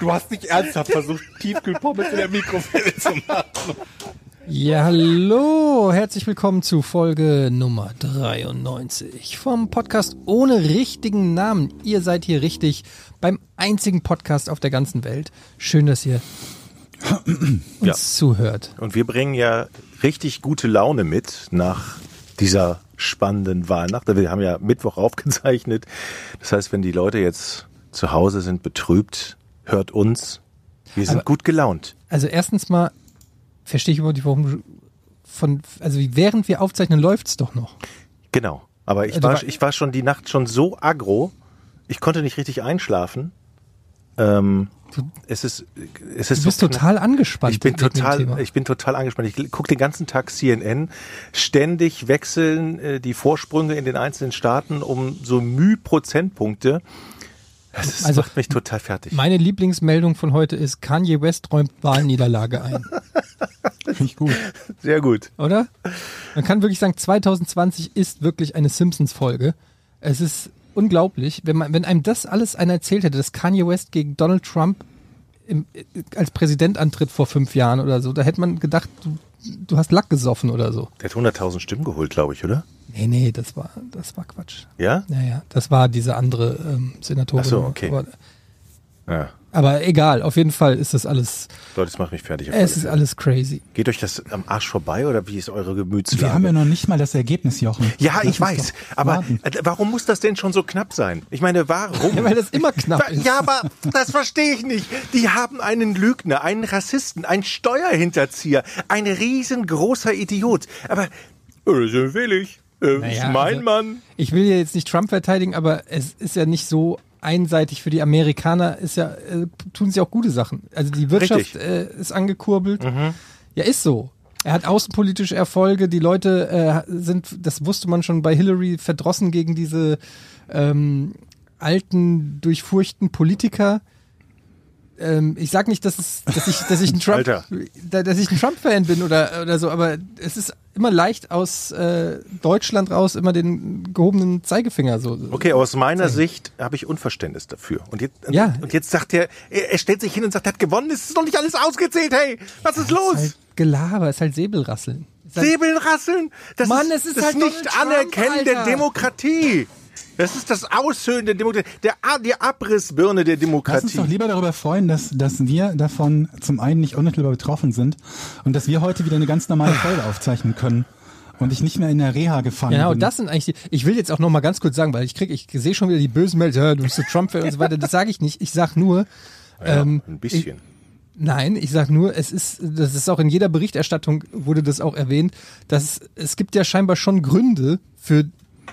Du hast nicht ernsthaft versucht, Tiefkühlpommes in der Mikrowelle zu machen. Ja, hallo, herzlich willkommen zu Folge Nummer 93 vom Podcast ohne richtigen Namen. Ihr seid hier richtig beim einzigen Podcast auf der ganzen Welt. Schön, dass ihr uns Ja. zuhört. Und wir bringen ja richtig gute Laune mit nach dieser spannenden Wahlnacht. Wir haben ja Mittwoch aufgezeichnet. Das heißt, wenn die Leute jetzt zu Hause sind, betrübt, hört uns. Wir sind Aber- gut gelaunt. Also erstens mal verstehe ich überhaupt nicht, warum du von, also während wir aufzeichnen, läuft's doch noch. Genau. Aber ich Also war, wa- ich war schon die Nacht schon so aggro, ich konnte nicht richtig einschlafen. Ähm, es ist, es ist Du bist so total angespannt. Ich bin total, ich bin total angespannt. Ich gucke den ganzen Tag CNN. Ständig wechseln äh, die Vorsprünge in den einzelnen Staaten um so Müh Prozentpunkte. Das ist, Also, macht mich total fertig. Meine Lieblingsmeldung von heute ist, Kanye West räumt Wahlniederlage ein. Finde ich gut. Sehr gut. oder? Man kann wirklich sagen, 2020 ist wirklich eine Simpsons-Folge. Es ist unglaublich, wenn man, wenn einem das alles einer erzählt hätte, dass Kanye West gegen Donald Trump im, als Präsident antritt vor fünf Jahren oder so, da hätte man gedacht, du, du hast Lack gesoffen oder so. Der hat 100.000 Stimmen geholt, glaube ich, oder? Nee, nee, das war, das war Quatsch. Ja? Naja, das war diese andere ähm, Senatorin. Ach so, okay. Aber, Ja. Aber egal, auf jeden Fall ist das alles, Leute, das macht mich fertig. es ist alles crazy. Geht euch das am Arsch vorbei oder wie ist eure Gemütslage? Wir haben ja noch nicht mal das Ergebnis, Jochen. Ja, Lass ich weiß. Aber warten. äh, warum muss das denn schon so knapp sein? Ich meine, warum? Ja, weil das immer knapp ist. Ja, aber das verstehe ich nicht. Die haben einen Lügner, einen Rassisten, einen Steuerhinterzieher, ein riesengroßer Idiot. Aber äh, sind willig. Äh, Naja, ist mein also- Mann. Ich will ja jetzt nicht Trump verteidigen, aber es ist ja nicht so einseitig für die Amerikaner, ist ja, äh, tun sie auch gute Sachen. Also die Wirtschaft. Mhm. äh, ist angekurbelt. Ja, ist so. Er hat außenpolitische Erfolge, die Leute äh, sind, das wusste man schon bei Hillary, verdrossen gegen diese ähm, alten, durchfurchten Politiker. Ähm, ich sag nicht, dass, es, dass ich, dass ich ein Trump, dass ich ein Trump-Fan bin oder, oder so, aber es ist immer leicht aus äh, Deutschland raus immer den gehobenen Zeigefinger so. Okay, aus meiner Sicht habe ich Unverständnis dafür. Und jetzt, Ja. und jetzt sagt er, er, stellt sich hin und sagt, er hat gewonnen, es ist noch nicht alles ausgezählt, hey, was ist los? Ist halt Gelaber, ist halt Säbelrasseln. Halt, Säbeln rasseln? Das Mann, ist, es ist das halt nicht Trump, Anerkennen der Alter. Demokratie. Das ist das Aushöhlen der Demokratie, der, die Abrissbirne der Lass uns Demokratie. doch lieber darüber freuen, dass, dass wir davon zum einen nicht unmittelbar betroffen sind und dass wir heute wieder eine ganz normale Folge aufzeichnen können und ich nicht mehr in der Reha gefangen Genau, bin. das sind eigentlich die, ich will jetzt auch noch mal ganz kurz sagen, weil ich krieg, ich sehe schon wieder die bösen Meldungen, ja, du bist so Trump-Fan und so weiter, das sage ich nicht. Ich sag nur, ja, ähm, ein bisschen. Nein, ich sag nur, es ist, das ist auch in jeder Berichterstattung wurde das auch erwähnt, dass es gibt ja scheinbar schon Gründe für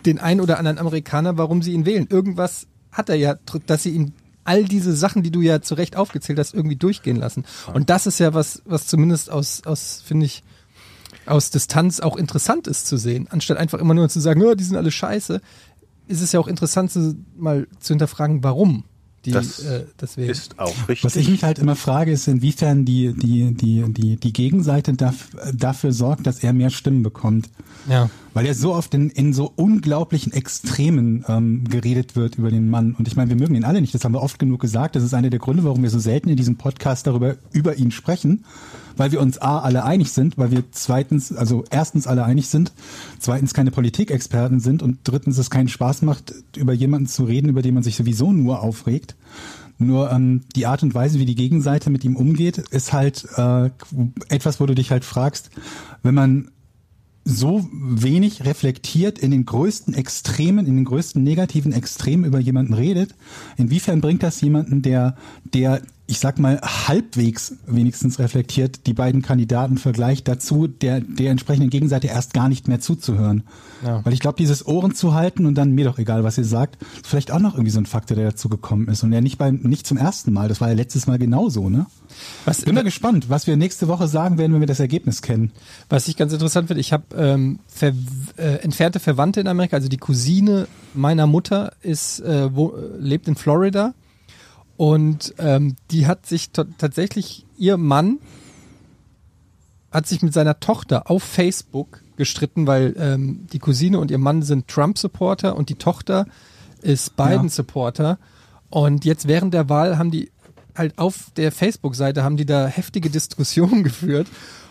den einen oder anderen Amerikaner, warum sie ihn wählen. Irgendwas hat er ja, dass sie ihn all diese Sachen, die du ja zu Recht aufgezählt hast, irgendwie durchgehen lassen. Und das ist ja was, was zumindest aus, aus finde ich, aus Distanz auch interessant ist zu sehen, anstatt einfach immer nur zu sagen, oh, die sind alle scheiße, ist es ja auch interessant mal zu hinterfragen, warum die Das äh, das wählen. Ist auch richtig. Was ich mich halt immer frage, ist, inwiefern die, die, die, die, die Gegenseite daf, dafür sorgt, dass er mehr Stimmen bekommt. ja. Weil er so oft in, in so unglaublichen Extremen ähm, geredet wird über den Mann. Und ich meine, wir mögen ihn alle nicht, das haben wir oft genug gesagt. Das ist einer der Gründe, warum wir so selten in diesem Podcast darüber über ihn sprechen. Weil wir uns A, alle einig sind, weil wir zweitens, also erstens alle einig sind, zweitens keine Politikexperten sind und drittens es keinen Spaß macht, über jemanden zu reden, über den man sich sowieso nur aufregt. Nur ähm, die Art und Weise, wie die Gegenseite mit ihm umgeht, ist halt äh, etwas, wo du dich halt fragst, wenn man so wenig reflektiert in den größten Extremen, in den größten negativen Extremen über jemanden redet, inwiefern bringt das jemanden, der, der ich sag mal, halbwegs wenigstens reflektiert die beiden Kandidaten vergleicht dazu, der, der entsprechenden Gegenseite erst gar nicht mehr zuzuhören. Ja. Weil ich glaube, dieses Ohren zu halten und dann mir doch egal, was ihr sagt, ist vielleicht auch noch irgendwie so ein Faktor, der dazu gekommen ist. Und ja nicht beim, nicht zum ersten Mal. Das war ja letztes Mal genauso, ne? Was, Bin mal gespannt, was wir nächste Woche sagen werden, wenn wir das Ergebnis kennen. Was ich ganz interessant finde, ich habe ähm, ver äh, entfernte Verwandte in Amerika, also die Cousine meiner Mutter ist äh, wo, äh, lebt in Florida und ähm, die hat sich tatsächlich ihr Mann hat sich mit seiner Tochter auf Facebook gestritten, weil ähm, die Cousine und ihr Mann sind Trump-Supporter und die Tochter ist Biden-Supporter. Und jetzt während der Wahl haben die halt auf der Facebook-Seite haben die da heftige Diskussionen geführt.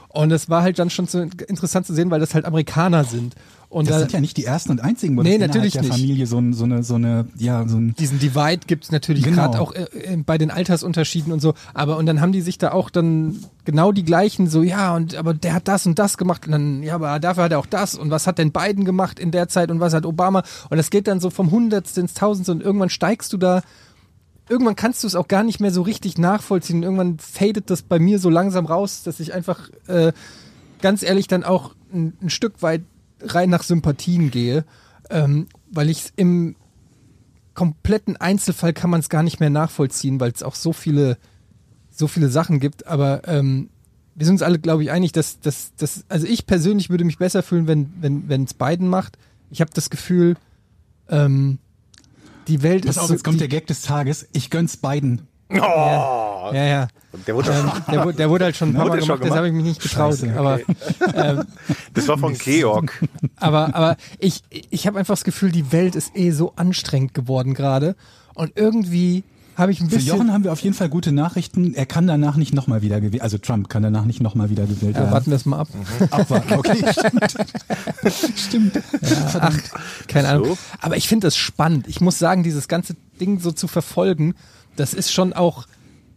Und es war halt dann schon so interessant zu sehen, weil das halt Amerikaner sind. Und Das da, sind ja nicht die ersten und einzigen, wo Nee, das natürlich innerhalb der nicht. Familie so, ein, so eine, so eine, ja, so ein diesen Divide gibt es natürlich Genau. gerade auch äh, äh, bei den Altersunterschieden und so. Aber und dann haben die sich da auch dann genau die gleichen so, ja, und aber der hat das und das gemacht und dann, ja, aber dafür hat er auch das und was hat denn Biden gemacht in der Zeit und was hat Obama? Und das geht dann so vom Hundertste ins Tausendste und irgendwann steigst du da, irgendwann kannst du es auch gar nicht mehr so richtig nachvollziehen. Irgendwann fadet das bei mir so langsam raus, dass ich einfach äh, ganz ehrlich dann auch ein, ein Stück weit rein nach Sympathien gehe, ähm, weil ich im kompletten Einzelfall kann man es gar nicht mehr nachvollziehen, weil es auch so viele, so viele Sachen gibt. Aber ähm, wir sind uns alle, glaube ich, einig, dass, dass, dass, also ich persönlich würde mich besser fühlen, wenn wenn wenn es Biden macht. Ich habe das Gefühl, ähm, die Welt Pass ist auf, so, jetzt kommt der Gag des Tages. Ich gönn's beiden. Oh, ja, ja. der wurde Ähm, der, wurde- der wurde halt schon ein paar Mal gemacht, das habe ich mich nicht getraut. Scheiße, Aber ähm, das war von Georg. aber, aber ich, ich habe einfach das Gefühl, die Welt ist eh so anstrengend geworden gerade. Und irgendwie habe ich ein Für bisschen. Jochen haben wir auf jeden Fall gute Nachrichten. Er kann danach nicht nochmal wieder gewählt, also Trump kann danach nicht nochmal wieder gewählt ja, werden. warten wir es mal ab. Abwarten, okay, stimmt. stimmt. Ach, keine Ahnung. So. Aber ich finde das spannend. Ich muss sagen, dieses ganze Ding so zu verfolgen, das ist schon auch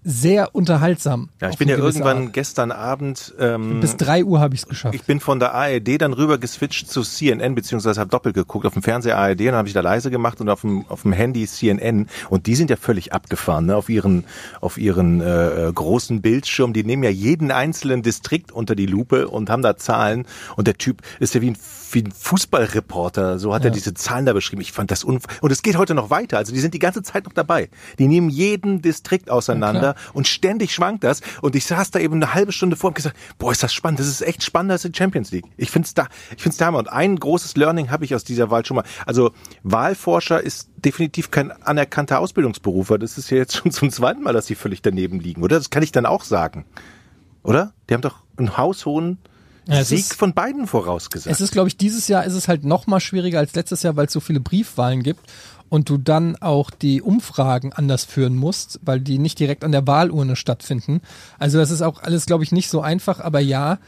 sehr unterhaltsam. Ja, ich bin ja irgendwann Art. gestern Abend ähm, Bis drei Uhr habe ich es geschafft. Ich bin von der ARD dann rüber geswitcht zu CNN, beziehungsweise habe doppelt geguckt. Auf dem Fernseher ARD, dann habe ich da leise gemacht und auf dem, auf dem Handy CNN. Und die sind ja völlig abgefahren, ne? auf ihren, auf ihren äh, großen Bildschirm. Die nehmen ja jeden einzelnen Distrikt unter die Lupe und haben da Zahlen. Und der Typ ist ja wie ein, wie ein Fußballreporter. So hat er diese Zahlen da beschrieben. Ich fand das unf Und es geht heute noch weiter. Also die sind die ganze Zeit noch dabei. Die nehmen jeden Distrikt auseinander und ständig schwankt das. Und ich saß da eben eine halbe Stunde vor und gesagt, boah, ist das spannend. Das ist echt spannender als die Champions League. Ich find's da, ich find's da Hammer. Und ein großes Learning habe ich aus dieser Wahl schon mal. Also Wahlforscher ist definitiv kein anerkannter Ausbildungsberuf. Das ist ja jetzt schon zum zweiten Mal, dass sie völlig daneben liegen, oder? Das kann ich dann auch sagen. Oder? Die haben doch einen haushohen Ja, Sieg ist- von beiden vorausgesagt. Es ist, glaube ich, dieses Jahr ist es halt noch mal schwieriger als letztes Jahr, weil es so viele Briefwahlen gibt und du dann auch die Umfragen anders führen musst, weil die nicht direkt an der Wahlurne stattfinden. Also das ist auch alles, glaube ich, nicht so einfach, aber ja,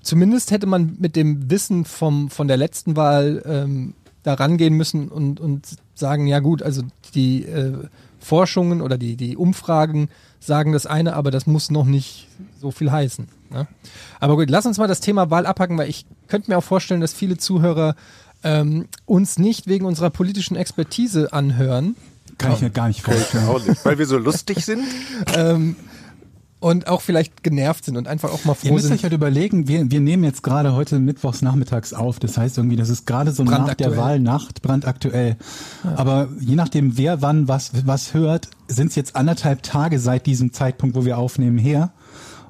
zumindest hätte man mit dem Wissen vom, von der letzten Wahl ähm, da rangehen müssen und, und sagen, ja gut, also die äh, Forschungen oder die, die Umfragen sagen das eine, aber das muss noch nicht so viel heißen. Ne? Aber gut, lass uns mal das Thema Wahl abhacken, weil ich könnte mir auch vorstellen, dass viele Zuhörer ähm, uns nicht wegen unserer politischen Expertise anhören Kann ich mir gar nicht vorstellen. Nicht, weil wir so lustig sind. ähm, und auch vielleicht genervt sind und einfach auch mal Ihr froh müsst sind. euch halt überlegen, wir, wir nehmen jetzt gerade heute mittwochs nachmittags auf. Das heißt irgendwie, das ist gerade so nach der Wahlnacht brandaktuell. Aber je nachdem, wer wann was, was hört, sind es jetzt anderthalb Tage seit diesem Zeitpunkt, wo wir aufnehmen, her.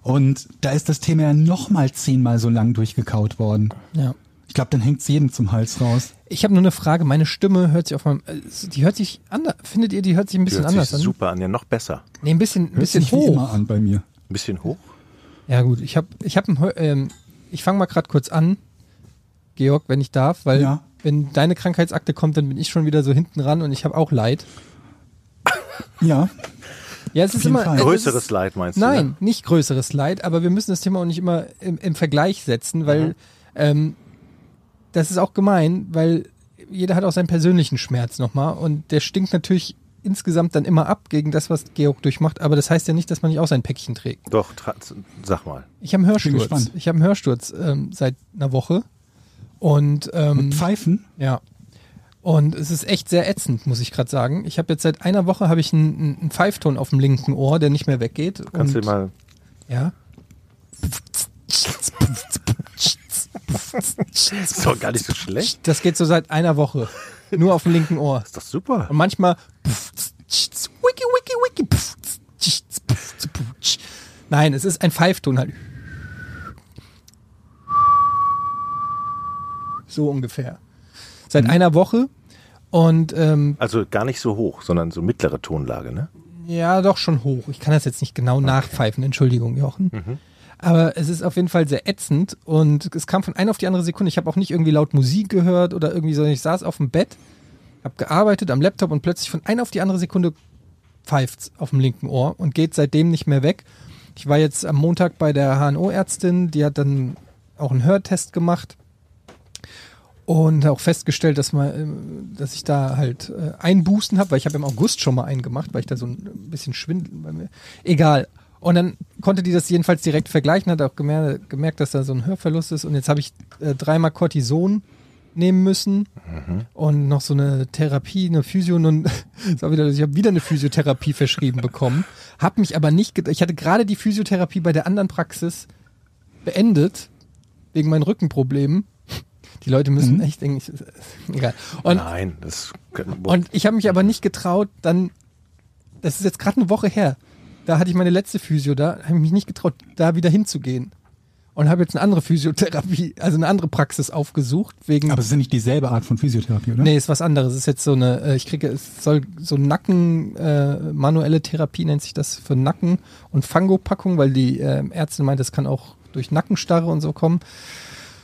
Und da ist das Thema ja nochmal zehnmal so lang durchgekaut worden. Ja. Ich glaube, dann hängt's jedem zum Hals raus. Ich habe nur eine Frage. Meine Stimme hört sich auf meinem, äh, die hört sich anders. Findet ihr, die hört sich ein bisschen Hört anders sich an? super an, ja noch besser. Nee, ein bisschen, ein Hört bisschen sich wie hoch. immer an bei mir. Ein bisschen hoch. Ja gut, ich habe, ich habe, ähm, ich fange mal gerade kurz an, Georg, wenn ich darf, weil Ja. wenn deine Krankheitsakte kommt, dann bin ich schon wieder so hinten ran und ich habe auch Leid. Ja, Ja, es ist immer Fall. es Größeres ist, Leid meinst du? Nein, Ne? nicht größeres Leid, aber wir müssen das Thema auch nicht immer im, im Vergleich setzen, weil Mhm. ähm, das ist auch gemein, weil jeder hat auch seinen persönlichen Schmerz nochmal und der stinkt natürlich insgesamt dann immer ab gegen das, was Georg durchmacht, aber das heißt ja nicht, dass man nicht auch sein Päckchen trägt. Doch, tra- sag mal. Ich habe einen Hörsturz. Ich habe einen Hörsturz ähm, seit einer Woche und ähm, Pfeifen. ja. Und es ist echt sehr ätzend, muss ich gerade sagen. Ich habe jetzt seit einer Woche habe ich einen, einen Pfeifton auf dem linken Ohr, der nicht mehr weggeht. Kannst du mal. ja. Ist doch gar nicht so schlecht. Das geht so seit einer Woche. Nur auf dem linken Ohr. Ist doch super. Und manchmal wiki wiki wiki Nein, es ist ein Pfeifton halt. So ungefähr. Seit einer Woche. Und ähm, Also gar nicht so hoch, sondern so mittlere Tonlage, ne? ja, doch schon hoch. Ich kann das jetzt nicht genau nachpfeifen, Entschuldigung, Jochen. Aber es ist auf jeden Fall sehr ätzend und es kam von einer auf die andere Sekunde. Ich habe auch nicht irgendwie laut Musik gehört oder irgendwie, sondern ich saß auf dem Bett, habe gearbeitet am Laptop und plötzlich von einer auf die andere Sekunde pfeift's auf dem linken Ohr und geht seitdem nicht mehr weg. Ich war jetzt am Montag bei der HNO-Ärztin, die hat dann auch einen Hörtest gemacht und auch festgestellt, dass man, äh, dass ich da halt äh, Einbußen habe, weil ich habe im August schon mal einen gemacht, weil ich da so ein bisschen Schwindel bei mir. Egal. Und dann konnte die das jedenfalls direkt vergleichen, hat auch gemerkt, gemerkt dass da so ein Hörverlust ist. Und jetzt habe ich äh, dreimal Cortison nehmen müssen und noch so eine Therapie, eine Physio und wieder, ich habe wieder eine Physiotherapie verschrieben bekommen, habe mich aber nicht, ich hatte gerade die Physiotherapie bei der anderen Praxis beendet wegen meinen Rückenproblemen. Die Leute müssen echt denken, ich, egal. Und Nein, das und ich habe mich aber nicht getraut, dann, das ist jetzt gerade eine Woche her, da hatte ich meine letzte Physio da, habe ich mich nicht getraut, da wieder hinzugehen. Und habe jetzt eine andere Physiotherapie, also eine andere Praxis aufgesucht, wegen. Aber es ist ja nicht dieselbe Art von Physiotherapie, oder? nee, ist was anderes. Es ist jetzt so eine, äh, ich kriege, es soll so Nacken, äh, manuelle Therapie nennt sich das für Nacken und Fangopackung, weil die äh, Ärztin meint, das kann auch durch Nackenstarre und so kommen.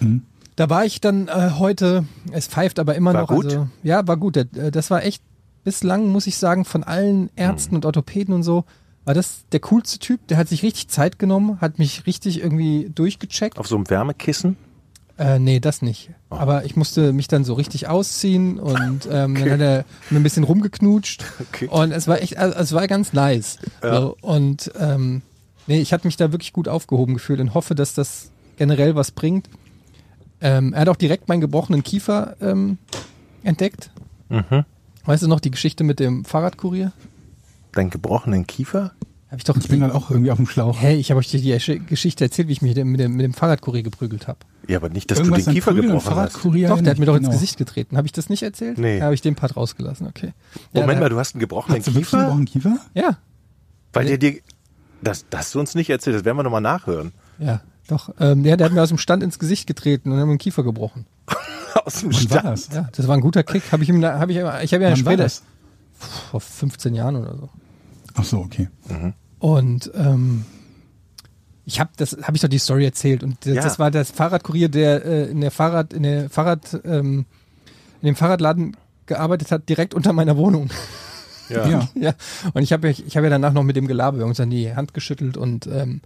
Mhm. Da war ich dann äh, heute, es pfeift aber immer War noch. gut? Also, ja, war gut. Äh, Das war echt bislang, muss ich sagen, von allen Ärzten und Orthopäden und so, war das der coolste Typ. Der hat sich richtig Zeit genommen, hat mich richtig irgendwie durchgecheckt. auf so einem Wärmekissen. Äh, nee, das nicht. Aber ich musste mich dann so richtig ausziehen und ähm, dann hat er mir ein bisschen rumgeknutscht. Okay. Und es war echt, also, es war ganz nice. Ja. So, und ähm, nee, ich hatte mich da wirklich gut aufgehoben gefühlt und hoffe, dass das generell was bringt. Ähm, er hat auch direkt meinen gebrochenen Kiefer ähm, entdeckt. Mhm. Weißt du noch die Geschichte mit dem Fahrradkurier? Deinen gebrochenen Kiefer? Hab ich doch. Ich bin dann auch irgendwie auf dem Schlauch. hey, ich habe euch die, die Gesch- Geschichte erzählt, wie ich mich mit dem, mit dem, Fahrradkurier geprügelt habe. Ja, aber nicht, dass Irgendwas du den Kiefer gebrochen hast. Fahrradkurier Doch, der hat mir doch ins genau. Gesicht getreten. Habe ich das nicht erzählt? Nee. Da habe ich den Part rausgelassen, okay. Ja, Moment mal, du hast einen gebrochenen Hast du wirklich einen Kiefer? gebrochenen Kiefer? Ja, Weil der dir. Das, das hast du uns nicht erzählt, das werden wir nochmal nachhören. ja, doch. Ähm, der, der hat mir aus dem Stand ins Gesicht getreten und hat mir den Kiefer gebrochen. Aus dem Stand. das? Ja, das war ein guter Kick. Habe ich ihm, hab ich, ich habe ja später das? Vor 15 Jahren oder so. Ach so, okay. Und ähm, ich habe das, habe ich doch die Story erzählt und das, Ja. das war das Fahrradkurier, der äh, in der Fahrrad, in der Fahrrad, ähm, in dem Fahrradladen gearbeitet hat, direkt unter meiner Wohnung. Ja. Ja. ja. Und ich habe ja, ich habe ja danach noch mit dem Gelaber wir haben uns dann die Hand geschüttelt und ähm,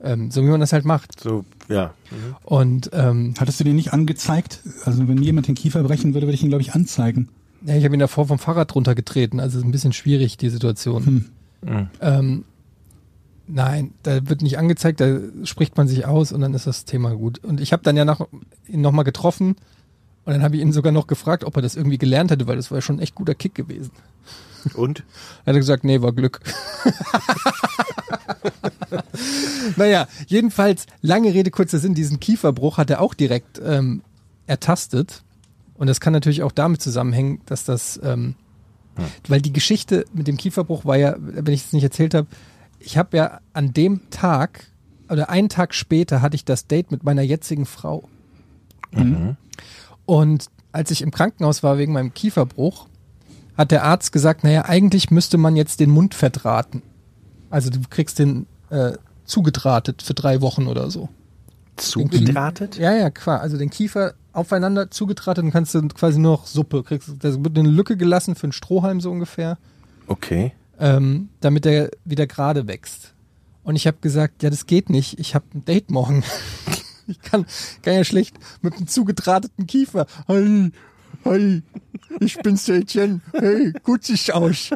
ähm, so wie man das halt macht. So, ja. Mhm. Und ähm, Hattest du den nicht angezeigt? Also wenn jemand den Kiefer brechen würde, würde ich ihn, glaube ich, anzeigen. Ja, ich habe ihn davor vom Fahrrad runtergetreten, also ist ein bisschen schwierig, die Situation. Ähm, nein, da wird nicht angezeigt, da spricht man sich aus und dann ist das Thema gut. Und ich habe dann ja nach, ihn nochmal getroffen und dann habe ich ihn sogar noch gefragt, ob er das irgendwie gelernt hätte, weil das war ja schon ein echt guter Kick gewesen. Und? Er hat gesagt, nee, war Glück. naja, jedenfalls, lange Rede, kurzer Sinn, diesen Kieferbruch hat er auch direkt ähm, ertastet. Und das kann natürlich auch damit zusammenhängen, dass das, ähm, weil die Geschichte mit dem Kieferbruch war ja, wenn ich es nicht erzählt habe, ich habe ja an dem Tag oder einen Tag später hatte ich das Date mit meiner jetzigen Frau. Und als ich im Krankenhaus war wegen meinem Kieferbruch, hat der Arzt gesagt, naja, eigentlich müsste man jetzt den Mund verdrahten. Also du kriegst den äh, zugedrahtet für drei Wochen oder so. Zugedrahtet? Ja, ja, klar. Also den Kiefer aufeinander zugedrahtet und kannst du quasi nur noch Suppe. Kriegst, da wird eine Lücke gelassen für einen Strohhalm so ungefähr, Okay. ähm, damit der wieder gerade wächst. Und ich habe gesagt, ja, das geht nicht. Ich habe ein Date morgen. ich kann, kann ja schlecht mit einem zugedrahteten Kiefer. Hey, hey, ich bin's der Etienne. Hey, gut sich aus.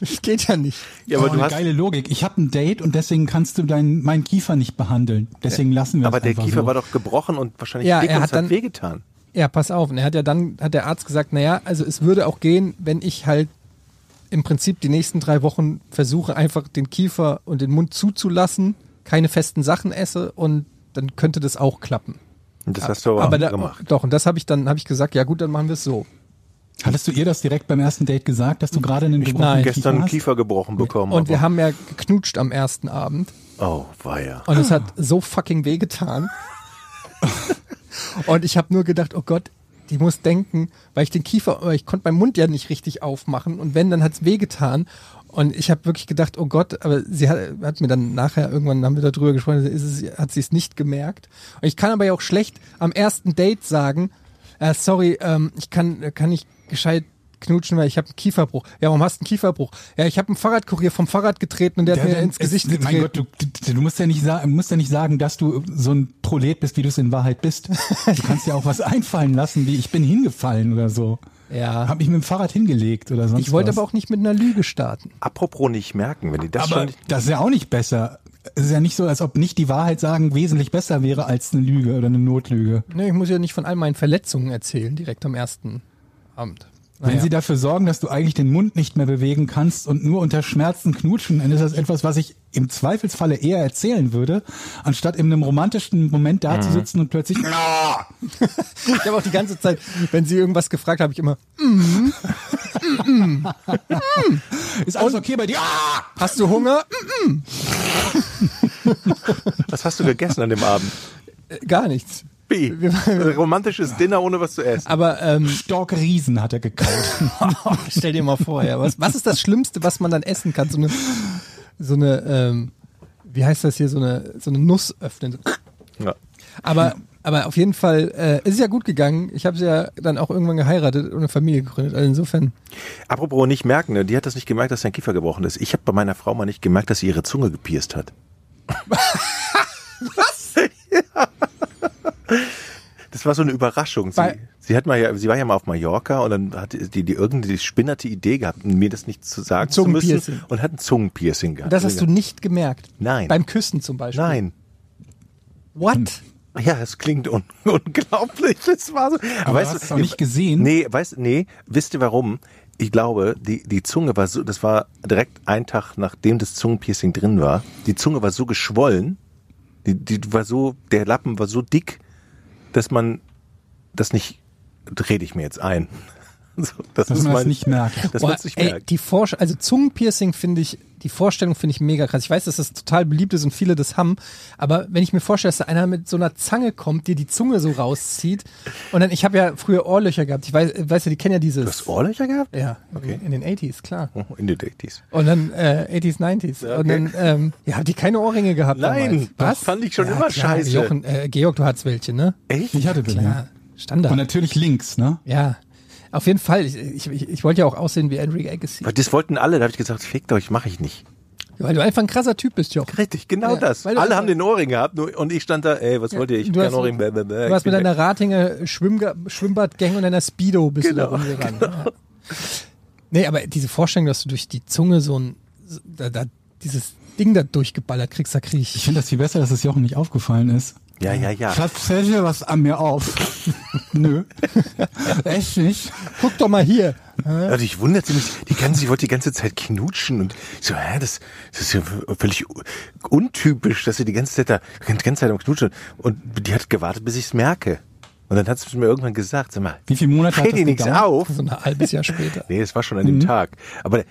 Das geht ja nicht. Ja, aber oh, du eine hast. geile Logik. Ich habe ein Date und deswegen kannst du deinen meinen Kiefer nicht behandeln. Deswegen lassen wir Aber es der einfach Kiefer so. war doch gebrochen und wahrscheinlich Ja, dick er und hat es hat dann- wehgetan. Ja, pass auf. Und er hat ja dann, hat der Arzt gesagt, naja, also es würde auch gehen, wenn ich halt im Prinzip die nächsten drei Wochen versuche, einfach den Kiefer und den Mund zuzulassen, keine festen Sachen esse und dann könnte das auch klappen. Und das hast du aber, aber da, gemacht. Doch, und das habe ich dann, habe ich gesagt, ja gut, dann machen wir es so. Hattest du ihr das direkt beim ersten Date gesagt, dass du gerade einen Ich gebrochenen Nein. gestern einen? Kiefer gebrochen bekommen. Und wir aber- haben ja geknutscht am ersten Abend. Oh, weia. Und es hat so fucking wehgetan. und ich habe nur gedacht, oh Gott, die muss denken, weil ich den Kiefer, ich konnte meinen Mund ja nicht richtig aufmachen und wenn, dann hat's wehgetan. Und ich habe wirklich gedacht, oh Gott, aber sie hat, hat mir dann nachher, irgendwann haben wir darüber gesprochen, ist es, hat sie es nicht gemerkt. Und ich kann aber ja auch schlecht am ersten Date sagen, äh, sorry, ähm, ich kann, kann nicht gescheit knutschen, weil ich habe einen Kieferbruch. Ja, warum hast du einen Kieferbruch? Ja, ich habe einen Fahrradkurier vom Fahrrad getreten und der, Der hat mir ins Gesicht es, getreten. Mein Gott, du, du, du musst ja nicht sagen, musst ja nicht sagen, dass du so ein Prolet bist, wie du es in Wahrheit bist. Du kannst ja auch was einfallen lassen, wie ich bin hingefallen oder so. ja. Hab mich mit dem Fahrrad hingelegt oder sonst Ich wollte was. aber auch nicht mit einer Lüge starten. Apropos nicht merken, wenn die das aber schon. das ist ja auch nicht besser. Es ist ja nicht so, als ob nicht die Wahrheit sagen wesentlich besser wäre als eine Lüge oder eine Notlüge. Nee, ich muss ja nicht von all meinen Verletzungen erzählen, direkt am ersten Abend. Wenn Naja. sie dafür sorgen, dass du eigentlich den Mund nicht mehr bewegen kannst und nur unter Schmerzen knutschen, dann ist das etwas, was ich im Zweifelsfalle eher erzählen würde, anstatt in einem romantischen Moment da zu sitzen und plötzlich ich habe auch die ganze Zeit, wenn sie irgendwas gefragt habe, ich immer, ist alles okay bei dir? Ah! hast du Hunger? Was hast du gegessen an dem Abend? Äh, Gar nichts. B. Romantisches Dinner ohne was zu essen. Aber ähm, Stork Riesen hat er gekaut. stell dir mal vor, ja, was, was ist das Schlimmste, was man dann essen kann? So eine, so eine ähm, wie heißt das hier, so eine, so eine Nuss öffnen. So. Ja. Aber, aber auf jeden Fall äh, es ist ja gut gegangen. Ich habe sie ja dann auch irgendwann geheiratet und eine Familie gegründet. Also insofern, Apropos nicht merken, ne? die hat das nicht gemerkt, dass sein Kiefer gebrochen ist. Ich habe bei meiner Frau mal nicht gemerkt, dass sie ihre Zunge gepierst hat. Was? ja. Das war so eine Überraschung. Sie, sie hat mal sie war ja mal auf Mallorca und dann hat die, die irgendeine spinnerte Idee gehabt, mir das nicht zu sagen zu müssen und hat ein Zungenpiercing gehabt. das hast du nicht gemerkt. Nein. Beim Küssen zum Beispiel. Nein. What? Ja, es klingt un unglaublich. Es war so. Aber du hast es auch nicht gesehen? Nee, weißt, nee, wisst ihr warum? Ich glaube, die, die Zunge war so, das war direkt ein Tag, nachdem das Zungenpiercing drin war. Die Zunge war so geschwollen, die, die war so, der Lappen war so dick, dass man das nicht, rede ich mir jetzt ein. So, das Dass muss man das man nicht merkt. Dass es nicht ey, merkt. die Vorsch also Zungenpiercing finde ich, die Vorstellung finde ich mega krass. Ich weiß, dass das total beliebt ist und viele das haben, aber wenn ich mir vorstelle, dass da einer mit so einer Zange kommt, dir die Zunge so rauszieht und dann, ich habe ja früher Ohrlöcher gehabt. Ich weiß, weißt du, die kennen ja dieses. Du hast Ohrlöcher gehabt? ja, Okay. in den 80s, klar. Oh, In den 80s. Und dann äh, 80s, 90s. Ja, Und okay. dann, ähm, ja, habt ihr keine Ohrringe gehabt Nein, damals? das fand ich schon ja, immer klar, scheiße. Jochen, äh, Georg, du hattest welche, ne? Echt? Ich hatte. Ja, Standard. Und natürlich links, ne? ja, auf jeden Fall. Ich, ich, ich, wollte ja auch aussehen wie Enrique Agassi. Weil Das wollten alle, da habe ich gesagt, fickt euch, mache ich nicht. Weil du einfach ein krasser Typ bist, Jochen. Richtig, genau Ja, das. Alle haben den Ohrring gehabt nur, und ich stand da, ey, was wollt ihr? Ich du hab hast- keinen Ohrring. Bäh, bäh, bäh, Du hast mit deiner. Ratinger Schwimmga Schwimmbadgang und deiner Speedo bist Genau, du da rumgerannt. Ja. Nee, aber diese Vorstellung, dass du durch die Zunge so ein, da, da, dieses Ding da durchgeballert kriegst, da krieg Ich ich. finde das viel besser, dass es Jochen nicht aufgefallen ist. Ja, ja, ja. Schatz, fällt dir was an mir auf? Nö. Echt nicht? Guck doch mal hier. Also ich wunderte mich, die ganze, ich wollte die ganze Zeit knutschen und ich so, hä, das, das ist ja völlig untypisch, dass sie die ganze Zeit da, die ganze Zeit am Knutschen und die hat gewartet, bis ich es merke. Und dann hat sie mir irgendwann gesagt, sag mal, Wie viele Monate hat fällt das dir nichts auf? So ein halbes Jahr später. Nee, es war schon an dem Tag. Aber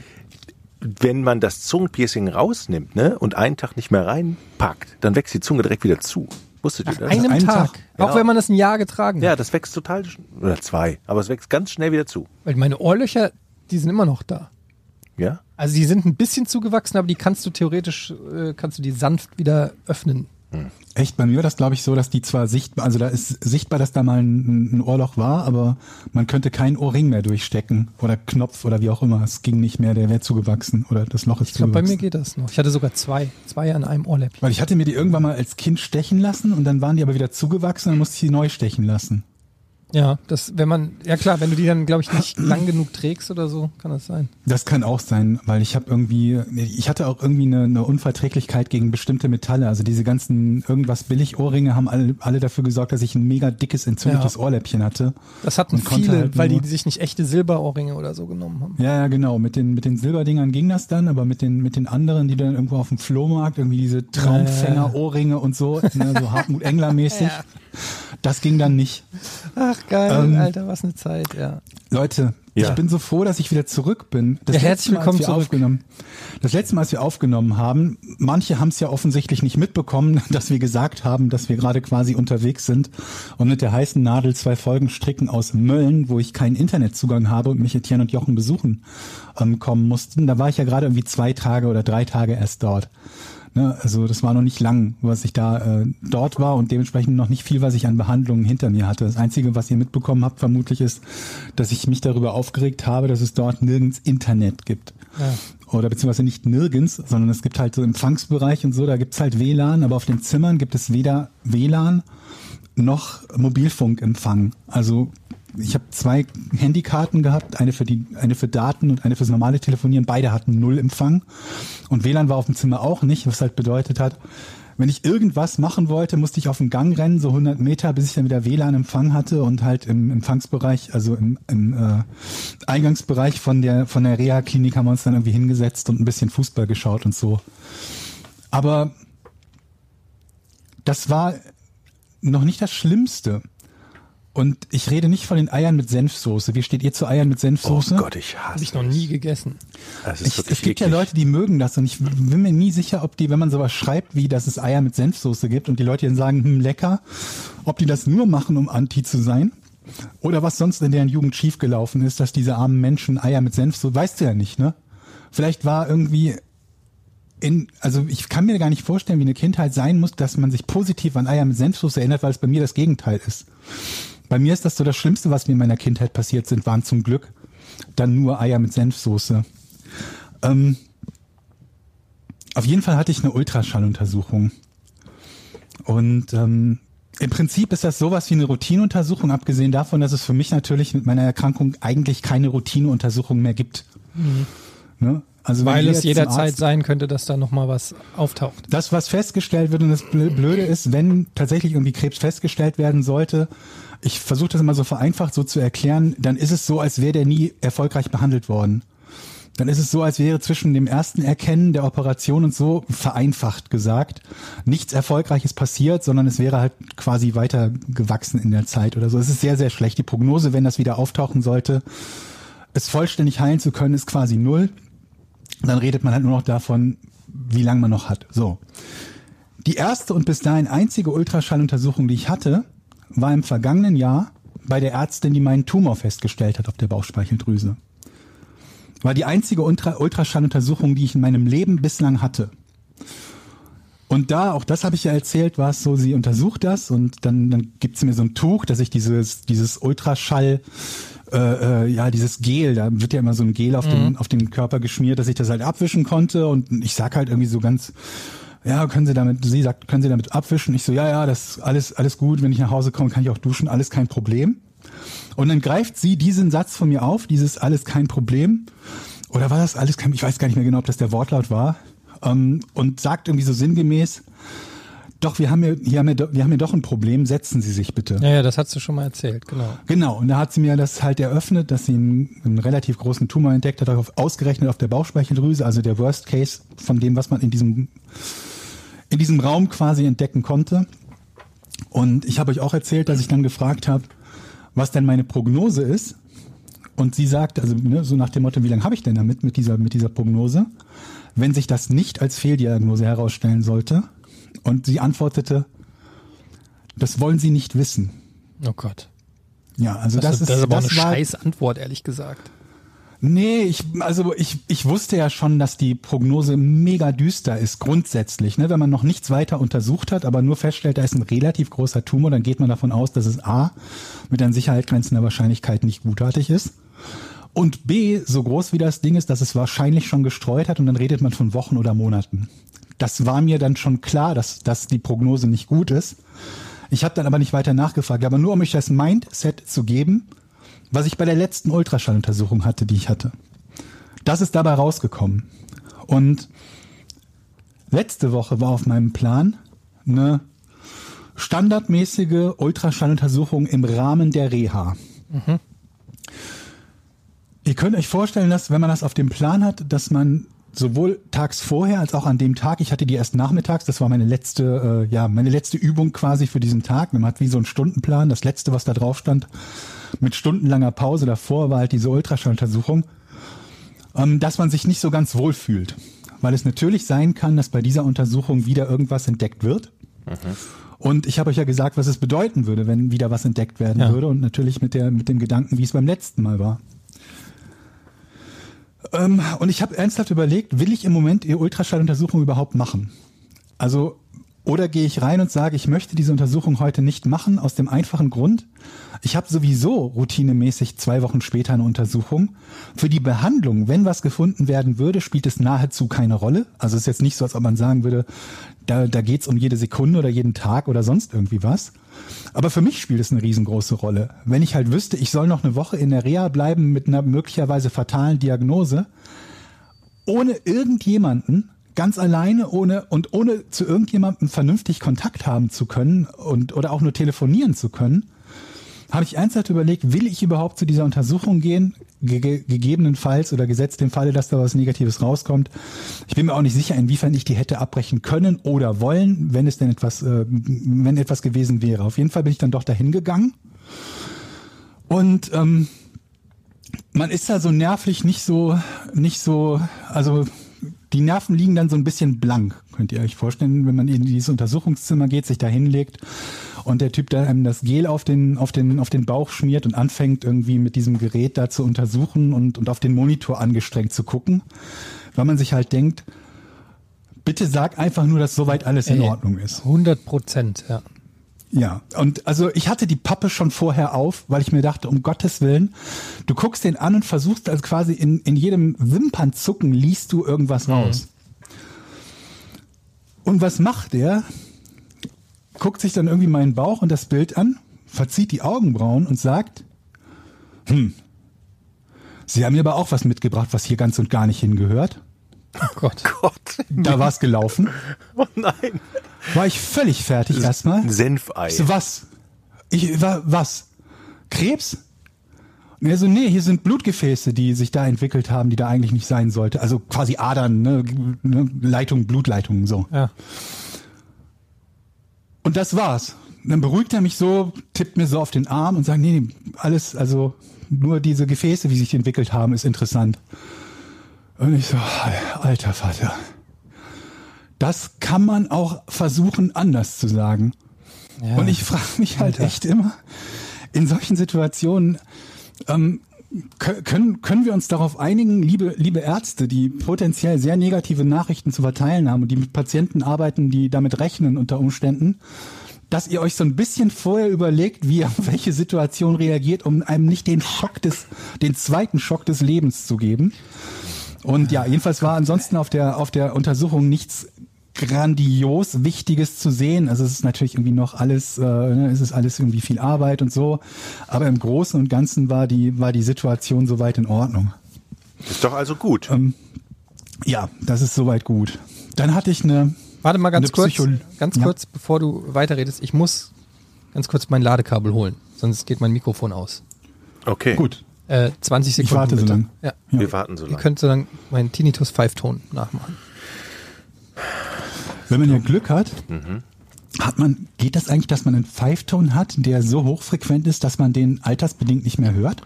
wenn man das Zungenpiercing rausnimmt, ne, und einen Tag nicht mehr reinpackt, dann wächst die Zunge direkt wieder zu. Wusstet ihr das? Einem einen Tag. Tag. Auch Ja. wenn man das ein Jahr getragen Ja, hat. das wächst total, oder zwei, aber es wächst ganz schnell wieder zu. Weil meine Ohrlöcher, die sind immer noch da. Ja? Also die sind ein bisschen zugewachsen, aber die kannst du theoretisch, äh, kannst du die sanft wieder öffnen. Echt, bei mir war das glaube ich so, dass die zwar sichtbar, also da ist sichtbar, dass da mal ein, ein Ohrloch war, aber man könnte keinen Ohrring mehr durchstecken oder Knopf oder wie auch immer. Es ging nicht mehr, der wäre zugewachsen oder das Loch ist Ich glaube, bei zugewachsen. mir geht das noch. Ich hatte sogar zwei. Zwei an einem Ohrläppchen. Weil ich hatte mir die irgendwann mal als Kind stechen lassen und dann waren die aber wieder zugewachsen und dann musste ich die neu stechen lassen. Ja, das, wenn man, ja klar, wenn du die dann, glaube ich, nicht lang genug trägst oder so, kann das sein. Das kann auch sein, weil ich habe irgendwie, ich hatte auch irgendwie eine, eine Unverträglichkeit gegen bestimmte Metalle. Also diese ganzen irgendwas Billig-Ohrringe haben alle, alle dafür gesorgt, dass ich ein mega dickes, entzündetes Ja. Ohrläppchen hatte. Das hatten viele, halt weil die sich nicht echte Silberohrringe oder so genommen haben. Ja, ja, genau. Mit den, mit den Silberdingern ging das dann, aber mit den, mit den anderen, die dann irgendwo auf dem Flohmarkt, irgendwie diese Traumfänger-Ohrringe und so, ne, so Hartmut Engler-mäßig, Ja. Das ging dann nicht. Ach geil, Ähm, Alter, was eine Zeit, ja. Leute, Ja. ich bin so froh, dass ich wieder zurück bin. Das Ja, herzlich Mal, als willkommen wir zurück. Aufgenommen, das letzte Mal, als wir aufgenommen haben, manche haben es ja offensichtlich nicht mitbekommen, dass wir gesagt haben, dass wir gerade quasi unterwegs sind und mit der heißen Nadel zwei Folgen stricken aus Mölln, wo ich keinen Internetzugang habe und mich Etienne und Jochen besuchen ähm, kommen mussten. Da war ich ja gerade irgendwie zwei Tage oder drei Tage erst dort. Ne, also das war noch nicht lang, was ich da äh, dort war und dementsprechend noch nicht viel, was ich an Behandlungen hinter mir hatte. Das Einzige, was ihr mitbekommen habt, vermutlich ist, dass ich mich darüber aufgeregt habe, dass es dort nirgends Internet gibt. Ja. Oder beziehungsweise nicht nirgends, sondern es gibt halt so Empfangsbereich und so, da gibt's halt WLAN, aber auf den Zimmern gibt es weder WLAN noch Mobilfunkempfang. Also ich habe zwei Handykarten gehabt, eine für die, eine für Daten und eine fürs normale Telefonieren. Beide hatten null Empfang und WLAN war auf dem Zimmer auch nicht, was halt bedeutet hat, wenn ich irgendwas machen wollte, musste ich auf den Gang rennen, so 100 Meter, bis ich dann wieder WLAN-Empfang hatte und halt im Empfangsbereich, also im, im äh, Eingangsbereich von der von der Reha-Klinik haben wir uns dann irgendwie hingesetzt und ein bisschen Fußball geschaut und so. Aber das war noch nicht das Schlimmste. Und ich rede nicht von den Eiern mit Senfsoße. Wie steht ihr zu Eiern mit Oh Senfsoße? Gott, ich hasse Habe ich noch nie gegessen. Das ist Ich, wirklich es gibt ja eklig. Leute, die mögen das und ich bin mir nie sicher, ob die, wenn man sowas schreibt, wie dass es Eier mit Senfsoße gibt und die Leute dann sagen, hm, lecker, ob die das nur machen, um anti zu sein oder was sonst in deren Jugend schiefgelaufen ist, dass diese armen Menschen Eier mit Senfsoße, weißt du ja nicht, ne? Vielleicht war irgendwie in, also ich kann mir gar nicht vorstellen, wie eine Kindheit sein muss, dass man sich positiv an Eier mit Senfsoße erinnert, weil es bei mir das Gegenteil ist. Bei mir ist das so das Schlimmste, was mir in meiner Kindheit passiert sind, waren zum Glück dann nur Eier mit Senfsoße. Ähm, auf jeden Fall hatte ich eine Ultraschalluntersuchung. Und ähm, im Prinzip ist das sowas wie eine Routineuntersuchung, abgesehen davon, dass es für mich natürlich mit meiner Erkrankung eigentlich keine Routineuntersuchung mehr gibt. Ne? Also Weil es jederzeit Arzt- sein könnte, dass da nochmal was auftaucht. das, was festgestellt wird und das Blö- Blöde ist, wenn tatsächlich irgendwie Krebs festgestellt werden sollte, ich versuche das immer so vereinfacht so zu erklären, dann ist es so, als wäre der nie erfolgreich behandelt worden. Dann ist es so, als wäre zwischen dem ersten Erkennen der Operation und so, vereinfacht gesagt, nichts Erfolgreiches passiert, sondern es wäre halt quasi weiter gewachsen in der Zeit oder so. Es ist sehr, sehr schlecht. Die Prognose, wenn das wieder auftauchen sollte, es vollständig heilen zu können, ist quasi null. Dann redet man halt nur noch davon, wie lange man noch hat. So. Die erste und bis dahin einzige Ultraschalluntersuchung, die ich hatte, war im vergangenen Jahr bei der Ärztin, die meinen Tumor festgestellt hat auf der Bauchspeicheldrüse. War die einzige Ultra Ultraschalluntersuchung, die ich in meinem Leben bislang hatte. Und da, auch das habe ich ja erzählt, war es so, sie untersucht das und dann, dann gibt sie mir so ein Tuch, dass ich dieses, dieses Ultraschall, äh, äh, ja, dieses Gel, da wird ja immer so ein Gel auf, den, auf den Körper geschmiert, dass ich das halt abwischen konnte und ich sag halt irgendwie so ganz, ja, können Sie damit, sie sagt, können Sie damit abwischen? Ich so, ja, ja, das ist alles, alles gut, wenn ich nach Hause komme, kann ich auch duschen, alles kein Problem. Und dann greift sie diesen Satz von mir auf, dieses alles kein Problem. Oder war das alles kein, ich weiß gar nicht mehr genau, ob das der Wortlaut war. Ähm, und sagt irgendwie so sinngemäß, doch, wir haben ja, hier haben wir, wir haben ja doch ein Problem, setzen Sie sich bitte. Ja, ja, das hast du schon mal erzählt, genau. Genau, und da hat sie mir das halt eröffnet, dass sie einen, einen relativ großen Tumor entdeckt hat, auf, ausgerechnet auf der Bauchspeicheldrüse, also der Worst Case von dem, was man in diesem, in diesem Raum quasi entdecken konnte. Und ich habe euch auch erzählt, dass ich dann gefragt habe, was denn meine Prognose ist. Und sie sagt, also ne, so nach dem Motto, wie lange habe ich denn damit mit dieser, mit dieser Prognose, wenn sich das nicht als Fehldiagnose herausstellen sollte. Und sie antwortete, das wollen Sie nicht wissen. Oh Gott. Ja, also Das, das, ist das ist aber eine das war, scheiß Antwort, ehrlich gesagt. Nee, ich, also ich, ich wusste ja schon, dass die Prognose mega düster ist, grundsätzlich. Ne? Wenn man noch nichts weiter untersucht hat, aber nur feststellt, da ist ein relativ großer Tumor, dann geht man davon aus, dass es A, mit an Sicherheit grenzender Wahrscheinlichkeit nicht gutartig ist. Und B, so groß wie das Ding ist, dass es wahrscheinlich schon gestreut hat und dann redet man von Wochen oder Monaten. Das war mir dann schon klar, dass, dass die Prognose nicht gut ist. Ich habe dann aber nicht weiter nachgefragt, aber nur um euch das Mindset zu geben, was ich bei der letzten Ultraschalluntersuchung hatte, die ich hatte. Das ist dabei rausgekommen. Und letzte Woche war auf meinem Plan eine standardmäßige Ultraschalluntersuchung im Rahmen der Reha. Ihr könnt euch vorstellen, dass wenn man das auf dem Plan hat, dass man sowohl tags vorher als auch an dem Tag, ich hatte die erst nachmittags, das war meine letzte, äh, ja, meine letzte Übung quasi für diesen Tag. Man hat wie so einen Stundenplan, das letzte, was da drauf stand, mit stundenlanger Pause davor war halt diese Ultraschalluntersuchung, ähm, dass man sich nicht so ganz wohl fühlt. Weil es natürlich sein kann, dass bei dieser Untersuchung wieder irgendwas entdeckt wird. Und ich habe euch ja gesagt, was es bedeuten würde, wenn wieder was entdeckt werden Ja. würde. Und natürlich mit, der, mit dem Gedanken, wie es beim letzten Mal war. Ähm, und ich habe ernsthaft überlegt, will ich im Moment die Ultraschalluntersuchung überhaupt machen? Also, oder gehe ich rein und sage, ich möchte diese Untersuchung heute nicht machen, aus dem einfachen Grund, ich habe sowieso routinemäßig zwei Wochen später eine Untersuchung. Für die Behandlung, wenn was gefunden werden würde, spielt es nahezu keine Rolle. Also es ist jetzt nicht so, als ob man sagen würde, da, da geht's um jede Sekunde oder jeden Tag oder sonst irgendwie was. Aber für mich spielt es eine riesengroße Rolle. Wenn ich halt wüsste, ich soll noch eine Woche in der Reha bleiben mit einer möglicherweise fatalen Diagnose, ohne irgendjemanden, ganz alleine ohne und ohne zu irgendjemandem vernünftig Kontakt haben zu können und oder auch nur telefonieren zu können, habe ich ernsthaft überlegt, will ich überhaupt zu dieser Untersuchung gehen, ge ge- gegebenenfalls oder gesetzt im Falle, dass da was Negatives rauskommt. Ich bin mir auch nicht sicher, inwiefern ich die hätte abbrechen können oder wollen, wenn es denn etwas, äh, wenn etwas gewesen wäre. Auf jeden Fall bin ich dann doch dahin gegangen und ähm, man ist da so nervlich nicht so, nicht so, also die Nerven liegen dann so ein bisschen blank, könnt ihr euch vorstellen, wenn man in dieses Untersuchungszimmer geht, sich da hinlegt und der Typ da einem das Gel auf den, auf den, auf den Bauch schmiert und anfängt irgendwie mit diesem Gerät da zu untersuchen und, und auf den Monitor angestrengt zu gucken, weil man sich halt denkt, bitte sag einfach nur, dass soweit alles in Ey, Ordnung ist. 100 Prozent, ja. Ja, und also ich hatte die Pappe schon vorher auf, weil ich mir dachte, um Gottes Willen, du guckst den an und versuchst also quasi in, in jedem Wimpernzucken liest du irgendwas raus. Und was macht der? Guckt sich dann irgendwie meinen Bauch und das Bild an, verzieht die Augenbrauen und sagt, hm, Sie haben mir aber auch was mitgebracht, was hier ganz und gar nicht hingehört. Oh Gott. Gott. Da war's gelaufen. Oh nein. War ich völlig fertig erstmal. Senfei. Ich so, was? Ich, wa, was? Krebs? Und er so, nee, hier sind Blutgefäße, die sich da entwickelt haben, die da eigentlich nicht sein sollte. Also quasi Adern, ne, ne Leitungen, Blutleitungen, so. Ja. Und das war's. Und dann beruhigt er mich so, tippt mir so auf den Arm und sagt, nee, nee, alles, also nur diese Gefäße, wie sich die entwickelt haben, ist interessant. Und ich so, alter Vater. Das kann man auch versuchen, anders zu sagen. Ja. Und ich frage mich halt echt immer, in solchen Situationen, ähm, kö- können, können wir uns darauf einigen, liebe, liebe Ärzte, die potenziell sehr negative Nachrichten zu verteilen haben und die mit Patienten arbeiten, die damit rechnen unter Umständen, dass ihr euch so ein bisschen vorher überlegt, wie ihr auf welche Situation reagiert, um einem nicht den Schock des, den zweiten Schock des Lebens zu geben. Und ja, jedenfalls war ansonsten auf der, auf der Untersuchung nichts grandios Wichtiges zu sehen. Also es ist natürlich irgendwie noch alles, äh, ne, es ist alles irgendwie viel Arbeit und so. Aber im Großen und Ganzen war die, war die Situation soweit in Ordnung. Ist doch also gut. Ähm, ja, das ist soweit gut. Dann hatte ich eine, Warte mal ganz kurz, ganz Ja. kurz, bevor du weiterredest. Ich muss ganz kurz mein Ladekabel holen, sonst geht mein Mikrofon aus. Okay. gut, Äh, 20 Sekunden. warte so bitte. lang. Ja. Wir warten so Ihr lange. könnt so lange meinen Tinnitus Pfeifton nachmachen. wenn man ja Glück hat, Mhm. hat man, geht das eigentlich, dass man einen Pfeifton hat, der so hochfrequent ist, dass man den altersbedingt nicht mehr hört?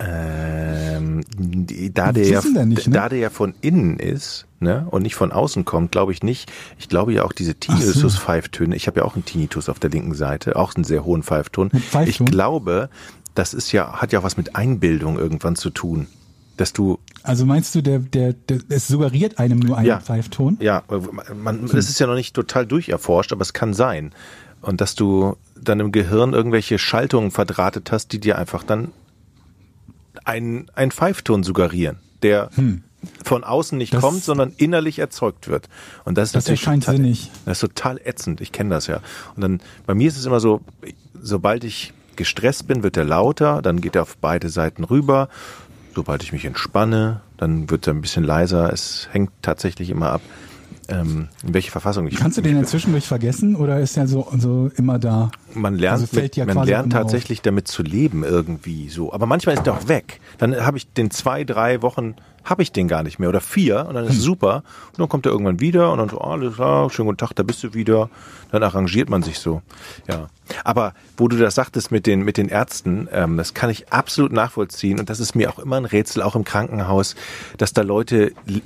Ähm, da der ja, nicht, ne? da der ja von innen ist, ne, und nicht von außen kommt, glaube ich nicht. Ich glaube ja auch diese Tinnitus-Pfeiftöne. Ich habe ja auch einen Tinnitus auf der linken Seite, auch einen sehr hohen Pfeifton. Pfeifton? Ich glaube, das ist ja, hat ja auch was mit Einbildung irgendwann zu tun. Dass du, Also meinst du, der, der, der es suggeriert einem nur einen Ja. Pfeifton? ja, man, das ist ja noch nicht total durcherforscht, aber es kann sein. Und dass du dann im Gehirn irgendwelche Schaltungen verdrahtet hast, die dir einfach dann einen, einen Pfeifton suggerieren, der von außen nicht Das- kommt, sondern innerlich erzeugt wird. Und das ist Das natürlich erscheint total, sinnig. Das ist total ätzend. Ich kenne das ja. Und dann bei mir ist es immer so, sobald ich gestresst bin, wird er lauter, dann geht er auf beide Seiten rüber. Sobald ich mich entspanne, dann wird er ein bisschen leiser. Es hängt tatsächlich immer ab, ähm, in welche Verfassung ich Kannst du den inzwischen durch vergessen oder ist er so, so immer da? man lernt, Also mit, ja man lernt immer auf. tatsächlich damit zu leben irgendwie so. Aber manchmal ist der auch weg. Dann habe ich den zwei, drei Wochen habe ich den gar nicht mehr oder vier und dann Hm. ist super. Und dann kommt er irgendwann wieder und dann so, alles klar, schönen guten Tag, da bist du wieder. Dann arrangiert man sich so. Ja. Aber wo du das sagtest mit den, mit den Ärzten, ähm, das kann ich absolut nachvollziehen und das ist mir auch immer ein Rätsel, auch im Krankenhaus, dass da Leute li-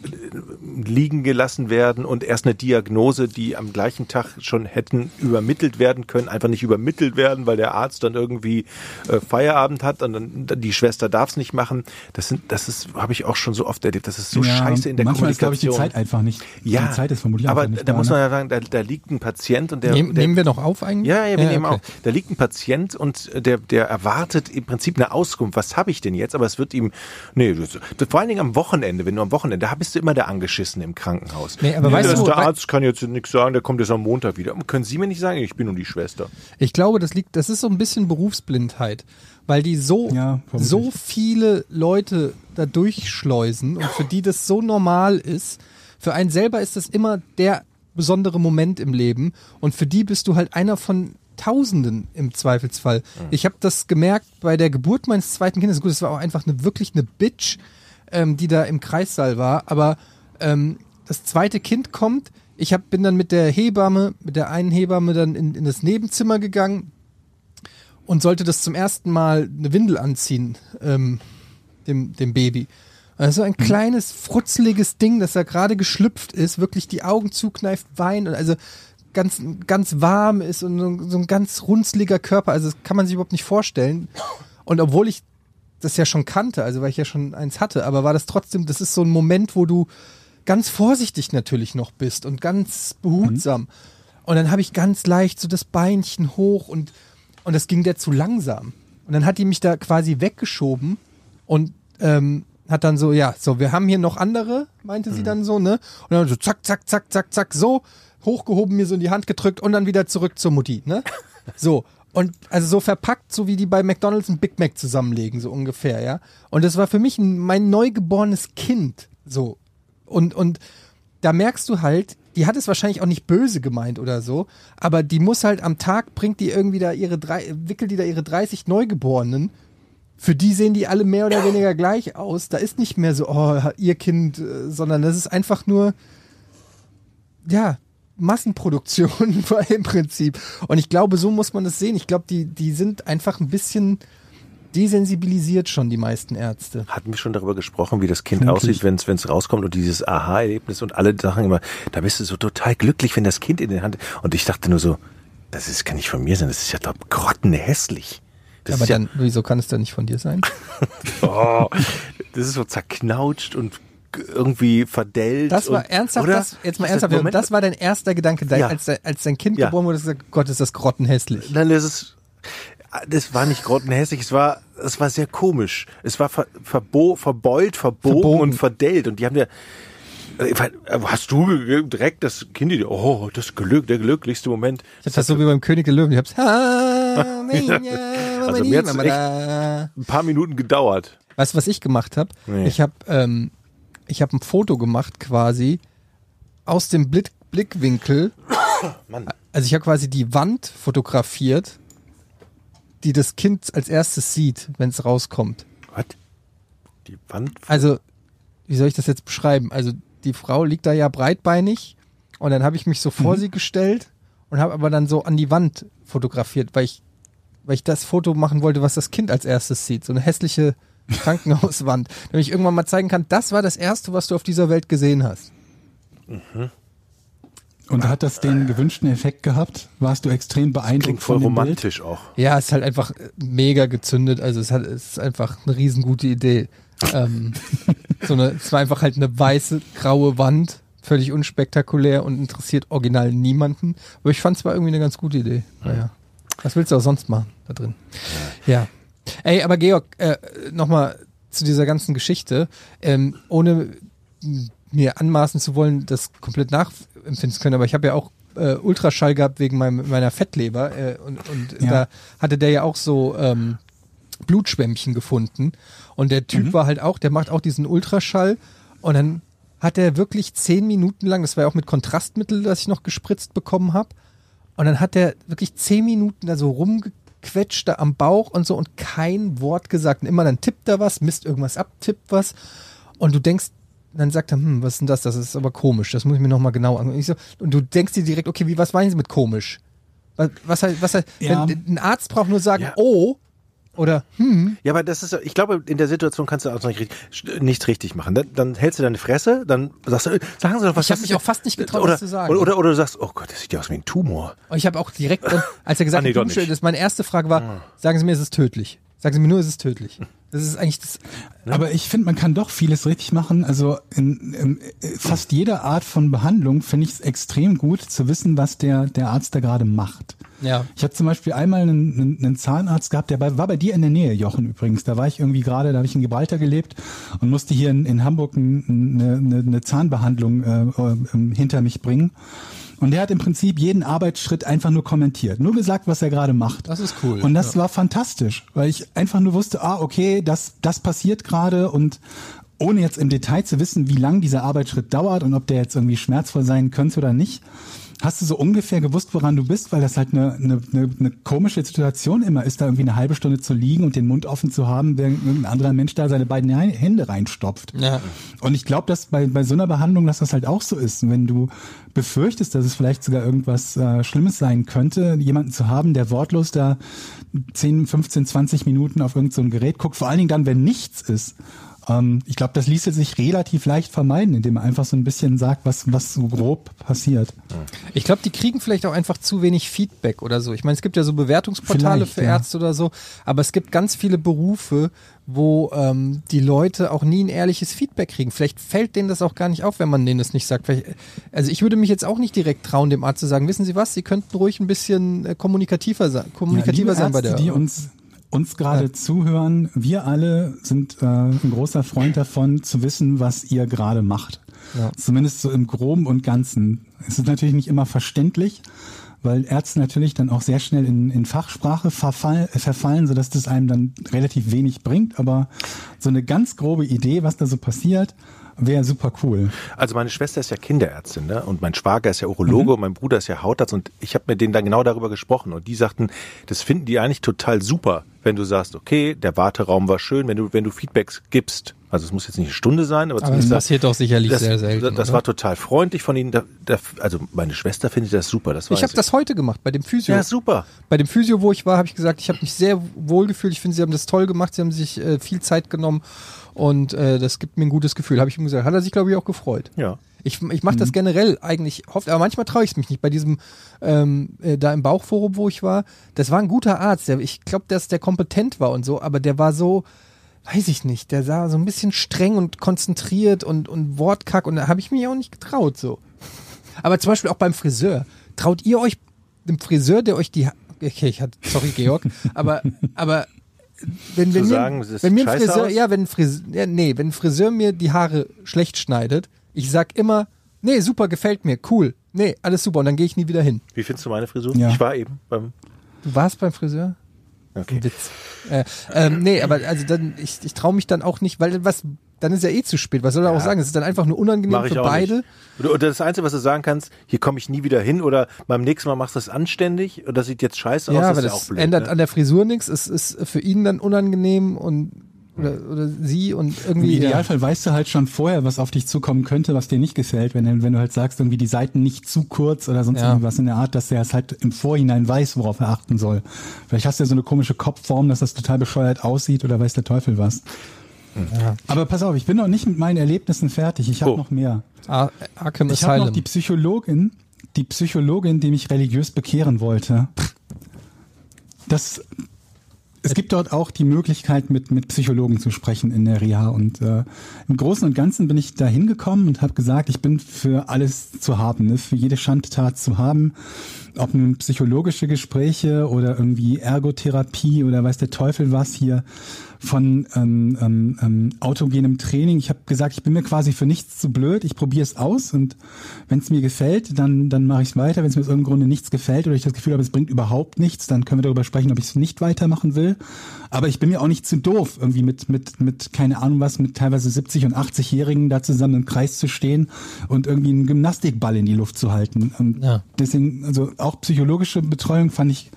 liegen gelassen werden und erst eine Diagnose, die am gleichen Tag schon hätten übermittelt werden können, einfach nicht übermittelt werden, weil der Arzt dann irgendwie äh, Feierabend hat und dann dann die Schwester darf es nicht machen. Das sind, das ist, habe ich auch schon so oft erlebt. Das ist so Ja, scheiße in der manchmal ist, glaube ich, Kommunikation. die Zeit einfach nicht. ja, die Zeit ist vermutlich aber nicht da da, muss ne? man ja sagen, da, da liegt ein Patient und der, Nehm, der nehmen wir noch auf eigentlich? ja, ja, wir nehmen okay. Auch. Da liegt ein Patient und der, der erwartet im Prinzip eine Auskunft. Was habe ich denn jetzt? Aber es wird ihm, nee, das, das, vor allen Dingen am Wochenende, wenn du am Wochenende, da bist du immer der Angeschissene im Krankenhaus. Nee, aber weißt das du, der Arzt kann jetzt nichts sagen, der kommt jetzt am Montag wieder. Können Sie mir nicht sagen, ich bin nur die Schwester. Ich glaube, das liegt, das ist so ein bisschen Berufsblindheit, weil die so, Ja, so viele Leute da durchschleusen und für die das so normal ist. Für einen selber ist das immer der besondere Moment im Leben und für die bist du halt einer von Tausenden im Zweifelsfall. Ich habe das gemerkt bei der Geburt meines zweiten Kindes. Gut, es war auch einfach eine wirklich eine Bitch, ähm, die da im Kreissaal war, aber ähm, das zweite Kind kommt. Ich hab, bin dann mit der Hebamme, mit der einen Hebamme dann in, in das Nebenzimmer gegangen und sollte das zum ersten Mal eine Windel anziehen, ähm, dem, dem Baby. Also ein kleines, frutzeliges Ding, das da gerade geschlüpft ist, wirklich die Augen zukneift, weint und also ganz, ganz warm ist und so, so ein ganz runzliger Körper. Also das kann man sich überhaupt nicht vorstellen. Und obwohl ich das ja schon kannte, also weil ich ja schon eins hatte, aber war das trotzdem, das ist so ein Moment, wo du ganz vorsichtig natürlich noch bist und ganz behutsam. Und dann habe ich ganz leicht so das Beinchen hoch und, und das ging der zu langsam. Und dann hat die mich da quasi weggeschoben und ähm, hat dann so, ja, so, wir haben hier noch andere, meinte sie dann so, ne? Und dann so zack, zack, zack, zack, zack, so, hochgehoben, mir so in die Hand gedrückt und dann wieder zurück zur Mutti, ne? So. Und also so verpackt, so wie die bei McDonalds ein Big Mac zusammenlegen, so ungefähr, ja. Und das war für mich ein, mein neugeborenes Kind, so. Und, und da merkst du halt, die hat es wahrscheinlich auch nicht böse gemeint oder so, aber die muss halt am Tag, bringt die irgendwie da ihre drei, wickelt die da ihre 30 Neugeborenen. Für die sehen die alle mehr oder weniger gleich aus. Da ist nicht mehr so, oh, ihr Kind, äh, sondern das ist einfach nur, ja, Massenproduktion im Prinzip. Und ich glaube, so muss man das sehen. Ich glaube, die, die sind einfach ein bisschen desensibilisiert schon, die meisten Ärzte. Hatten wir schon darüber gesprochen, wie das Kind Vermutlich. aussieht, wenn es rauskommt und dieses Aha-Erlebnis und alle sagen immer, da bist du so total glücklich, wenn das Kind in der Hand und ich dachte nur so, das ist, kann nicht von mir sein, das ist ja doch grottenhässlich. Das Aber ist ja, dann, wieso kann es dann nicht von dir sein? oh, das ist so zerknautscht und irgendwie verdellt. Das war und, ernsthaft, oder? das, jetzt mal ernsthaft, Moment, das war dein erster Gedanke, dein, Ja. als, als dein Kind Ja. geboren wurde, hast du gesagt, Gott, ist das grottenhässlich. Nein, das ist, das war nicht grottenhässlich, es war, es war sehr komisch. Es war ver, verbo, verbeult, verbogen, Verbogen. und verdellt und die haben ja, hast du direkt das Kind, oh, das Glück, der glücklichste Moment. Ich hab das so wie beim König der Löwen, ich hab's, Also mir hat's echt- ein paar Minuten gedauert. Weißt du, was ich gemacht habe? Nee. Ich habe ähm, ich hab ein Foto gemacht quasi aus dem Blick Blickwinkel. Mann. Also ich habe quasi die Wand fotografiert, die das Kind als erstes sieht, wenn es rauskommt. Was? Die Wand? Also, wie soll ich das jetzt beschreiben? Also die Frau liegt da ja breitbeinig und dann habe ich mich so vor sie gestellt und habe aber dann so an die Wand fotografiert, weil ich, weil ich das Foto machen wollte, was das Kind als erstes sieht. So eine hässliche Krankenhauswand. Damit ich irgendwann mal zeigen kann, das war das Erste, was du auf dieser Welt gesehen hast. Und hat das den gewünschten Effekt gehabt? Warst du extrem beeindruckt Klingt voll von dem Bild? romantisch auch. Ja, es ist halt einfach mega gezündet. Also es, hat, es ist einfach eine riesengute Idee. Ähm, so eine, es war einfach halt eine weiße, graue Wand, völlig unspektakulär und interessiert original niemanden. Aber ich fand es war irgendwie eine ganz gute Idee. Naja. Was willst du auch sonst machen da drin? Ja. Ey, aber Georg, äh, nochmal zu dieser ganzen Geschichte. Ähm, ohne mir anmaßen zu wollen, das komplett nachempfinden zu können, aber ich habe ja auch äh, Ultraschall gehabt wegen meinem, meiner Fettleber äh, und, und Ja. da hatte der ja auch so ähm, Blutschwämmchen gefunden und der Typ war halt auch, der macht auch diesen Ultraschall und dann hat er wirklich zehn Minuten lang, das war ja auch mit Kontrastmittel, das ich noch gespritzt bekommen habe, und dann hat er wirklich zehn Minuten da so rumgequetscht da am Bauch und so und kein Wort gesagt. Und immer dann tippt er was, misst irgendwas ab, tippt was. Und du denkst, dann sagt er, hm, was ist denn das? Das ist aber komisch. Das muss ich mir nochmal genau angucken. Ich so, und du denkst dir direkt, okay, wie, was meinen Sie mit komisch? Was, was, heißt- was, heißt- Ja. wenn, ein Arzt braucht nur sagen, Ja. oh, oder hm, Ja, aber das ist, ich glaube, in der Situation kannst du auch nicht richtig, nichts richtig machen. Dann, dann hältst du deine Fresse, dann sagst du, sagen Sie doch was. Ich hab das mich auch fast nicht getraut, oder, das zu sagen. Oder, oder, oder du sagst, oh Gott, das sieht ja aus wie ein Tumor. Und ich habe auch direkt, als er gesagt Ah, nee, hat, Blumenstille, nicht. das meine erste Frage war, sagen Sie mir, ist es tödlich? Sagen Sie mir nur, ist es tödlich? Das ist eigentlich das, Aber ich finde, man kann doch vieles richtig machen. Also in, in äh, fast jeder Art von Behandlung finde ich es extrem gut zu wissen, was der, der Arzt da gerade macht. ja. Ich hatte zum Beispiel einmal einen, einen, einen Zahnarzt gehabt, der bei, war bei dir in der Nähe, Jochen übrigens. Da war ich irgendwie gerade, da habe ich in Gibraltar gelebt und musste hier in, in Hamburg ein, eine, eine, eine Zahnbehandlung äh, äh, hinter mich bringen. Und der hat im Prinzip jeden Arbeitsschritt einfach nur kommentiert, nur gesagt, was er gerade macht. Das ist cool, Und das war fantastisch, weil ich einfach nur wusste, ah, okay, das, das passiert gerade. Und ohne jetzt im Detail zu wissen, wie lang dieser Arbeitsschritt dauert und ob der jetzt irgendwie schmerzvoll sein könnte oder nicht, hast du so ungefähr gewusst, woran du bist, weil das halt eine, eine, eine, komische Situation immer ist, da irgendwie eine halbe Stunde zu liegen und den Mund offen zu haben, während irgendein anderer Mensch da seine beiden Hände reinstopft. Ja. Und ich glaube, dass bei, bei so einer Behandlung, dass das halt auch so ist. Und wenn du befürchtest, dass es vielleicht sogar irgendwas äh, Schlimmes sein könnte, jemanden zu haben, der wortlos da 10, 15, 20 Minuten auf irgendein so ein Gerät guckt, vor allen Dingen dann, wenn nichts ist. Ähm, ich glaube, das ließe sich relativ leicht vermeiden, indem man einfach so ein bisschen sagt, was, was so grob passiert. Ich glaube, die kriegen vielleicht auch einfach zu wenig Feedback oder so. Ich meine, es gibt ja so Bewertungsportale Vielleicht, für ja. Ärzte oder so, aber es gibt ganz viele Berufe, wo ähm, die Leute auch nie ein ehrliches Feedback kriegen. Vielleicht fällt denen das auch gar nicht auf, wenn man denen das nicht sagt. Vielleicht, also ich würde mich jetzt auch nicht direkt trauen, dem Arzt zu sagen, wissen Sie was, Sie könnten ruhig ein bisschen äh, kommunikativer sein, kommunikativer ja, sein bei der. die uns uns gerade zuhören, wir alle sind äh, ein großer Freund davon, zu wissen, was ihr gerade macht. Ja. Zumindest so im Groben und Ganzen. Es ist natürlich nicht immer verständlich, weil Ärzte natürlich dann auch sehr schnell in, in Fachsprache verfall, äh, verfallen, sodass das einem dann relativ wenig bringt. Aber so eine ganz grobe Idee, was da so passiert, wäre super cool. Also meine Schwester ist ja Kinderärztin, ne? Und mein Schwager ist ja Urologe und mein Bruder ist ja Hautarzt und ich habe mit denen dann genau darüber gesprochen und die sagten, das finden die eigentlich total super, wenn du sagst, okay, der Warteraum war schön, wenn du wenn du Feedbacks gibst. Also es muss jetzt nicht eine Stunde sein, aber, aber das zumindest passiert doch sicherlich das, sehr selten. Das, das oder? war total freundlich von ihnen. Da, da, also meine Schwester findet das super. Das ich habe das heute gemacht bei dem Physio. Ja, super. Bei dem Physio, wo ich war, habe ich gesagt, ich habe mich sehr wohl gefühlt. Ich finde, sie haben das toll gemacht. Sie haben sich äh, viel Zeit genommen und äh, das gibt mir ein gutes Gefühl. Habe ich ihm gesagt. Hat er sich, glaube ich, auch gefreut. Ja. Ich, ich mache das generell eigentlich oft, aber manchmal traue ich mich nicht. Bei diesem ähm, äh, da im Bauchforum, wo ich war, das war ein guter Arzt. Der, ich glaube, dass der kompetent war und so, aber der war so, weiß ich nicht, der sah so ein bisschen streng und konzentriert und, und wortkack und da habe ich mich auch nicht getraut so. Aber zum Beispiel auch beim Friseur. Traut ihr euch dem Friseur, der euch die Ha- Okay, ich hatte, sorry, Georg, aber, aber wenn, wenn, mir, sagen, es wenn mir ein Friseur, aus? ja, wenn ein Friseur, ja, nee, wenn ein Friseur mir die Haare schlecht schneidet, ich sag immer, nee, super, gefällt mir, cool, nee, alles super und dann gehe ich nie wieder hin. Wie findest du meine Frisur? Ja. Ich war eben beim Du warst beim Friseur? Okay. Ein Witz. Äh, ähm, nee, aber also dann, ich, ich traue mich dann auch nicht, weil was, dann ist ja eh zu spät. Was soll er auch sagen? Es ist dann einfach nur unangenehm für auch beide. nicht. Und das Einzige, was du sagen kannst, hier komme ich nie wieder hin oder beim nächsten Mal machst du das anständig und das sieht jetzt scheiße Ja, aus. aber ist das ja auch blöd, ändert ne? an der Frisur nichts. Es ist für ihn dann unangenehm und oder, oder sie und Im irgendwie. Ja. Idealfall weißt du halt schon vorher, was auf dich zukommen könnte, was dir nicht gefällt, wenn, du- wenn du halt sagst, irgendwie die Seiten nicht zu kurz oder sonst Ja. irgendwas in der Art, dass er es halt im Vorhinein weiß, worauf er achten soll. Vielleicht hast du ja so eine komische Kopfform, dass das total bescheuert aussieht oder weiß der Teufel was. Aber pass auf, ich bin noch nicht mit meinen Erlebnissen fertig. Ich habe Oh. noch mehr. Ar Arkham Ich habe noch die Psychologin, die Psychologin, die mich religiös bekehren wollte. Das es gibt dort auch die Möglichkeit, mit, mit Psychologen zu sprechen in der Reha. Und äh, im Großen und Ganzen bin ich da hingekommen und habe gesagt, ich bin für alles zu haben, ne? für jede Schandtat zu haben. Ob nun psychologische Gespräche oder irgendwie Ergotherapie oder weiß der Teufel was hier von ähm, ähm, ähm, autogenem Training. Ich habe gesagt, ich bin mir quasi für nichts zu blöd. Ich probiere es aus und wenn es mir gefällt, dann dann mache ich es weiter. Wenn es mir aus irgendeinem Grunde nichts gefällt oder ich das Gefühl habe, es bringt überhaupt nichts, dann können wir darüber sprechen, ob ich es nicht weitermachen will. Aber ich bin mir auch nicht zu doof, irgendwie mit mit mit keine Ahnung was mit teilweise 70 und 80-Jährigen da zusammen im Kreis zu stehen und irgendwie einen Gymnastikball in die Luft zu halten. Und Ja. deswegen also auch psychologische Betreuung fand ich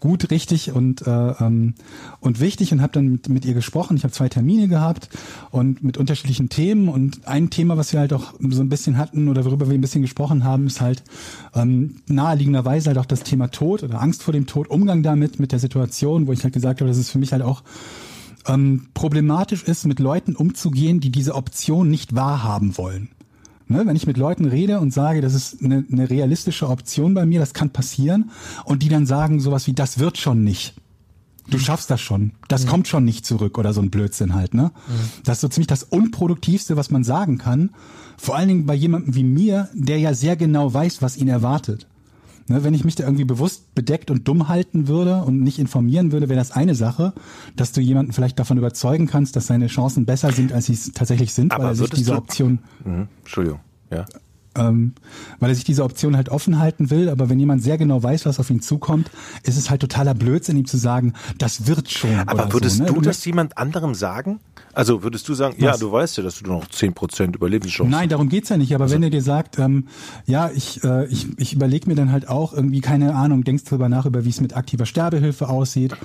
gut, richtig und äh, ähm, und wichtig und habe dann mit, mit ihr gesprochen. Ich habe zwei Termine gehabt und mit unterschiedlichen Themen und ein Thema, was wir halt auch so ein bisschen hatten oder worüber wir ein bisschen gesprochen haben, ist halt ähm, naheliegenderweise halt auch das Thema Tod oder Angst vor dem Tod, Umgang damit, mit der Situation, wo ich halt gesagt habe, dass es für mich halt auch ähm, problematisch ist, mit Leuten umzugehen, die diese Option nicht wahrhaben wollen. Ne, wenn ich mit Leuten rede und sage, das ist eine, eine realistische Option bei mir, das kann passieren, und die dann sagen sowas wie, das wird schon nicht. Du schaffst das schon. Das kommt schon nicht zurück oder so ein Blödsinn halt, ne? Das ist so ziemlich das Unproduktivste, was man sagen kann. Vor allen Dingen bei jemandem wie mir, der ja sehr genau weiß, was ihn erwartet. Ne, wenn ich mich da irgendwie bewusst bedeckt und dumm halten würde und nicht informieren würde, wäre das eine Sache, dass du jemanden vielleicht davon überzeugen kannst, dass seine Chancen besser sind, als sie es tatsächlich sind, Aber weil er sich diese du- Option Mhm. Entschuldigung. Ja. Ähm, weil er sich diese Option halt offen halten will. Aber wenn jemand sehr genau weiß, was auf ihn zukommt, ist es halt totaler Blödsinn, ihm zu sagen, das wird schon. Aber würdest so, ne? du das jemand anderem sagen? Also würdest du sagen, ja, du weißt ja, dass du noch 10% Überlebenschancen Nein, darum geht's ja nicht. Aber wenn er dir sagt, ähm, ja, ich, äh, ich, ich überlege mir dann halt auch irgendwie, keine Ahnung, denkst drüber nach, über wie es mit aktiver Sterbehilfe aussieht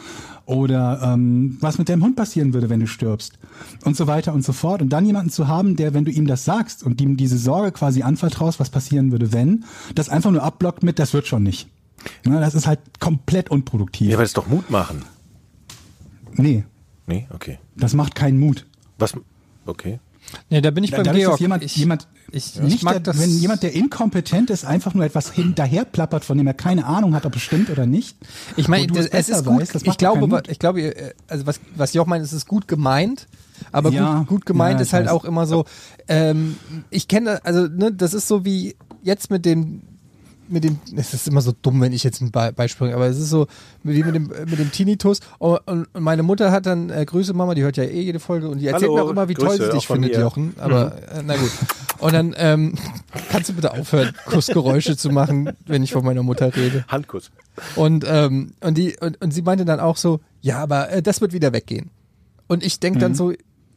oder ähm, was mit deinem Hund passieren würde, wenn du stirbst und so weiter und so fort. Und dann jemanden zu haben, der, wenn du ihm das sagst und ihm diese Sorge quasi anvertraust, was passieren würde, wenn, das einfach nur abblockt mit, das wird schon nicht. Ne, das ist halt komplett unproduktiv. Ja, aber das ist doch Mut machen. nee, Nee, okay. das macht keinen Mut. Was? Okay. Nee, da bin ich beim Dadurch, Georg. dass jemand, ich, jemand ich, nicht ich mag der, das. wenn jemand, der inkompetent ist, einfach nur etwas hinterherplappert, von dem er keine Ahnung hat, ob es stimmt oder nicht. Ich meine, es ist gut. weißt, das ich glaube, ich glaube, äh, also was was Joch meint, es ist gut gemeint, aber Ja, gut, gut gemeint ja, ist halt weiß. auch immer so. Ähm, ich kenne, also ne, das ist so wie jetzt mit dem mit dem, es ist immer so dumm, wenn ich jetzt ein Be Beispiel bringe, aber es ist so wie mit dem, mit dem Tinnitus. Und, und und meine Mutter hat dann, äh, Grüße Mama, die hört ja eh jede Folge und die erzählt Hallo, mir auch immer, wie toll Grüße, sie auch dich von findet, mir. Jochen. Aber äh, na gut. Und dann ähm, kannst du bitte aufhören, Kussgeräusche zu machen, wenn ich von meiner Mutter rede. Handkuss. Und, ähm, und, die, und, und sie meinte dann auch so, ja, aber äh, das wird wieder weggehen. Und ich denk dann so,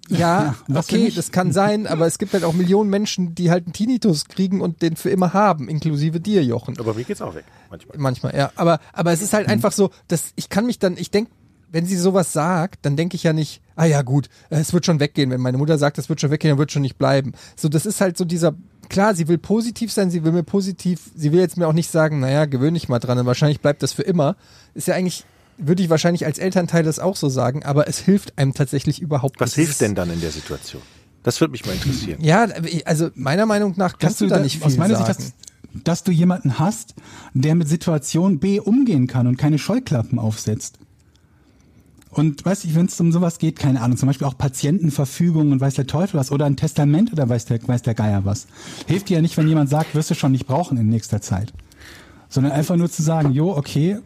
ja, okay, das kann sein, aber es gibt halt auch Millionen Menschen, die halt einen Tinnitus kriegen und den für immer haben, inklusive dir, Jochen. Aber mir geht's auch weg. Manchmal. Manchmal, ja. Aber, aber es ist halt einfach so, dass ich kann mich dann, ich denk, wenn sie sowas sagt, dann denke ich ja nicht, ah ja gut, äh, es wird schon weggehen. Wenn meine Mutter sagt, es wird schon weggehen, dann wird schon nicht bleiben. So, das ist halt so dieser, klar, sie will positiv sein, sie will mir positiv, sie will jetzt mir auch nicht sagen, naja, gewöhn dich mal dran, und wahrscheinlich bleibt das für immer. Ist ja eigentlich, würde ich wahrscheinlich als Elternteil das auch so sagen, aber es hilft einem tatsächlich überhaupt Was nicht. hilft Es ist- denn dann in der Situation? Das würde mich mal interessieren. Ja, also meiner Meinung nach kannst du da nicht viel aus meiner sagen. Sicht, dass, dass du jemanden hast, der mit Situation B umgehen kann und keine Scheuklappen aufsetzt. Und weißt du, wenn es um sowas geht, keine Ahnung, zum Beispiel auch Patientenverfügung und weiß der Teufel was oder ein Testament oder weiß der, weiß der Geier was. Hilft dir ja nicht, wenn jemand sagt, wirst du schon nicht brauchen in nächster Zeit. Sondern einfach nur zu sagen, jo, okay,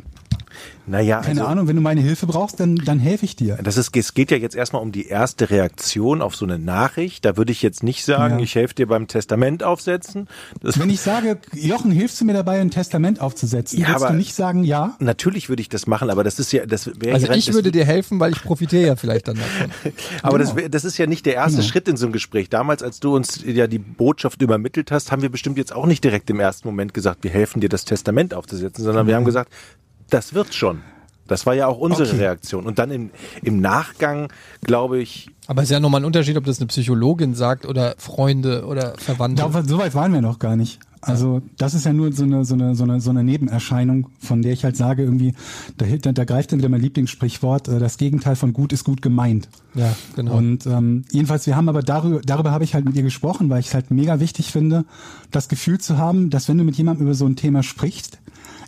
Naja, keine also, Ahnung, wenn du meine Hilfe brauchst, dann, dann helfe ich dir. Das ist, es geht ja jetzt erstmal um die erste Reaktion auf so eine Nachricht. Da würde ich jetzt nicht sagen, Ja. ich helfe dir beim Testament aufsetzen. Das, Wenn ich sage, Jochen, hilfst du mir dabei, ein Testament aufzusetzen, Ja, würdest du nicht sagen, ja? natürlich würde ich das machen, aber das ist ja, das wäre Also ich würde dir helfen, weil ich profitiere ja vielleicht dann davon. Aber Genau. das, wär- das ist ja nicht der erste Genau. Schritt in so einem Gespräch. Damals, als du uns ja die Botschaft übermittelt hast, haben wir bestimmt jetzt auch nicht direkt im ersten Moment gesagt, wir helfen dir, das Testament aufzusetzen, sondern wir haben gesagt, das wird schon. Das war ja auch unsere Okay. Reaktion. Und dann im, im Nachgang, glaube ich, Aber es ist ja nochmal ein Unterschied, ob das eine Psychologin sagt oder Freunde oder Verwandte. Da, so weit waren wir noch gar nicht. Also das ist ja nur so eine, so eine, so eine, so eine Nebenerscheinung, von der ich halt sage, irgendwie, da, hilft- da, da greift dann wieder mein Lieblingssprichwort, äh, das Gegenteil von gut ist gut gemeint. ja, genau. Und ähm, jedenfalls, wir haben aber darüber, darüber habe ich halt mit ihr gesprochen, weil ich es halt mega wichtig finde, das Gefühl zu haben, dass wenn du mit jemandem über so ein Thema sprichst,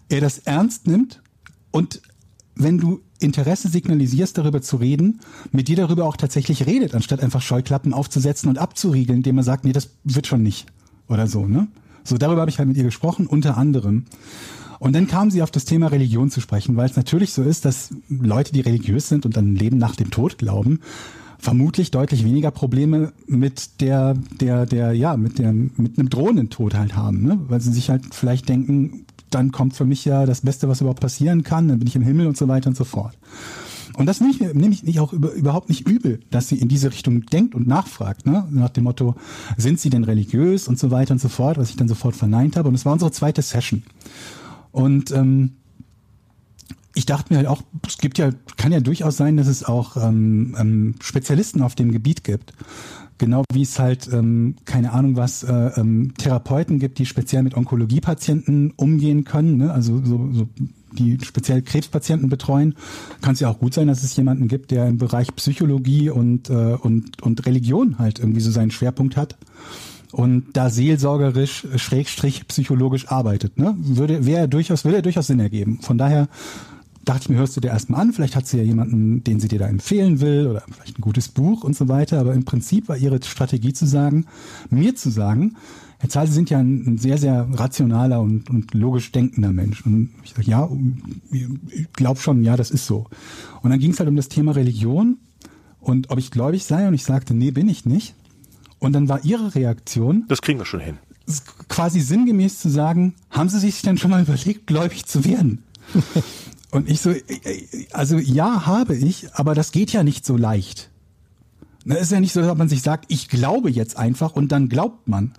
er das ernst nimmt und wenn du Interesse signalisierst, darüber zu reden, mit dir darüber auch tatsächlich redet, anstatt einfach Scheuklappen aufzusetzen und abzuriegeln, indem man sagt, nee, das wird schon nicht. Oder so, ne? So, darüber habe ich halt mit ihr gesprochen, unter anderem. Und dann kam sie auf das Thema Religion zu sprechen, weil es natürlich so ist, dass Leute, die religiös sind und an Leben nach dem Tod glauben, vermutlich deutlich weniger Probleme mit der, der, der, ja, mit der, mit einem drohenden Tod halt haben, ne? Weil sie sich halt vielleicht denken, dann kommt für mich ja das Beste, was überhaupt passieren kann, dann bin ich im Himmel und so weiter und so fort. Und das nehme ich mir nehme ich nicht auch über, überhaupt nicht übel, dass sie in diese Richtung denkt und nachfragt, ne? nach dem Motto, sind sie denn religiös und so weiter und so fort, was ich dann sofort verneint habe. Und es war unsere zweite Session. Und ähm, ich dachte mir halt auch, es gibt ja, kann ja durchaus sein, dass es auch ähm, ähm, Spezialisten auf dem Gebiet gibt. Genau wie es halt, ähm, keine Ahnung was, äh, ähm, Therapeuten gibt, die speziell mit Onkologiepatienten umgehen können, ne? also so, so die speziell Krebspatienten betreuen, kann es ja auch gut sein, dass es jemanden gibt, der im Bereich Psychologie und, äh, und, und Religion halt irgendwie so seinen Schwerpunkt hat und da seelsorgerisch, schrägstrich psychologisch arbeitet. Ne? Würde, wäre durchaus, würde durchaus Sinn ergeben. Von daher dachte ich mir, hörst du dir erstmal an, vielleicht hat sie ja jemanden, den sie dir da empfehlen will oder vielleicht ein gutes Buch und so weiter, aber im Prinzip war ihre Strategie zu sagen, mir zu sagen, Herr Zahl, Sie sind ja ein, ein sehr, sehr rationaler und, und, logisch denkender Mensch. Und ich sage, ja, ich glaube schon, ja, das ist so. Und dann ging es halt um das Thema Religion und ob ich gläubig sei und ich sagte, nee, bin ich nicht. Und dann war ihre Reaktion. Das kriegen wir schon hin. Quasi sinngemäß zu sagen, haben Sie sich denn schon mal überlegt, gläubig zu werden? Und ich so, äh, äh, also ja, habe ich, aber das geht ja nicht so leicht. Es ist ja nicht so, dass man sich sagt, ich glaube jetzt einfach und dann glaubt man.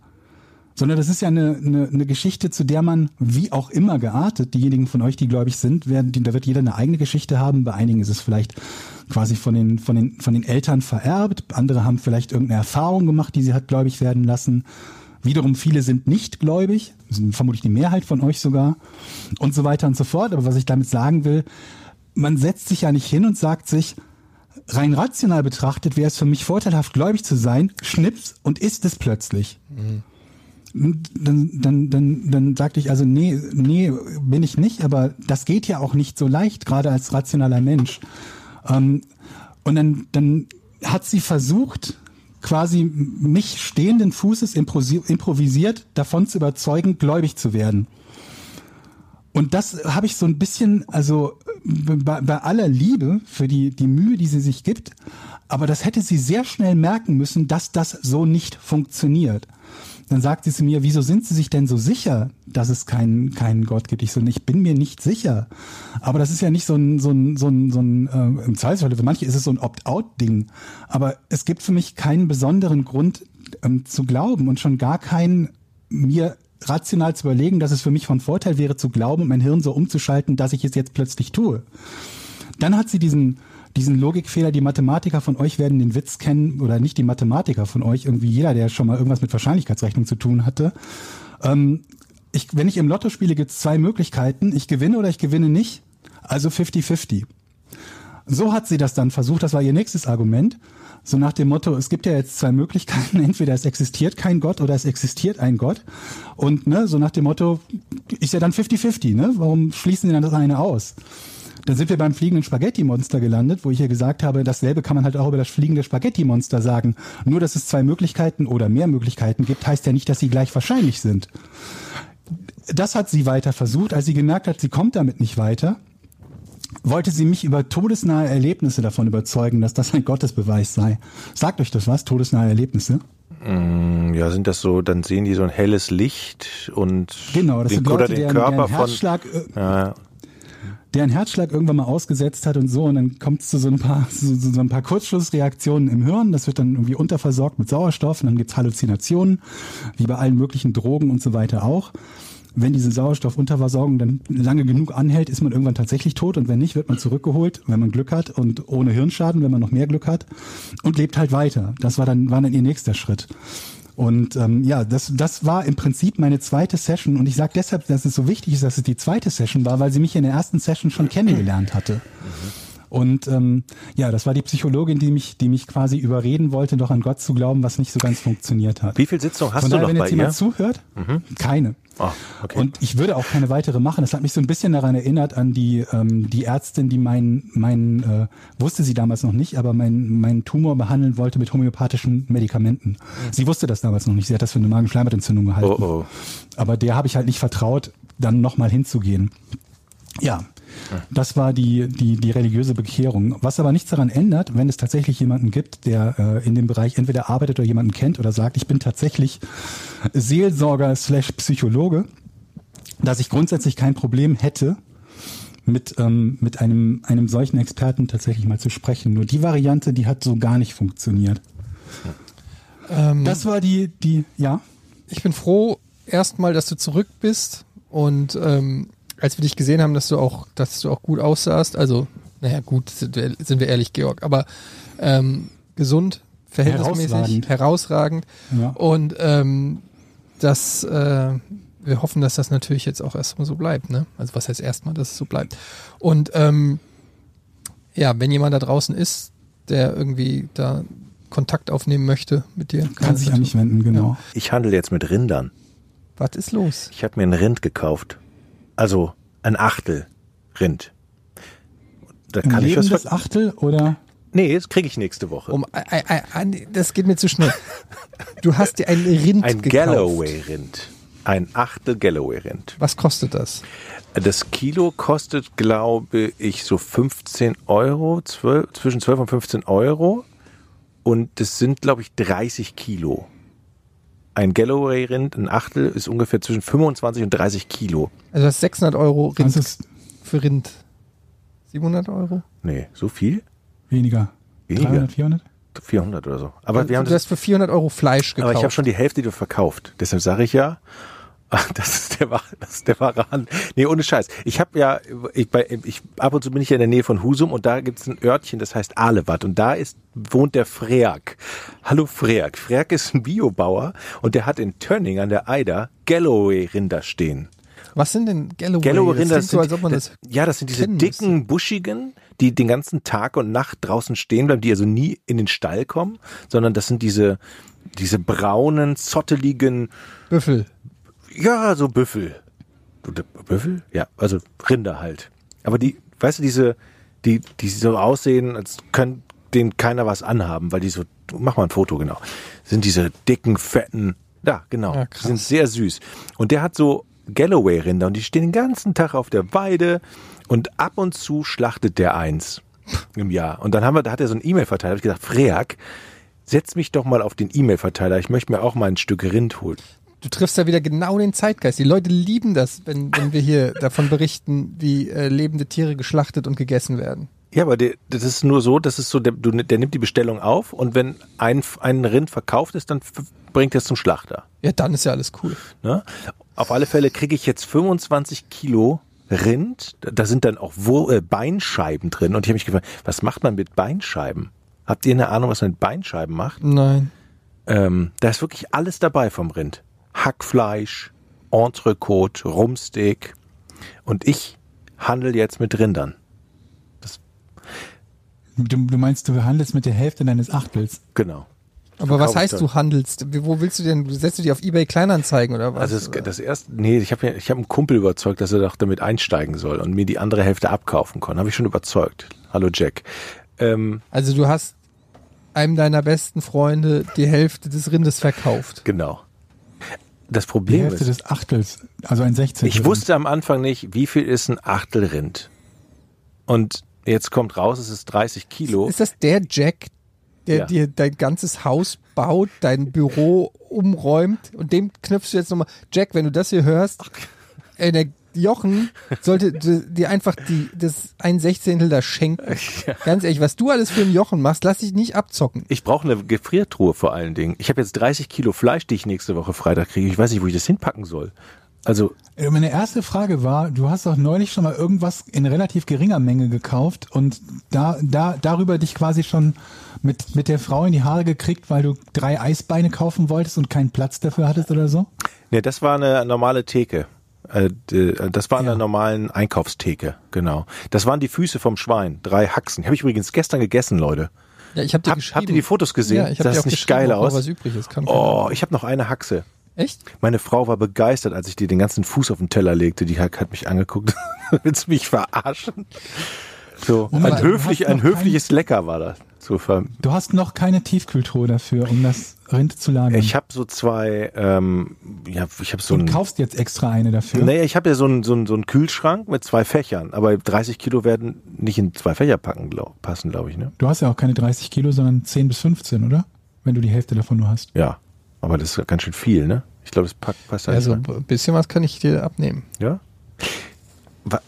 Sondern das ist ja eine, eine, eine Geschichte, zu der man, wie auch immer geartet, diejenigen von euch, die gläubig sind, werden, da wird jeder eine eigene Geschichte haben. Bei einigen ist es vielleicht quasi von den, von den, von den Eltern vererbt. Andere haben vielleicht irgendeine Erfahrung gemacht, die sie hat gläubig werden lassen. Wiederum viele sind nicht gläubig, sind vermutlich die Mehrheit von euch sogar und so weiter und so fort. Aber was ich damit sagen will, man setzt sich ja nicht hin und sagt sich, rein rational betrachtet wäre es für mich vorteilhaft, gläubig zu sein, schnips und ist es plötzlich. Mhm. Dann, dann, dann, dann sagte ich also, nee, nee, bin ich nicht, aber das geht ja auch nicht so leicht, gerade als rationaler Mensch. Ähm, und dann, dann hat sie versucht, quasi mich stehenden Fußes improvisiert davon zu überzeugen, gläubig zu werden. Und das habe ich so ein bisschen, also bei, bei, aller Liebe für die, die Mühe, die sie sich gibt, aber das hätte sie sehr schnell merken müssen, dass das so nicht funktioniert. Dann sagt sie zu mir, wieso sind Sie sich denn so sicher, dass es keinen, keinen Gott gibt? Ich so, ich bin mir nicht sicher. Aber das ist ja nicht so ein, so ein, so ein, so ein äh, im Zweifelsfall, für manche ist es so ein Opt-out-Ding. Aber es gibt für mich keinen besonderen Grund ähm, zu glauben und schon gar keinen mir rational zu überlegen, dass es für mich von Vorteil wäre, zu glauben und mein Hirn so umzuschalten, dass ich es jetzt plötzlich tue. Dann hat sie diesen, diesen Logikfehler, die Mathematiker von euch werden den Witz kennen, oder nicht die Mathematiker von euch, irgendwie jeder, der schon mal irgendwas mit Wahrscheinlichkeitsrechnung zu tun hatte. Ähm, ich, wenn ich im Lotto spiele, gibt es zwei Möglichkeiten. Ich gewinne oder ich gewinne nicht. Also 50-50. So hat sie das dann versucht, das war ihr nächstes Argument. So nach dem Motto, es gibt ja jetzt zwei Möglichkeiten, entweder es existiert kein Gott oder es existiert ein Gott. Und ne, so nach dem Motto, ist ja dann 50-50, ne? Warum schließen sie dann das eine aus? Dann sind wir beim fliegenden Spaghetti-Monster gelandet, wo ich ja gesagt habe, dasselbe kann man halt auch über das fliegende Spaghetti-Monster sagen. Nur, dass es zwei Möglichkeiten oder mehr Möglichkeiten gibt, heißt ja nicht, dass sie gleich wahrscheinlich sind. Das hat sie weiter versucht. Als sie gemerkt hat, sie kommt damit nicht weiter, wollte sie mich über todesnahe Erlebnisse davon überzeugen, dass das ein Gottesbeweis sei. Sagt euch das was, todesnahe Erlebnisse? Mm, ja, sind das so, dann sehen die so ein helles Licht und genau, das den, sind Leute, oder den Körper von. Herzschlag, äh, Ja, deren Herzschlag irgendwann mal ausgesetzt hat und so und dann kommt es zu so ein paar so, so ein paar Kurzschlussreaktionen im Hirn, das wird dann irgendwie unterversorgt mit Sauerstoff und dann gibt's Halluzinationen, wie bei allen möglichen Drogen und so weiter auch. Wenn diese Sauerstoffunterversorgung dann lange genug anhält, ist man irgendwann tatsächlich tot und wenn nicht, wird man zurückgeholt, wenn man Glück hat und ohne Hirnschaden, wenn man noch mehr Glück hat und lebt halt weiter. Das war dann war dann ihr nächster Schritt. Und ähm, ja, das, das war im Prinzip meine zweite Session. Und ich sage deshalb, dass es so wichtig ist, dass es die zweite Session war, weil sie mich in der ersten Session schon kennengelernt hatte. Und ähm, ja, das war die Psychologin, die mich, die mich quasi überreden wollte, doch an Gott zu glauben, was nicht so ganz funktioniert hat. Wie viel Sitzung hast Von du daher, noch wenn bei jetzt jemand ihr? zuhört, keine. Ah, okay. Und ich würde auch keine weitere machen. Das hat mich so ein bisschen daran erinnert an die ähm, die Ärztin, die meinen meinen äh, wusste sie damals noch nicht, aber meinen meinen Tumor behandeln wollte mit homöopathischen Medikamenten. Sie wusste das damals noch nicht. Sie hat das für eine Magenschleimhautentzündung gehalten. Oh, oh. Aber der habe ich halt nicht vertraut, dann nochmal hinzugehen. Ja. Das war die, die, die religiöse Bekehrung. Was aber nichts daran ändert, wenn es tatsächlich jemanden gibt, der äh, in dem Bereich entweder arbeitet oder jemanden kennt oder sagt, ich bin tatsächlich Seelsorger slash Psychologe, dass ich grundsätzlich kein Problem hätte, mit, ähm, mit einem, einem solchen Experten tatsächlich mal zu sprechen. Nur die Variante, die hat so gar nicht funktioniert. Ähm, Das war die, die, ja. ich bin froh erstmal, dass du zurück bist und ähm, als wir dich gesehen haben, dass du auch, dass du auch gut aussahst, also naja gut, sind wir, sind wir ehrlich, Georg, aber ähm, gesund, verhältnismäßig, Herausragend. herausragend, Ja. und ähm, das, äh, wir hoffen, dass das natürlich jetzt auch erstmal so bleibt, ne? Also was heißt erstmal, dass es so bleibt. Und ähm, ja, wenn jemand da draußen ist, der irgendwie da Kontakt aufnehmen möchte mit dir, Kann sich an mich wenden, genau. Ich handle jetzt mit Rindern. Was ist los? Ich habe mir ein Rind gekauft. Also ein Achtel Rind. Da Ein kann ich was ver Achtel oder? Nee, das kriege ich nächste Woche. Um, das geht mir zu schnell. Du hast dir ein Rind ein gekauft. Galloway-Rind. Ein Achtel Galloway-Rind. Was kostet das? Das Kilo kostet, glaube ich, so 15 Euro, 12, zwischen 12 und 15 Euro. Und das sind, glaube ich, 30 Kilo. Ein Galloway-Rind, ein Achtel, ist ungefähr zwischen 25 und 30 Kilo. Also du hast 600 Euro Rind Das ist für Rind. 700 Euro? Nee, so viel? weniger. Weniger. 300, 400? 400 oder so. Aber wir haben du das, hast für 400 Euro Fleisch gekauft. aber ich habe schon die Hälfte verkauft. Deshalb sage ich ja, das ist der, das ist der wahre. Nee, ohne Scheiß. Ich habe ja, ich, bei, ich, ab und zu bin ich ja in der Nähe von Husum und da gibt's ein Örtchen, das heißt Ahlewatt und da ist, wohnt der Freak. Hallo Freak. Freak ist ein Biobauer und der hat in Tönning an der Eider Galloway-Rinder stehen. Was sind denn Galloway? Galloway-Rinder das klingt so, als ob man das, ja, das sind diese dicken, buschigen, die den ganzen Tag und Nacht draußen stehen bleiben, die also nie in den Stall kommen, sondern das sind diese, diese braunen, zotteligen, Büffel. Ja, so Büffel. Büffel? Ja, also Rinder halt. Aber die, weißt du, diese, die, die so aussehen, als könnte denen keiner was anhaben, weil die so, mach mal ein Foto, genau. Sind diese dicken, fetten, da, genau. Ja, sind sehr süß. Und der hat so Galloway-Rinder und die stehen den ganzen Tag auf der Weide und ab und zu schlachtet der eins im Jahr. Und dann haben wir, da hat er so einen E-Mail-Verteiler, hab ich gesagt, Freak, setz mich doch mal auf den E-Mail-Verteiler, ich möchte mir auch mal ein Stück Rind holen. Du triffst ja wieder genau den Zeitgeist. Die Leute lieben das, wenn, wenn wir hier davon berichten, wie äh, lebende Tiere geschlachtet und gegessen werden. Ja, aber der, das ist nur so, das ist so, der, du, der nimmt die Bestellung auf und wenn ein, ein Rind verkauft ist, dann bringt er es zum Schlachter. Ja, dann ist ja alles cool. Ne? Auf alle Fälle kriege ich jetzt 25 Kilo Rind. Da sind dann auch Wur äh, Beinscheiben drin. Und ich habe mich gefragt, was macht man mit Beinscheiben? Habt ihr eine Ahnung, was man mit Beinscheiben macht? Nein. Ähm, da ist wirklich alles dabei vom Rind. Hackfleisch, Entrecote, Rumsteak. Und ich handel jetzt mit Rindern. Du, du meinst, du handelst mit der Hälfte deines Achtels. Genau. Aber was heißt, du handelst? Wo willst du denn? Setzt du die auf Ebay Kleinanzeigen oder was? Also das, das erste, nee, ich habe ich hab einen Kumpel überzeugt, dass er doch damit einsteigen soll und mir die andere Hälfte abkaufen kann. Habe ich schon überzeugt. Hallo Jack. Ähm, also du hast einem deiner besten Freunde die Hälfte des Rindes verkauft. genau. Das Die Problem Hälfte ist, des Achtels, also ein Sechzehntel. ich wusste am Anfang nicht, wie viel ist ein Achtel Rind. Und jetzt kommt raus, es ist 30 Kilo. Ist das der Jack, der Ja. dir dein ganzes Haus baut, dein Büro umräumt und dem knüpfst du jetzt nochmal, Jack, wenn du das hier hörst, äh, der Jochen sollte dir einfach die, das ein Sechzehntel da schenken. Ganz ehrlich, was du alles für einen Jochen machst, lass dich nicht abzocken. Ich brauche eine Gefriertruhe vor allen Dingen. Ich habe jetzt 30 Kilo Fleisch, die ich nächste Woche Freitag kriege. Ich weiß nicht, wo ich das hinpacken soll. Also Äh, Meine erste Frage war, du hast doch neulich schon mal irgendwas in relativ geringer Menge gekauft und da, da, darüber dich quasi schon mit, mit der Frau in die Haare gekriegt, weil du drei Eisbeine kaufen wolltest und keinen Platz dafür hattest oder so? Ne, das war eine normale Theke. Äh, d- das war an Ja. der normalen Einkaufstheke, genau. Das waren die Füße vom Schwein, drei Haxen. Habe ich übrigens gestern gegessen, Leute. Ja, ich habe dir Hab, habt ihr die Fotos gesehen? Ja, ich habe das ist nicht geil aus. was übrig ist. Kann Oh, ich habe noch eine Haxe. Echt? Meine Frau war begeistert, als ich dir den ganzen Fuß auf den Teller legte. Die hat, hat mich angeguckt. Willst du mich verarschen? So, ein, höflich, ein höfliches Lecker war das. So, Du hast noch keine Tiefkühltruhe dafür, um das Rind zu lagern. ich habe so zwei, ähm, ja, ich habe so und ein, kaufst jetzt extra eine dafür. nee, ich habe ja so einen so einen- so einen Kühlschrank mit zwei Fächern, aber 30 Kilo werden nicht in zwei Fächer packen, glaub, passen, glaube ich, ne? Du hast ja auch keine 30 Kilo, sondern 10 bis 15, oder? Wenn du die Hälfte davon nur hast. Ja, aber das ist ja ganz schön viel, ne? Ich glaube, das packt, passt Also ein bisschen was kann ich dir abnehmen. Ja?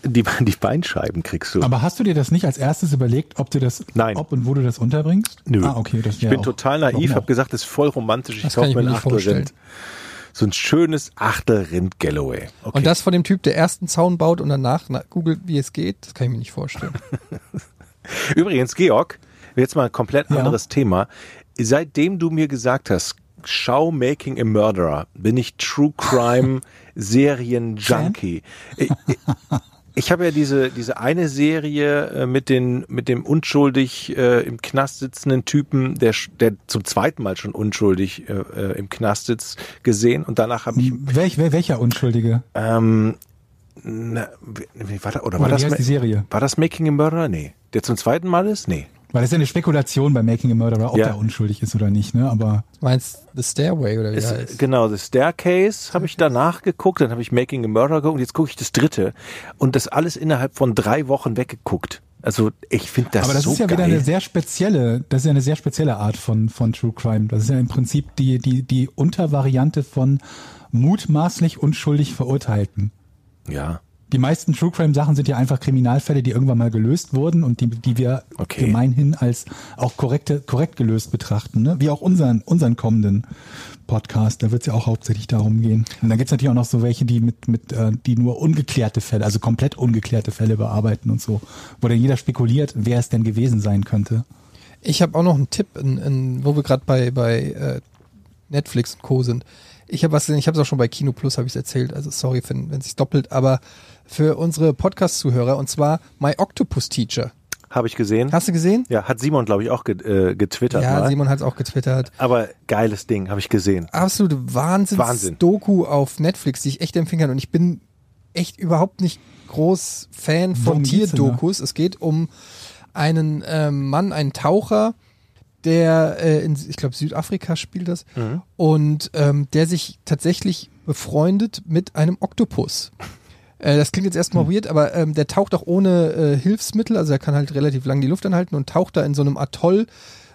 Die, die Beinscheiben kriegst du. Aber hast du dir das nicht als erstes überlegt, ob du das, Nein. ob und wo du das unterbringst? Nö. Ah, okay, das ich bin auch- total naiv, habe gesagt, das ist voll romantisch. Ich Das kann kaufe ich mir ein nicht vorstellen. Achtelrind. So ein schönes Achtelrind Galloway. Okay. Und das von dem Typ, der erst einen Zaun baut und danach na, googelt, wie es geht, das kann ich mir nicht vorstellen. Übrigens, Georg, jetzt mal ein komplett Ja. anderes Thema. Seitdem du mir gesagt hast, schau Making a Murderer, bin ich True Crime Serien Junkie. Ich, habe ja diese diese eine Serie äh, mit den mit dem unschuldig äh, im Knast sitzenden Typen, der der zum zweiten Mal schon unschuldig äh, äh, im Knast sitzt, gesehen und danach habe ich Welch, wel, welcher Unschuldige? ähm, na, war das, oder war Oder das heißt Ma- die Serie? war das Making a Murderer? Nee, der zum zweiten Mal ist? Nee. Weil das ist ja eine Spekulation bei Making a Murderer, ob Ja. der unschuldig ist oder nicht, ne? Aber Meinst The Stairway oder wie Ist, heißt? genau, The Staircase habe ich danach geguckt, dann habe ich Making a Murderer geguckt und jetzt gucke ich das dritte. Und das alles innerhalb von drei Wochen weggeguckt. Also ich finde das aber das so ist ja geil. wieder eine sehr spezielle, das ist ja eine sehr spezielle Art von, von True Crime. Das ist ja im Prinzip die, die, die Untervariante von mutmaßlich unschuldig Verurteilten. ja, Die meisten True Crime Sachen sind ja einfach Kriminalfälle, die irgendwann mal gelöst wurden und die, die wir Okay. gemeinhin als auch korrekte, korrekt gelöst betrachten, ne? Wie auch unseren, unseren kommenden Podcast. Da wird es ja auch hauptsächlich darum gehen. Und dann gibt's natürlich auch noch so welche, die mit, mit, äh, die nur ungeklärte Fälle, also komplett ungeklärte Fälle bearbeiten und so, wo dann jeder spekuliert, wer es denn gewesen sein könnte. Ich habe auch noch einen Tipp, in, in, wo wir gerade bei, bei äh, Netflix und Co. sind. Ich habe was, ich habe es auch schon bei Kino Plus, habe ich erzählt, also sorry, wenn es sich doppelt, aber für unsere Podcast-Zuhörer und zwar My Octopus Teacher. habe ich gesehen. Hast du gesehen? ja, hat Simon, glaube ich, auch äh, getwittert ja, mal. Simon hat es auch getwittert. Aber geiles Ding, habe ich gesehen. Absolute Wahnsinn. Wahnsinns-Doku auf Netflix, die ich echt empfehlen kann. Und ich bin echt überhaupt nicht groß Fan von? Tierdokus. Es geht um einen ähm, Mann, einen Taucher, der äh, in, ich glaube, Südafrika spielt das, Mhm. und ähm, der sich tatsächlich befreundet mit einem Oktopus. Äh, das klingt jetzt erstmal Mhm. weird, aber ähm, der taucht auch ohne äh, Hilfsmittel, also er kann halt relativ lang die Luft anhalten und taucht da in so einem Atoll,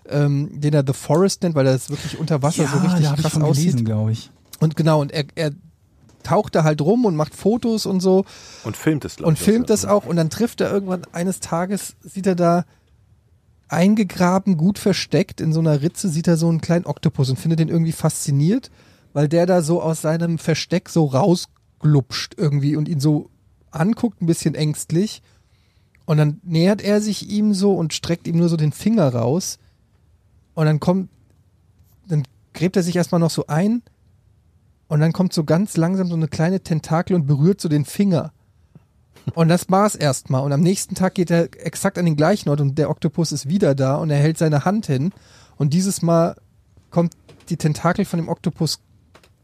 ähm, den er The Forest nennt, weil er das wirklich unter Wasser so richtig da ich krass von aussieht. glaube ich. Und genau, und er, er taucht da halt rum und macht Fotos und so Und filmt es, glaube und ich. filmt das auch und dann trifft er irgendwann eines Tages, sieht er da eingegraben, gut versteckt in so einer Ritze, sieht er so einen kleinen Oktopus und findet den irgendwie fasziniert, weil der da so aus seinem Versteck so rausglupscht irgendwie und ihn so anguckt, ein bisschen ängstlich. Und dann nähert er sich ihm so und streckt ihm nur so den Finger raus. Und dann kommt, dann gräbt er sich erstmal noch so ein und dann kommt so ganz langsam so eine kleine Tentakel und berührt so den Finger. Und das war's erstmal. Und am nächsten Tag geht er exakt an den gleichen Ort und der Oktopus ist wieder da und er hält seine Hand hin. Und dieses Mal kommt die Tentakel von dem Oktopus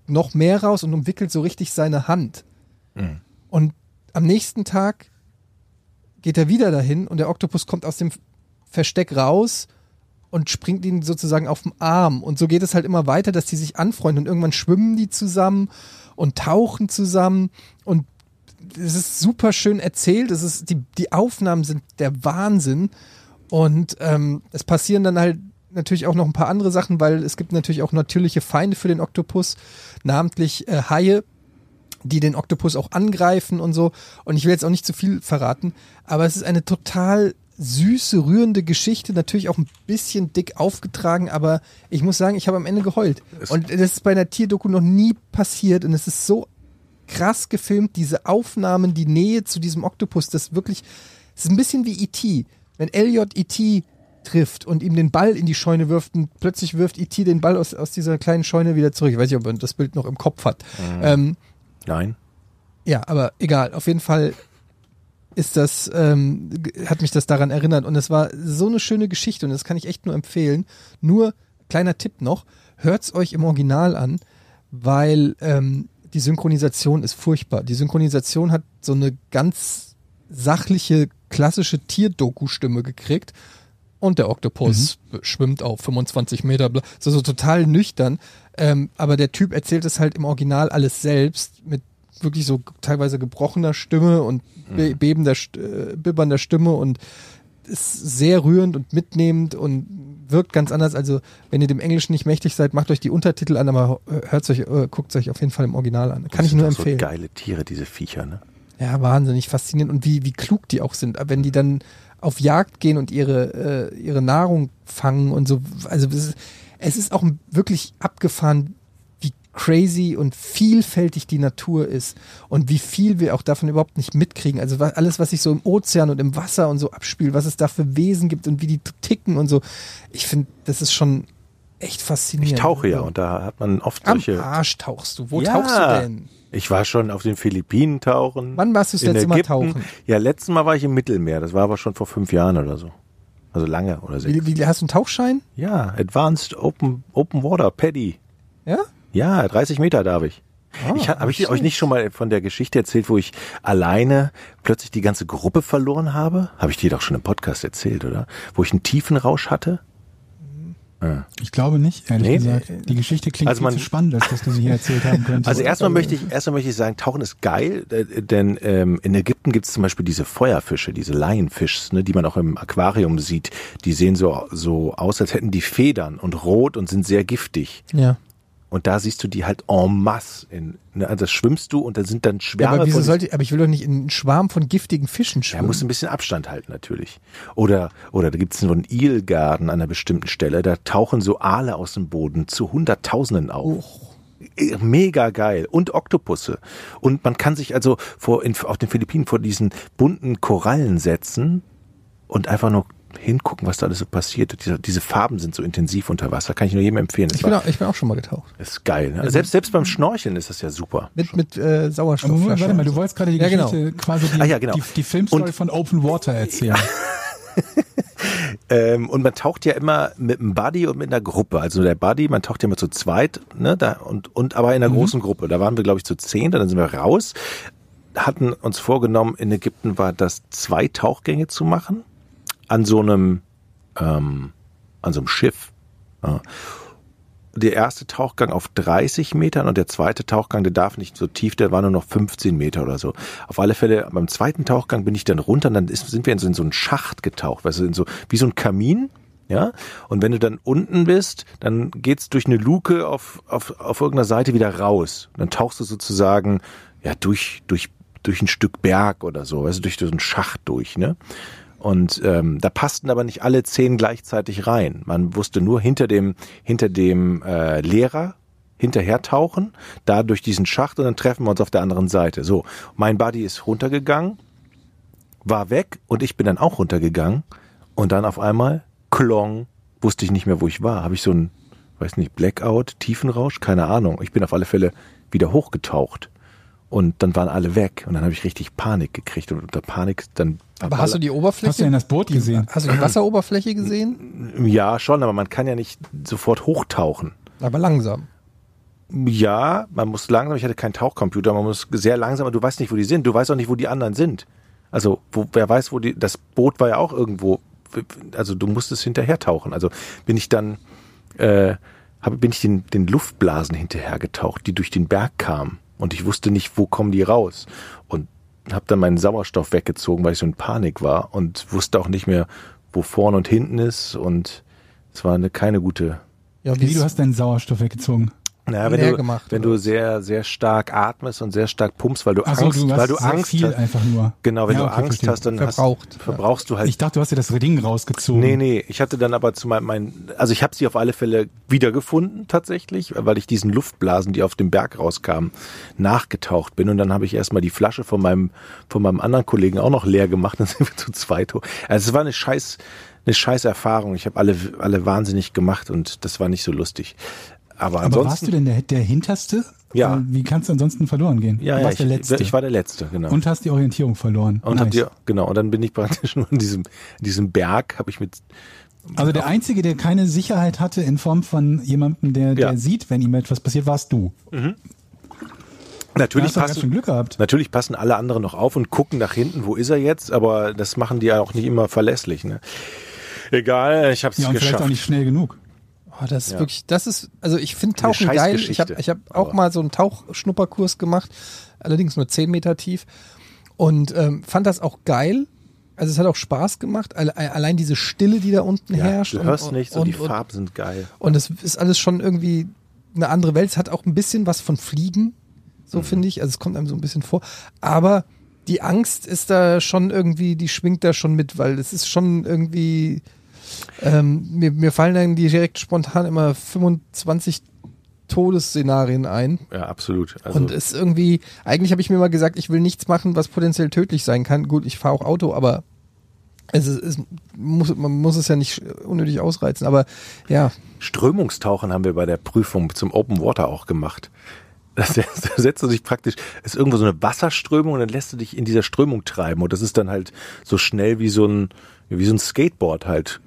noch mehr raus und umwickelt so richtig seine Hand. Und am nächsten Tag geht er wieder dahin und der Oktopus kommt aus dem Versteck raus und springt ihn sozusagen auf den Arm. Und so geht es halt immer weiter, dass die sich anfreunden und irgendwann schwimmen die zusammen und tauchen zusammen und es ist super schön erzählt. Es ist, die, die Aufnahmen sind der Wahnsinn. Und ähm, es passieren dann halt natürlich auch noch ein paar andere Sachen, weil es gibt natürlich auch natürliche Feinde für den Oktopus, namentlich äh, Haie, die den Oktopus auch angreifen und so. Und ich will jetzt auch nicht zu viel verraten, aber es ist eine total süße, rührende Geschichte, natürlich auch ein bisschen dick aufgetragen, aber ich muss sagen, ich habe am Ende geheult. Und das ist bei einer Tierdoku noch nie passiert und es ist so krass gefilmt, diese Aufnahmen, die Nähe zu diesem Oktopus, das wirklich, es ist ein bisschen wie E.T. Wenn Elliot E.T. trifft und ihm den Ball in die Scheune wirft und plötzlich wirft E.T. den Ball aus, aus dieser kleinen Scheune wieder zurück. Ich weiß nicht, ob man das Bild noch im Kopf hat. Ähm, Nein. Ja, aber egal. Auf jeden Fall ist das, ähm, hat mich das daran erinnert. Und es war so eine schöne Geschichte und das kann ich echt nur empfehlen. Nur, kleiner Tipp noch, hört's euch im Original an, weil ähm, die Synchronisation ist furchtbar. Die Synchronisation hat so eine ganz sachliche, klassische Tierdoku-Stimme gekriegt. Und der Oktopus schwimmt auf 25 Meter, so, so total nüchtern. Ähm, aber der Typ erzählt es halt im Original alles selbst mit wirklich so teilweise gebrochener Stimme und be bebender, äh, bibbernder Stimme und ist sehr rührend und mitnehmend und wirkt ganz anders. Also, wenn ihr dem Englischen nicht mächtig seid, macht euch die Untertitel an, aber hört euch, äh, guckt euch auf jeden Fall im Original an. Kann ich nur doch empfehlen. So geile Tiere, diese Viecher, ne? Ja, wahnsinnig faszinierend und wie, wie klug die auch sind, wenn die dann auf Jagd gehen und ihre, äh, ihre Nahrung fangen und so. Also es ist, es ist auch wirklich abgefahren, wie crazy und vielfältig die Natur ist und wie viel wir auch davon überhaupt nicht mitkriegen. Also alles, was sich so im Ozean und im Wasser und so abspielt, was es da für Wesen gibt und wie die ticken und so. Ich finde, das ist schon echt Ich faszinierend. tauche ja und da hat man oft Am solche. Arsch tauchst du. Wo Ja. tauchst du denn? Ich war schon auf den Philippinen tauchen. Wann warst du das letzte Mal tauchen? Ja, letztes Mal war ich im Mittelmeer. Das war aber schon vor fünf Jahren oder so. Also lange oder sechs. Wie, wie, hast du einen Tauchschein? Ja, Advanced Open, Open Water, Paddy. Ja? Ja, 30 Meter darf ich. Ah, ich habe ich euch nicht schon mal von der Geschichte erzählt, wo ich alleine plötzlich die ganze Gruppe verloren habe? Habe ich dir doch schon im Podcast erzählt, oder? Wo ich einen tiefen Rausch hatte? Ich glaube nicht, ehrlich Nee, gesagt. Die Geschichte klingt Also viel man- zu spannend, als dass du sie hier erzählt haben könntest. Also erstmal möchte ich erstmal möchte ich sagen, Tauchen ist geil, äh, denn ähm, in Ägypten gibt es zum Beispiel diese Feuerfische, diese Lionfish, ne, die man auch im Aquarium sieht. Die sehen so so aus, als hätten die Federn und rot und sind sehr giftig. Ja. Und da siehst du die halt en masse. In, ne, also schwimmst du und da sind dann ja Schwärme aber wieso sollte, aber ich will doch nicht in einen Schwarm von giftigen Fischen schwimmen. muss ein bisschen Abstand halten natürlich. Oder oder da gibt es so einen Eelgarten an einer bestimmten Stelle. Da tauchen so Aale aus dem Boden zu Hunderttausenden auf. Äh, Mega geil. Und Oktopusse. Und man kann sich also vor, in, auf den Philippinen vor diesen bunten Korallen setzen und einfach nur hingucken, was da alles so passiert. Diese, diese Farben sind so intensiv unter Wasser. Kann ich nur jedem empfehlen. Das ich, bin war, auch, ich bin auch schon mal getaucht. ist geil. Ne? Selbst, selbst beim Schnorcheln ist das ja super. Mit, mit äh, Aber Sauerstoffflasche. Moment, warte mal, du wolltest gerade die Ja, genau. Geschichte, quasi die, Ah, ja, genau. die, die Filmstory Und- von Open Water erzählen. Ähm, und man taucht ja immer mit einem Buddy und mit einer Gruppe. Also der Buddy, man taucht ja immer zu zweit, ne, da, und, und aber in einer großen Gruppe. Da waren wir, glaube ich, zu zehn, dann sind wir raus, hatten uns vorgenommen, in Ägypten war das zwei Tauchgänge zu machen, an so einem, ähm, an so einem Schiff. Ja. Der erste Tauchgang auf 30 Metern und der zweite Tauchgang, der darf nicht so tief, der war nur noch 15 Meter oder so. Auf alle Fälle, beim zweiten Tauchgang bin ich dann runter und dann ist, sind wir in so, in so einen Schacht getaucht, weißt du, in so, wie so ein Kamin, ja. Und wenn du dann unten bist, dann geht's durch eine Luke auf, auf, auf irgendeiner Seite wieder raus. Dann tauchst du sozusagen, ja, durch, durch, durch ein Stück Berg oder so, weißt du, durch so einen Schacht durch, ne? Und ähm, da passten aber nicht alle zehn gleichzeitig rein. Man wusste nur hinter dem, hinter dem äh, Lehrer hinterher tauchen, da durch diesen Schacht und dann treffen wir uns auf der anderen Seite. So, mein Buddy ist runtergegangen, war weg und ich bin dann auch runtergegangen und dann auf einmal klong, wusste ich nicht mehr, wo ich war. Habe ich so ein, weiß nicht, Blackout, Tiefenrausch, keine Ahnung. Ich bin auf alle Fälle wieder hochgetaucht und dann waren alle weg und dann habe ich richtig Panik gekriegt und unter Panik dann aber hast du die Oberfläche? Hast du denn das Boot gesehen? Hast du die Wasseroberfläche gesehen? Ja, schon, aber man kann ja nicht sofort hochtauchen. Aber langsam. Ja, man muss langsam, ich hatte keinen Tauchcomputer, man muss sehr langsam, aber du weißt nicht, wo die sind. Du weißt auch nicht, wo die anderen sind. Also, wo, wer weiß, wo die, das Boot war ja auch irgendwo, also du musstest hinterher tauchen. Also bin ich dann, äh, hab, bin ich den, den Luftblasen hinterher getaucht, die durch den Berg kamen. Und ich wusste nicht, wo kommen die raus. Und habe dann meinen Sauerstoff weggezogen, weil ich so in Panik war und wusste auch nicht mehr, wo vorne und hinten ist. Und es war eine, keine gute Ja, Wie, du hast deinen Sauerstoff weggezogen. Naja, wenn du, gemacht, wenn oder du sehr, sehr stark atmest und sehr stark pumpst, weil du Ach so, Angst, du hast weil du Angst viel hast. einfach nur. Genau, wenn Ja, du okay, Angst verstehe. hast, dann Verbraucht, hast, verbrauchst du halt. Ich dachte, du hast dir das Ding rausgezogen. nee, nee, ich hatte dann aber zu meinem, mein, also ich habe sie auf alle Fälle wiedergefunden tatsächlich, weil ich diesen Luftblasen, die auf dem Berg rauskamen, nachgetaucht bin und dann habe ich erstmal die Flasche von meinem, von meinem anderen Kollegen auch noch leer gemacht, dann sind wir zu zweit hoch. Also es war eine scheiß, eine scheiß Erfahrung. Ich habe alle, alle wahnsinnig gemacht und das war nicht so lustig. Aber Aber warst du denn der, der Hinterste Ja. Äh, Wie kannst du ansonsten verloren gehen? Ja, du ja, warst ich, der Letzte. ich war der Letzte, genau. und hast die Orientierung verloren. Und hab Nice. dir, genau, und dann bin ich praktisch nur in diesem, in diesem Berg, habe ich mit, Also der Einzige, der keine Sicherheit hatte in Form von jemandem, der, der Ja. sieht, wenn ihm etwas passiert, warst du. Da natürlich hast du ganz schön passen, Glück gehabt. natürlich passen alle anderen noch auf und gucken nach hinten, wo ist er jetzt, aber das machen die ja auch nicht immer verlässlich, ne? Egal, ich habe es Ja, und vielleicht geschafft. auch nicht schnell genug. Oh, das ist Ja. wirklich, das ist, also ich finde Tauchen geil. Ich habe ich hab auch mal so einen Tauchschnupperkurs gemacht, allerdings nur 10 Meter tief und ähm, fand das auch geil. Also es hat auch Spaß gemacht, alle- allein diese Stille, die da unten ja, herrscht. du hörst und, nichts und, und, die Farben sind geil. und es ist alles schon irgendwie eine andere Welt. Es hat auch ein bisschen was von Fliegen, Mhm. so finde ich. Also es kommt einem so ein bisschen vor. Aber die Angst ist da schon irgendwie, die schwingt da schon mit, weil es ist schon irgendwie, ähm, mir, mir fallen dann direkt spontan immer 25 Todesszenarien ein. Ja, absolut. Also, Und es ist irgendwie, eigentlich habe ich mir mal gesagt, ich will nichts machen, was potenziell tödlich sein kann. Gut, ich fahre auch Auto, aber es, ist, es muss, man muss es ja nicht unnötig ausreizen. Aber ja, Strömungstauchen haben wir bei der Prüfung zum Open Water auch gemacht. Das, da setzt du dich praktisch, ist irgendwo so eine Wasserströmung und dann lässt du dich in dieser Strömung treiben und das ist dann halt so schnell wie so ein, wie so ein Skateboard halt.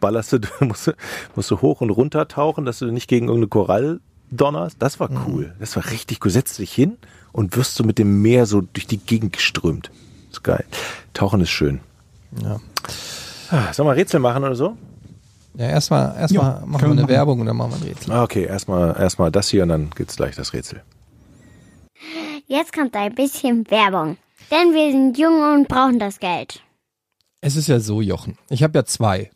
Ballerst du, musst, du- musst du hoch und runter tauchen, dass du nicht gegen irgendeine Korall donnerst. Das war cool. Das war richtig cool. Setzt dich hin und wirst so mit dem Meer so durch die Gegend geströmt. ist geil. Tauchen ist schön. ja. Ah, Sollen wir Rätsel machen oder so? Ja, erstmal erstmal Ja, machen wir eine machen. Werbung und dann machen wir ein Rätsel. Ah, Okay, erstmal erstmal das hier und dann geht's gleich das Rätsel. Jetzt kommt ein bisschen Werbung. Denn wir sind jung und brauchen das Geld. Es ist ja so, Jochen. Ich habe ja zwei.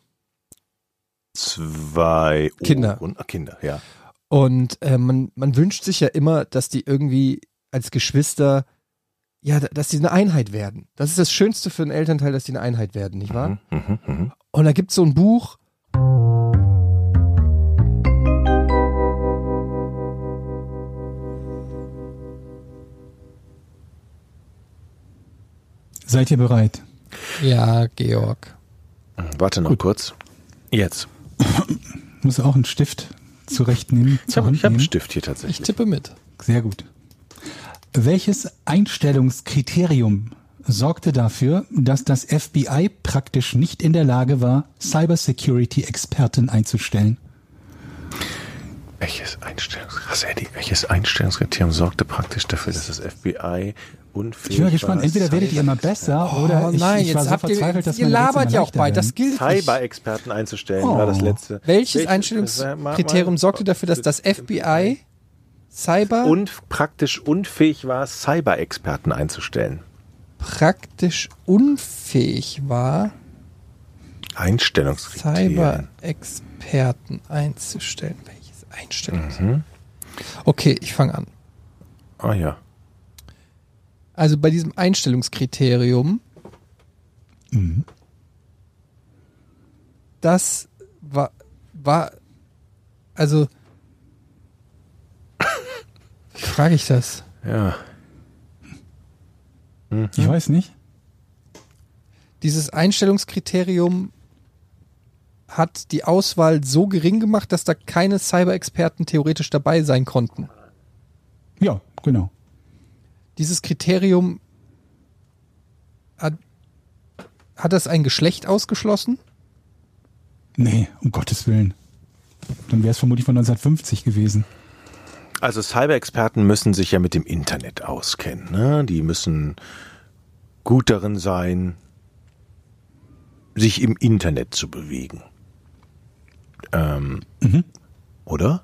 Zwei Kinder. Ohren- ah, Kinder, ja. Und äh, man, man wünscht sich ja immer, dass die irgendwie als Geschwister, ja, da- dass die eine Einheit werden. Das ist das Schönste für einen Elternteil, dass die eine Einheit werden, nicht wahr? Mhm, mhm. Und da gibt's so ein Buch, Seid ihr bereit? ja, Georg. Warte noch kurz. Jetzt. Muss auch einen Stift zurechtnehmen. Ich habe ich hab einen. Stift hier Ich tatsächlich. tippe mit. Sehr gut. Welches Einstellungskriterium sorgte dafür, dass das FBI praktisch nicht in der Lage war, Cybersecurity-Experten einzustellen? Welches Einstellungs Krass, Eddie, welches Einstellungskriterium sorgte praktisch dafür, dass das FBI unfähig Ich bin mal gespannt. war, Entweder werdet ihr immer besser oder ich, Oh nein, ich war jetzt so habt ihr, verzweifelt, dass ihr meine Rätsel labert ja auch bei. Das gilt nicht. Cyber-Experten einzustellen, Oh. war das letzte. Welches Welches- Einstellungskriterium sorgte dafür, dass das FBI Cyber und praktisch unfähig war, Cyber-Experten einzustellen? praktisch unfähig war, Einstellungskriterien. Cyber-Experten einzustellen? Welches Einstellungs... Mhm. Okay, ich fange an. Ah ja. Also bei diesem Einstellungskriterium, Mhm. das war, war, also, wie frage ich das? Ja. Ich weiß nicht. Dieses Einstellungskriterium hat die Auswahl so gering gemacht, dass da keine Cyber-Experten theoretisch dabei sein konnten. Ja, genau. Dieses Kriterium hat, hat das ein Geschlecht ausgeschlossen? Nee, um Gottes Willen. Dann wäre es vermutlich von 1950 gewesen. Also Cyber-Experten müssen sich ja mit dem Internet auskennen. Ne? Die müssen gut darin sein, sich im Internet zu bewegen. Ähm, Oder?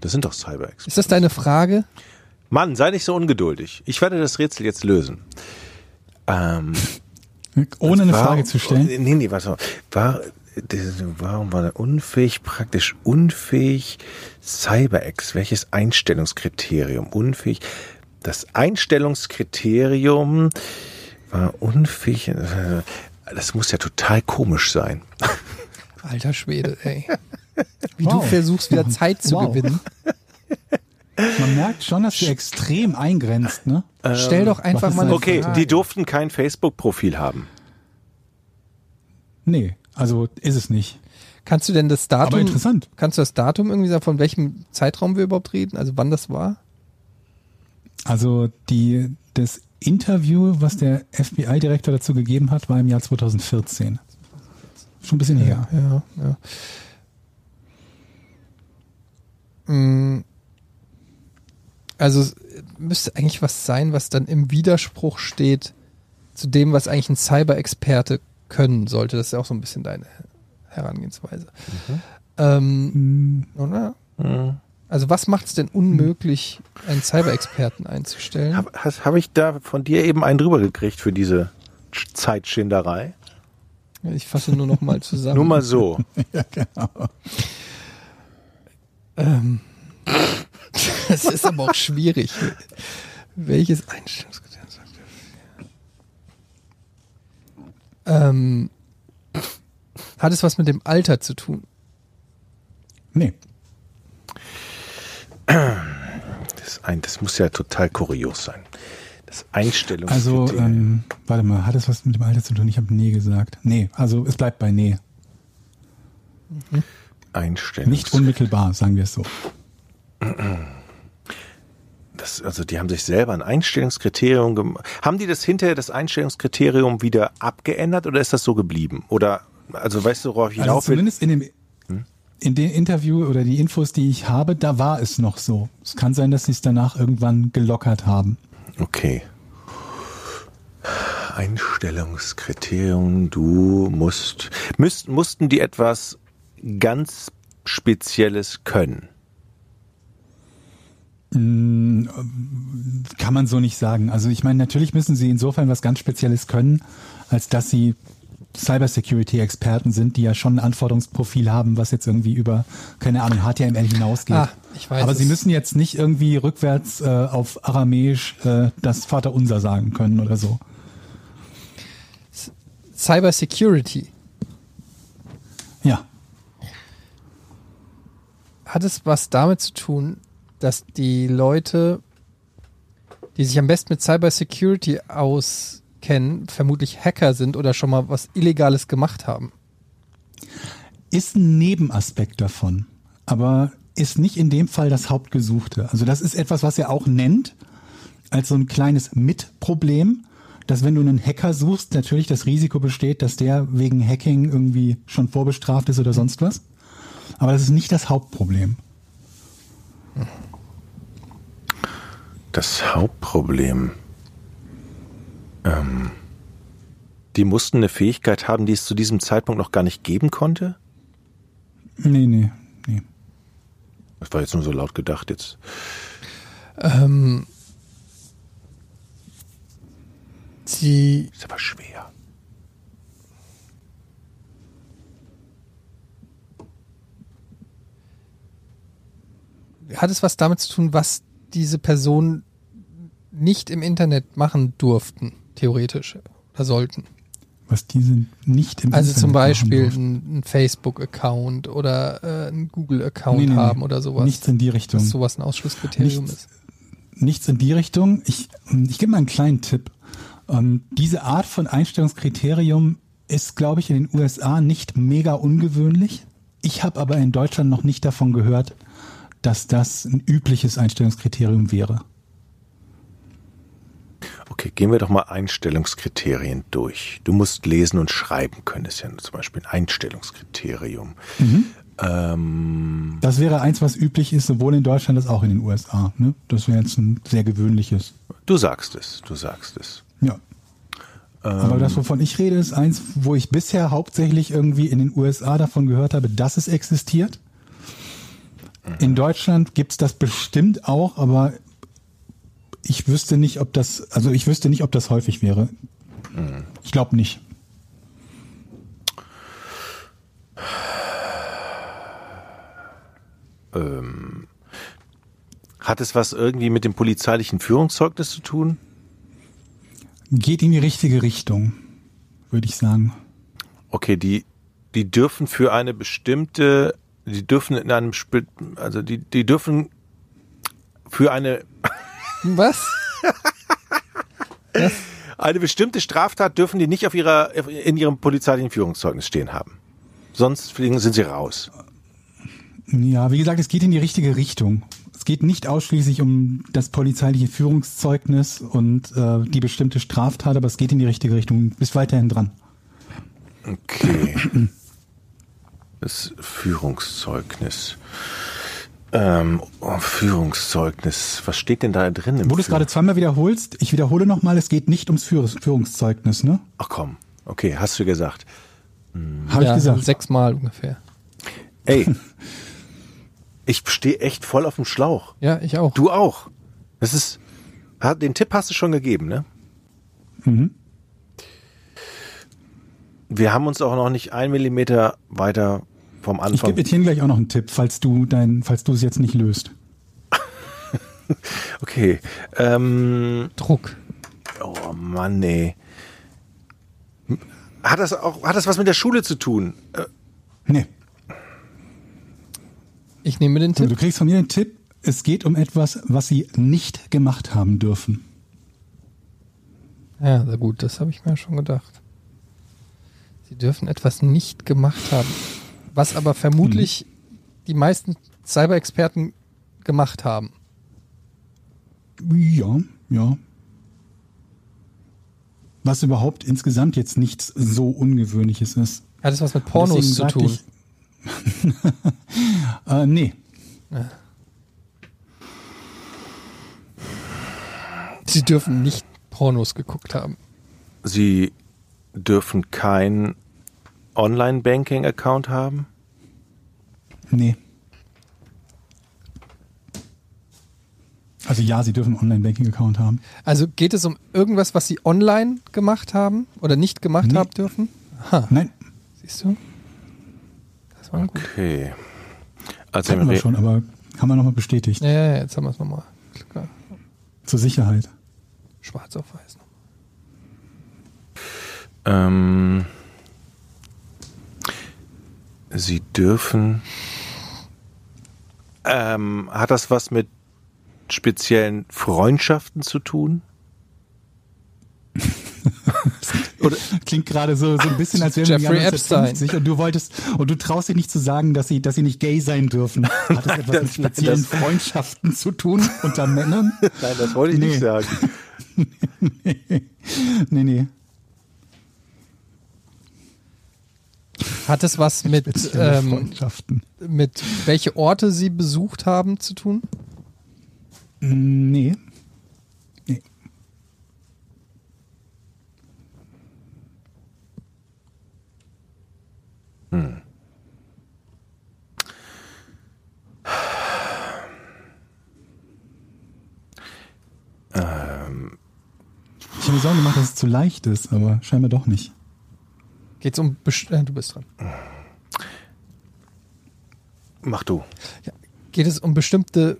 Das sind doch Cyber-Experten. Ist das deine Frage? Mann, sei nicht so ungeduldig. Ich werde das Rätsel jetzt lösen. Ähm, Ohne eine Warum- Frage zu stellen. Nee, nee, warte mal. War, warum war er unfähig, praktisch unfähig, CyberX? Welches Einstellungskriterium? Unfähig. Das Einstellungskriterium war unfähig. äh, Das muss ja total komisch sein. Alter Schwede, ey. Wie Wow. du versuchst, wieder Zeit zu Wow. gewinnen. Man merkt schon, dass du extrem eingrenzt, ne? Stell doch einfach mal Okay, Frage. die durften kein Facebook-Profil haben. Nee, also ist es nicht. Kannst du denn das Datum, Aber interessant. kannst du das Datum irgendwie sagen, von welchem Zeitraum wir überhaupt reden? Also wann das war? Also die, das Interview, was der FBI-Direktor dazu gegeben hat, war im Jahr 2014. Schon ein bisschen her. Ja, ja. Mm. Also es müsste eigentlich was sein, was dann im Widerspruch steht zu dem, was eigentlich ein Cyber-Experte können sollte. Das ist ja auch so ein bisschen deine Herangehensweise. Ähm, oder? Also was macht es denn unmöglich, einen Cyber-Experten einzustellen? Habe hab ich da von dir eben einen drüber gekriegt für diese Sch- Zeitschinderei? Ich fasse nur noch mal zusammen. Nur mal so. Ähm, das ist aber auch schwierig. Welches Einstellungskriterium sagt er? Ähm, hat es was mit dem Alter zu tun? Nee. Das, ein, das muss ja total kurios sein. Das Also, Einstellungskriterium. ähm, warte mal, hat es was mit dem Alter zu tun? Ich habe nee gesagt. Nee, also es bleibt bei nee. Einstellungs Nicht unmittelbar, sagen wir es so. Das, also die haben sich selber ein Einstellungskriterium gemacht. Haben die das hinterher, das Einstellungskriterium wieder abgeändert oder ist das so geblieben? Oder, also weißt du, worauf ich Also will? zumindest in dem in dem Interview oder die Infos, die ich habe, da war es noch so. Es kann sein, dass sie es danach irgendwann gelockert haben. Okay. Einstellungskriterium, du musst, müsst, mussten die etwas ganz Spezielles können? Kann man so nicht sagen. Also ich meine, natürlich müssen sie insofern was ganz Spezielles können, als dass sie Cybersecurity-Experten sind, die ja schon ein Anforderungsprofil haben, was jetzt irgendwie über, keine Ahnung, HTML hinausgeht. Ah, ich weiß Aber es. sie müssen jetzt nicht irgendwie rückwärts äh, auf Aramäisch äh, das Vaterunser sagen können oder so. Cyber Security. Ja. Hat es was damit zu tun, dass die Leute, die sich am besten mit Cyber Security auskennen, vermutlich Hacker sind oder schon mal was Illegales gemacht haben? ist ein Nebenaspekt davon, aber ist nicht in dem Fall das Hauptgesuchte. Also das ist etwas, was er auch nennt, als so ein kleines Mitproblem, dass wenn du einen Hacker suchst, natürlich das Risiko besteht, dass der wegen Hacking irgendwie schon vorbestraft ist oder sonst was. Aber das ist nicht das Hauptproblem. Das Hauptproblem. Ähm, die mussten eine Fähigkeit haben, die es zu diesem Zeitpunkt noch gar nicht geben konnte? Nee, nee, nee. Das war jetzt nur so laut gedacht jetzt. Ähm, sie, Ist aber schwer. hat es was damit zu tun, was diese Personen nicht im Internet machen durften, theoretisch, oder sollten? Was diese nicht im Also Internet zum machen Beispiel ein, ein Facebook-Account oder äh, ein Google-Account Nee, nee, nee. haben oder sowas. Nichts in die Richtung. dass sowas ein Ausschlusskriterium Nichts. ist. nichts in die Richtung. Ich, ich gebe mal einen kleinen Tipp. Ähm, diese Art von Einstellungskriterium ist, glaube ich, in den USA nicht mega ungewöhnlich. Ich habe aber in Deutschland noch nicht davon gehört, dass das ein übliches Einstellungskriterium wäre. Okay, gehen wir doch mal Einstellungskriterien durch. Du musst lesen und schreiben können, ist ja zum Beispiel ein Einstellungskriterium. Ähm, Das wäre eins, was üblich ist, sowohl in Deutschland als auch in den USA. Ne? Das wäre jetzt ein sehr gewöhnliches. du sagst es, du sagst es. Ja. Aber das, wovon ich rede, ist eins, wo ich bisher hauptsächlich irgendwie in den USA davon gehört habe, dass es existiert. In Deutschland gibt's das bestimmt auch, aber ich wüsste nicht, ob das, also ich wüsste nicht, ob das häufig wäre. Ich glaube nicht. Hat es was irgendwie mit dem polizeilichen Führungszeugnis zu tun? Geht in die richtige Richtung, würde ich sagen. Okay, die, die dürfen für eine bestimmte, die dürfen in einem, spe- also die, die dürfen für eine, Was? eine bestimmte Straftat dürfen die nicht auf ihrer, in ihrem polizeilichen Führungszeugnis stehen haben. Sonst fliegen, sind sie raus. Ja, wie gesagt, es geht in die richtige Richtung. Es geht nicht ausschließlich um das polizeiliche Führungszeugnis und äh, die bestimmte Straftat, aber es geht in die richtige Richtung. Bist weiterhin dran. Okay. Das Führungszeugnis. Ähm, oh, Führungszeugnis. Was steht denn da drin? Im Wo du es gerade zweimal wiederholst, ich wiederhole nochmal, es geht nicht ums Führ Führungszeugnis, ne? Ach komm. Okay, hast du gesagt. Habe ja, ich gesagt. Sechsmal ungefähr. Ey, ich stehe echt voll auf dem Schlauch. Ja, ich auch. Du auch. Das ist. Den Tipp hast du schon gegeben, ne? Mhm. Wir haben uns auch noch nicht ein Millimeter weiter vom Ich Anfang. gebe Etienne gleich auch noch einen Tipp, falls du dein, falls du es jetzt nicht löst. Okay. Ähm, Druck. oh Mann, ey. Hat das auch, hat das was mit der Schule zu tun? Äh, Nee. Ich nehme den So, Tipp. du kriegst von mir den Tipp, es geht um etwas, was sie nicht gemacht haben dürfen. Ja, na gut, das habe ich mir schon gedacht. Sie dürfen etwas nicht gemacht haben, was aber vermutlich die meisten Cyber-Experten gemacht haben. Ja, ja. Was überhaupt insgesamt jetzt nichts so Ungewöhnliches ist. Hat es was mit Pornos zu tun? Ich, äh, nee. Sie dürfen nicht Pornos geguckt haben. Sie dürfen kein Online-Banking-Account haben? Nee. Also ja, sie dürfen einen Online-Banking-Account haben. Also geht es um irgendwas, was Sie online gemacht haben oder nicht gemacht Nee. haben dürfen? Aha, Nein, siehst du? Das war gut. Okay. Also hatten wir schon, aber haben wir nochmal bestätigt. Ja, ja, ja, jetzt haben wir es nochmal. Klar. Zur Sicherheit. Schwarz auf weiß. ähm, Sie dürfen. Ähm, hat das was mit speziellen Freundschaften zu tun? Oder klingt gerade so, so ein bisschen, als wären wir Jeffrey Epstein. 1950 und du wolltest und du traust dich nicht zu sagen, dass sie, dass sie nicht gay sein dürfen. Hat das etwas mit das- nein, speziellen das- Freundschaften zu tun unter Männern? Nein, das wollte ich Nee. nicht sagen. Nee, nee. Hat es was mit, ähm, Freundschaften. mit welche Orte Sie besucht haben zu tun? Nee. Nee. Ich habe mir Sorgen gemacht, dass es zu leicht ist, aber scheinbar doch nicht. Geht es um best- äh, du bist dran. Mach du. Geht es um bestimmte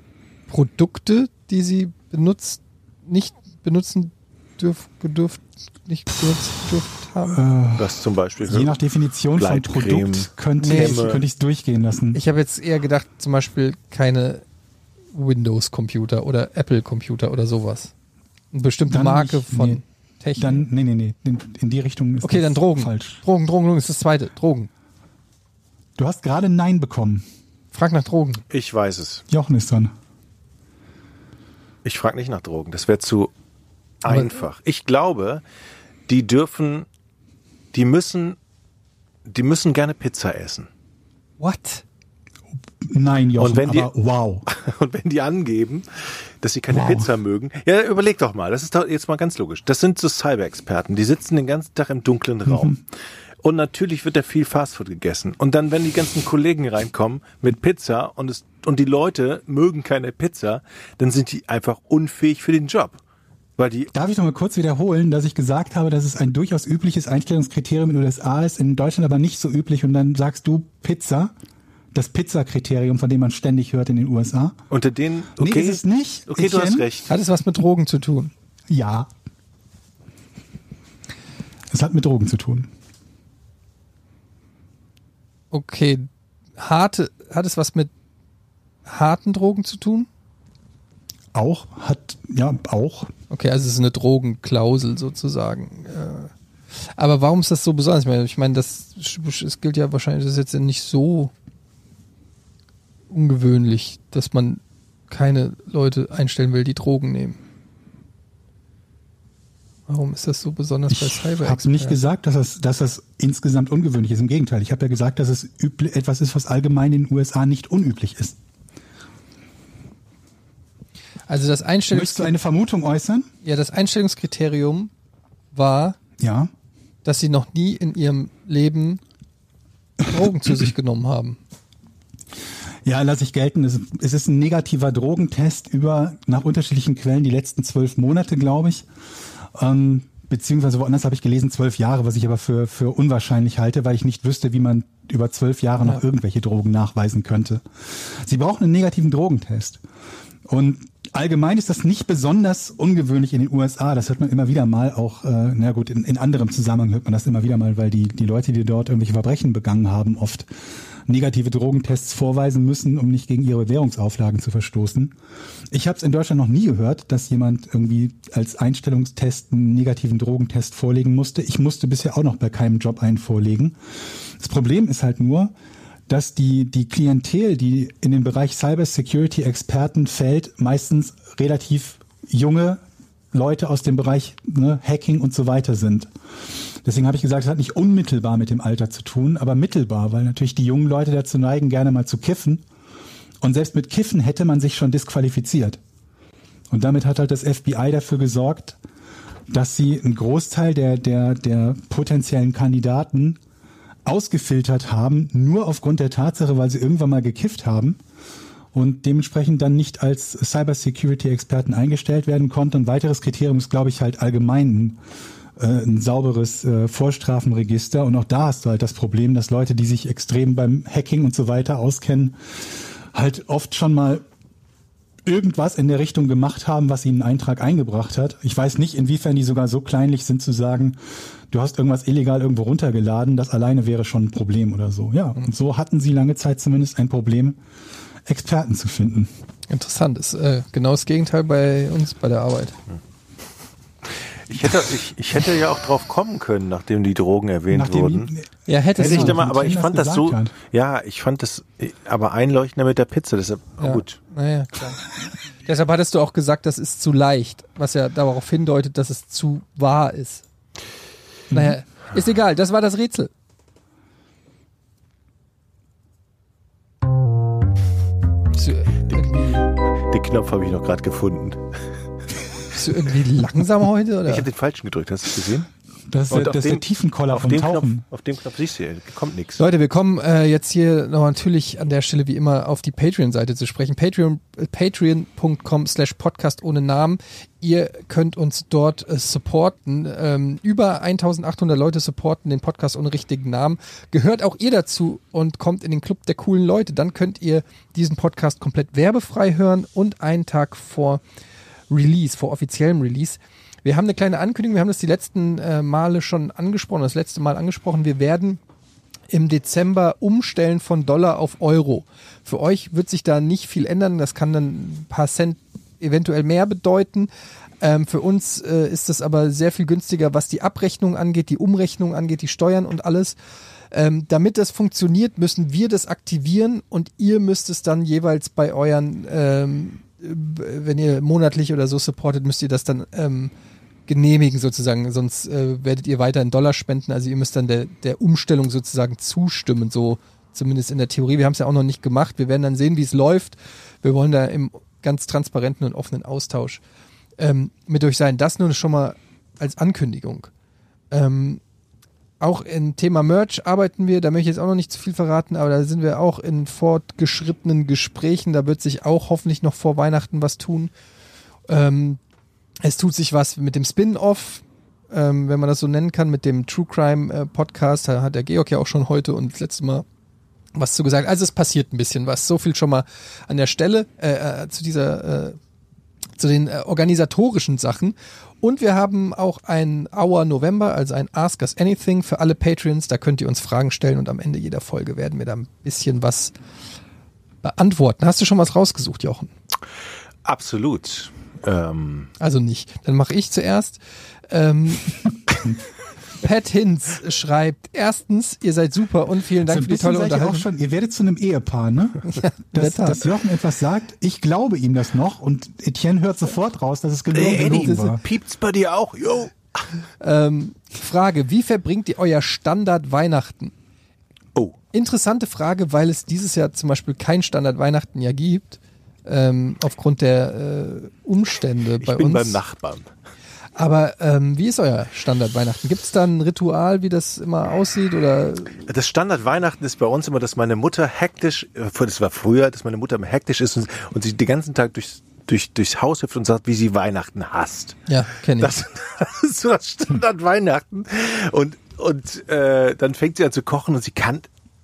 Produkte, die Sie benutzt, nicht benutzen dürf, gedürft, nicht benutzt dürft haben? Das zum Beispiel. Je nach Definition von Produkt könnte Nee. ich könnte ich es durchgehen lassen. Ich habe jetzt eher gedacht, zum Beispiel keine Windows-Computer oder Apple-Computer oder sowas. Eine bestimmte Dann Marke nicht, von nee. Technik. Dann, nee, nee, nee. In, in die Richtung ist okay, das dann Drogen. falsch. Drogen, Drogen, Drogen ist das zweite. Drogen. Du hast gerade Nein bekommen. Frag nach Drogen. Ich weiß es. Jochen ist dran. Ich frage nicht nach Drogen. Das wäre zu einfach. Ich glaube, die dürfen, die müssen, die müssen gerne Pizza essen. What? Nein, Jochen, Und wenn die- aber wow. Und wenn die angeben, dass sie keine Wow. Pizza mögen, ja, überleg doch mal, das ist doch jetzt mal ganz logisch. Das sind so Cyber-Experten, die sitzen den ganzen Tag im dunklen Raum. Und natürlich wird da viel Fastfood gegessen. Und dann, wenn die ganzen Kollegen reinkommen mit Pizza und es, und die Leute mögen keine Pizza, dann sind die einfach unfähig für den Job. Weil die, Darf ich noch mal kurz wiederholen, dass ich gesagt habe, dass es ein durchaus übliches Einstellungskriterium in den USA ist, in Deutschland aber nicht so üblich und dann sagst du Pizza, das Pizza-Kriterium, von dem man ständig hört in den USA. unter denen, okay. Nee, ist es nicht. Okay, du hast recht. Hat es was mit Drogen zu tun? Ja. Es hat mit Drogen zu tun. Okay. Harte, hat es was mit harten Drogen zu tun? Auch hat, ja, auch. Okay, also es ist eine Drogenklausel sozusagen. Äh, Aber warum ist das so besonders? Ich meine, ich meine, das es gilt ja wahrscheinlich, das ist jetzt nicht so ungewöhnlich, dass man keine Leute einstellen will, die Drogen nehmen. Warum ist das so besonders bei Ich Cyber? habe nicht gesagt, dass das, dass das insgesamt ungewöhnlich ist. Im Gegenteil, ich habe ja gesagt, dass es übli- etwas ist, was allgemein in den USA nicht unüblich ist. Also das, Einstellungs Möchtest du eine Vermutung äußern? ja, das Einstellungskriterium war, Ja. dass sie noch nie in ihrem Leben Drogen zu sich genommen haben. Ja, lasse ich gelten. Es, ist ein negativer Drogentest über nach unterschiedlichen Quellen die letzten zwölf Monate, glaube ich. Ähm, beziehungsweise woanders habe ich gelesen zwölf Jahre, was ich aber für, für unwahrscheinlich halte, weil ich nicht wüsste, wie man über zwölf Jahre noch irgendwelche Drogen nachweisen könnte. Sie brauchen einen negativen Drogentest. Und allgemein ist das nicht besonders ungewöhnlich in den USA. Das hört man immer wieder mal, auch, äh, na gut, in, in anderem Zusammenhang hört man das immer wieder mal, weil die, die Leute, die dort irgendwelche Verbrechen begangen haben, oft negative Drogentests vorweisen müssen, um nicht gegen ihre Währungsauflagen zu verstoßen. Ich habe es in Deutschland noch nie gehört, dass jemand irgendwie als Einstellungstest einen negativen Drogentest vorlegen musste. Ich musste bisher auch noch bei keinem Job einen vorlegen. Das Problem ist halt nur, dass die, die Klientel, die in den Bereich Cyber Security Experten fällt, meistens relativ junge Leute aus dem Bereich ne, Hacking und so weiter sind. Deswegen habe ich gesagt, es hat nicht unmittelbar mit dem Alter zu tun, aber mittelbar, weil natürlich die jungen Leute dazu neigen, gerne mal zu kiffen. Und selbst mit Kiffen hätte man sich schon disqualifiziert. Und damit hat halt das FBI dafür gesorgt, dass sie einen Großteil der, der, der potenziellen Kandidaten ausgefiltert haben, nur aufgrund der Tatsache, weil sie irgendwann mal gekifft haben und dementsprechend dann nicht als Cybersecurity-Experten eingestellt werden konnten. Ein weiteres Kriterium ist, glaube ich, halt allgemein ein, äh, ein sauberes äh, Vorstrafenregister. Und auch da hast du halt das Problem, dass Leute, die sich extrem beim Hacking und so weiter auskennen, halt oft schon mal irgendwas in der Richtung gemacht haben, was ihnen einen Eintrag eingebracht hat. Ich weiß nicht, inwiefern die sogar so kleinlich sind zu sagen, du hast irgendwas illegal irgendwo runtergeladen, das alleine wäre schon ein Problem oder so. Ja, und so hatten sie lange Zeit zumindest ein Problem, Experten zu finden. Interessant, ist äh, genau das Gegenteil bei uns bei der Arbeit. Ich hätte, ich, ich hätte ja auch drauf kommen können, nachdem die Drogen erwähnt Nachdem wurden. Ja, hätte Hätte ich mal, aber ich fand das so, hat. ja, ich fand das, aber einleuchtender mit der Pizza, deshalb, oh ja. gut. Naja, klar. Deshalb hattest du auch gesagt, das ist zu leicht, was ja darauf hindeutet, dass es zu wahr ist. Naja, ist egal, das war das Rätsel. Bist irgendwie, Den Knopf habe ich noch gerade gefunden. bist du irgendwie langsam heute? Oder? Ich habe den falschen gedrückt, hast du es gesehen? Das ist, der, das ist dem- der Tiefenkoller Auf vom dem, Knopf, Tauchen. auf dem Knopf siehst du kommt nichts. Leute, wir kommen äh, jetzt hier noch natürlich an der Stelle wie immer auf die Patreon-Seite zu sprechen. Patreon, äh, Patreon.com slash Podcast ohne Namen. Ihr könnt uns dort äh, supporten. Ähm, über 1800 Leute supporten den Podcast ohne richtigen Namen. Gehört auch ihr dazu und kommt in den Club der coolen Leute. Dann könnt ihr diesen Podcast komplett werbefrei hören und einen Tag vor Release, vor offiziellem Release. Wir haben eine kleine Ankündigung, wir haben das die letzten äh, Male schon angesprochen, das letzte Mal angesprochen. Wir werden im Dezember umstellen von Dollar auf Euro. Für euch wird sich da nicht viel ändern, das kann dann ein paar Cent eventuell mehr bedeuten. Ähm, für uns äh, ist das aber sehr viel günstiger, was die Abrechnung angeht, die Umrechnung angeht, die Steuern und alles. Ähm, damit das funktioniert, müssen wir das aktivieren und ihr müsst es dann jeweils bei euren, ähm, b- wenn ihr monatlich oder so supportet, müsst ihr das dann ähm, genehmigen sozusagen, sonst äh, werdet ihr weiter in Dollar spenden. Also ihr müsst dann der, der Umstellung sozusagen zustimmen, so zumindest in der Theorie. Wir haben es ja auch noch nicht gemacht. Wir werden dann sehen, wie es läuft. Wir wollen da im ganz transparenten und offenen Austausch ähm, mit euch sein. Das nur schon mal als Ankündigung. Ähm, auch im Thema Merch arbeiten wir, da möchte ich jetzt auch noch nicht zu viel verraten, aber da sind wir auch in fortgeschrittenen Gesprächen. Da wird sich auch hoffentlich noch vor Weihnachten was tun. Ähm, es tut sich was mit dem Spin-off, ähm, wenn man das so nennen kann, mit dem True Crime äh, Podcast. Da hat der Georg ja auch schon heute und das letzte Mal was zu gesagt. Also es passiert ein bisschen was. So viel schon mal an der Stelle äh, äh, zu dieser, äh, zu den äh, organisatorischen Sachen. Und wir haben auch ein Hour November, also ein Ask Us Anything für alle Patreons. Da könnt ihr uns Fragen stellen und am Ende jeder Folge werden wir da ein bisschen was beantworten. Hast du schon was rausgesucht, Jochen? Absolut. Ähm, Also nicht. Dann mache ich zuerst. Ähm, Pat Hinz schreibt, erstens, ihr seid super und vielen Dank so für die tolle seid ihr auch Unterhaltung. schon, ihr werdet zu einem Ehepaar, ne? Ja, dass, dass Jochen etwas sagt, ich glaube ihm das noch und Etienne hört sofort raus, dass es gelogen, Ey, Eddie, gelogen war. piept's bei dir auch? Jo. Ähm, Frage, wie verbringt ihr euer Standard Weihnachten? Oh, Interessante Frage, weil es dieses Jahr zum Beispiel kein Standard Weihnachten ja gibt, ähm, aufgrund der äh, Umstände ich bei bin uns. beim Nachbarn. Aber ähm, wie ist euer Standard Weihnachten? Gibt es da ein Ritual, wie das immer aussieht? Oder Das Standard Weihnachten ist bei uns immer, dass meine Mutter hektisch, das war früher, dass meine Mutter immer hektisch ist und, und sie den ganzen Tag durchs, durch, durchs Haus hüpft und sagt, wie sie Weihnachten hasst. ja, kenne ich. Das, das ist so das Standard Weihnachten. Und, und äh, dann fängt sie an zu kochen und sie kann,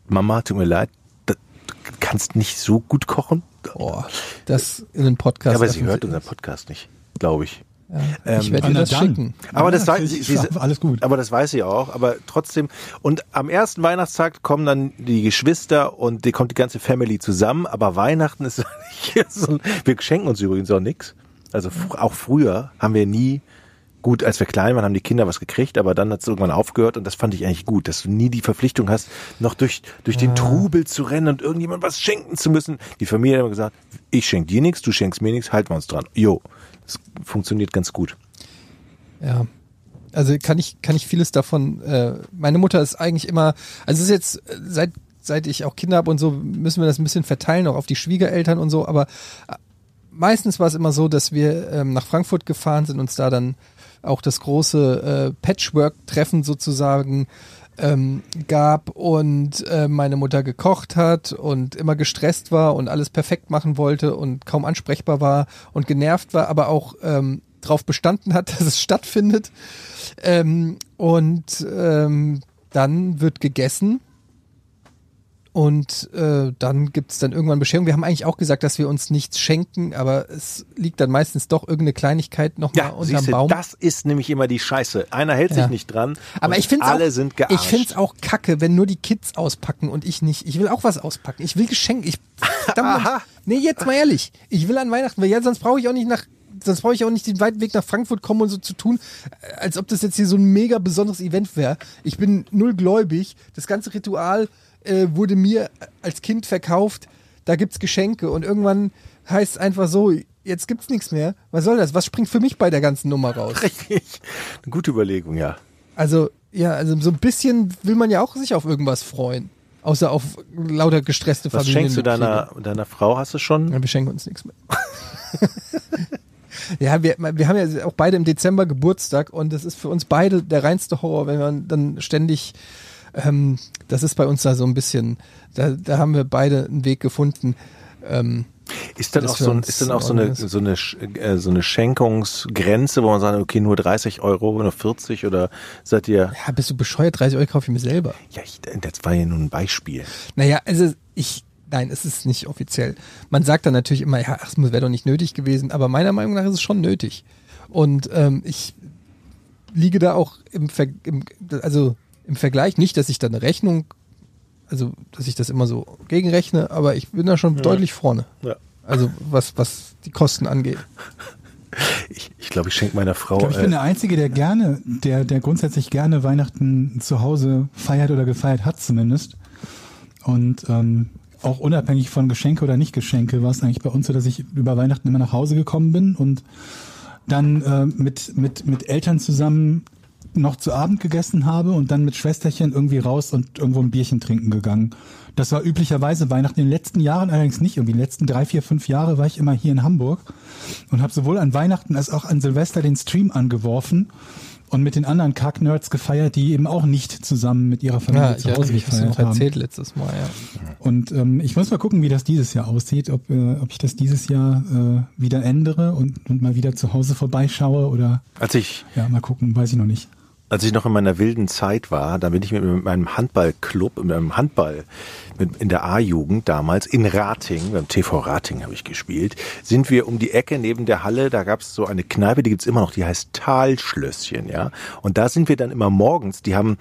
Mama, tut mir leid, das, du kannst nicht so gut kochen. Boah, das in den Podcast. Ja, aber sie hört unseren Podcast nicht, glaube ich. Ja, ich werde Ah, ihr na das dann. schicken. Aber das Ja, weiß sie, sie, alles gut. Aber das weiß sie auch. Aber trotzdem. Und am ersten Weihnachtstag kommen dann die Geschwister und die kommt die ganze Family zusammen. Aber Weihnachten ist eigentlich so wir schenken uns übrigens auch nichts. Also fr- auch früher haben wir nie gut, als wir klein waren, haben die Kinder was gekriegt, aber dann hat es irgendwann aufgehört und das fand ich eigentlich gut, dass du nie die Verpflichtung hast, noch durch, durch den Trubel zu rennen und irgendjemand was schenken zu müssen. Die Familie hat immer gesagt, ich schenk dir nichts, du schenkst mir nichts, halten wir uns dran. Jo, das funktioniert ganz gut. Ja. Also kann ich, kann ich vieles davon, äh, meine Mutter ist eigentlich immer, also es ist jetzt, seit, seit ich auch Kinder habe und so, müssen wir das ein bisschen verteilen, auch auf die Schwiegereltern und so, aber äh, meistens war es immer so, dass wir ähm, nach Frankfurt gefahren sind, uns da dann auch das große äh, Patchwork-Treffen sozusagen ähm, gab und äh, meine Mutter gekocht hat und immer gestresst war und alles perfekt machen wollte und kaum ansprechbar war und genervt war, aber auch ähm, darauf bestanden hat, dass es stattfindet. Ähm, und ähm, dann wird gegessen und äh, dann gibt's dann irgendwann Bescherung. Wir haben eigentlich auch gesagt, dass wir uns nichts schenken, aber es liegt dann meistens doch irgendeine Kleinigkeit nochmal Ja, unterm siehste, Baum. das ist nämlich immer die Scheiße. Einer hält sich Ja. nicht dran. Aber ich finde alle auch, sind gearscht. Ich finde es auch kacke, wenn nur die Kids auspacken und ich nicht. Ich will auch was auspacken. Ich will Geschenk. Ich, Aha. nee, jetzt mal ehrlich. Ich will an Weihnachten, weil ja, sonst brauche ich auch nicht nach, sonst brauche ich auch nicht den weiten Weg nach Frankfurt kommen und so zu tun, äh, als ob das jetzt hier so ein mega besonderes Event wäre. Ich bin null gläubig. Das ganze Ritual äh, wurde mir als Kind verkauft. Da gibt's Geschenke und irgendwann heißt es einfach so, jetzt gibt's nichts mehr. Was soll das? Was springt für mich bei der ganzen Nummer raus? Richtig. Eine gute Überlegung, ja. Also, ja, also so ein bisschen will man ja auch sich auf irgendwas freuen. Außer auf lauter gestresste Was Familien. schenkst du deiner, deiner Frau? Hast du schon? Ja, wir schenken uns nichts mehr. ja, wir, wir haben ja auch beide im Dezember Geburtstag und das ist für uns beide der reinste Horror, wenn man dann ständig, ähm, das ist bei uns da so ein bisschen, da, da haben wir beide einen Weg gefunden. Ähm, Ist dann das auch so, ist dann auch so in eine, so eine, äh, so eine Schenkungsgrenze, wo man sagt, okay, nur 30 Euro, nur 40 oder seid ihr, ja, bist du bescheuert? 30 Euro kaufe ich mir selber. ja, ich, das war ja nur ein Beispiel. Naja, also ich, nein, es ist nicht offiziell. Man sagt dann natürlich immer, ja, ach, es wäre doch nicht nötig gewesen, aber meiner Meinung nach ist es schon nötig. Und ähm, ich liege da auch im, Ver im, also im Vergleich, nicht, dass ich da eine Rechnung, also dass ich das immer so gegenrechne, aber ich bin da schon deutlich vorne. Ja. Also was, was die Kosten angeht. Ich, ich glaube, ich schenke meiner Frau. Ich, glaub, ich bin äh, der Einzige, der gerne, der, der grundsätzlich gerne Weihnachten zu Hause feiert oder gefeiert hat zumindest. Und ähm, auch unabhängig von Geschenke oder nicht Geschenke war es eigentlich bei uns so, dass ich über Weihnachten immer nach Hause gekommen bin und dann äh, mit, mit, mit Eltern zusammen noch zu Abend gegessen habe und dann mit Schwesterchen irgendwie raus und irgendwo ein Bierchen trinken gegangen. Das war üblicherweise Weihnachten. In den letzten Jahren allerdings nicht. Irgendwie in den letzten drei, vier, fünf Jahre war ich immer hier in Hamburg und habe sowohl an Weihnachten als auch an Silvester den Stream angeworfen und mit den anderen Kack-Nerds gefeiert, die eben auch nicht zusammen mit ihrer Familie Ja, zu ja Hause ich hast du gefeiert noch haben. erzählt letztes Mal, ja. Und ähm, ich muss mal gucken, wie das dieses Jahr aussieht, ob, äh, ob ich das dieses Jahr äh, wieder ändere und, und mal wieder zu Hause vorbeischaue oder als ich ja, mal gucken, weiß ich noch nicht. Als ich noch in meiner wilden Zeit war, da bin ich mit meinem Handballclub, mit meinem Handball mit, in der A-Jugend damals in Rating, beim TV Rating habe ich gespielt, sind wir um die Ecke neben der Halle, da gab es so eine Kneipe, die gibt's immer noch, die heißt Talschlösschen, ja. Und da sind wir dann immer morgens, die haben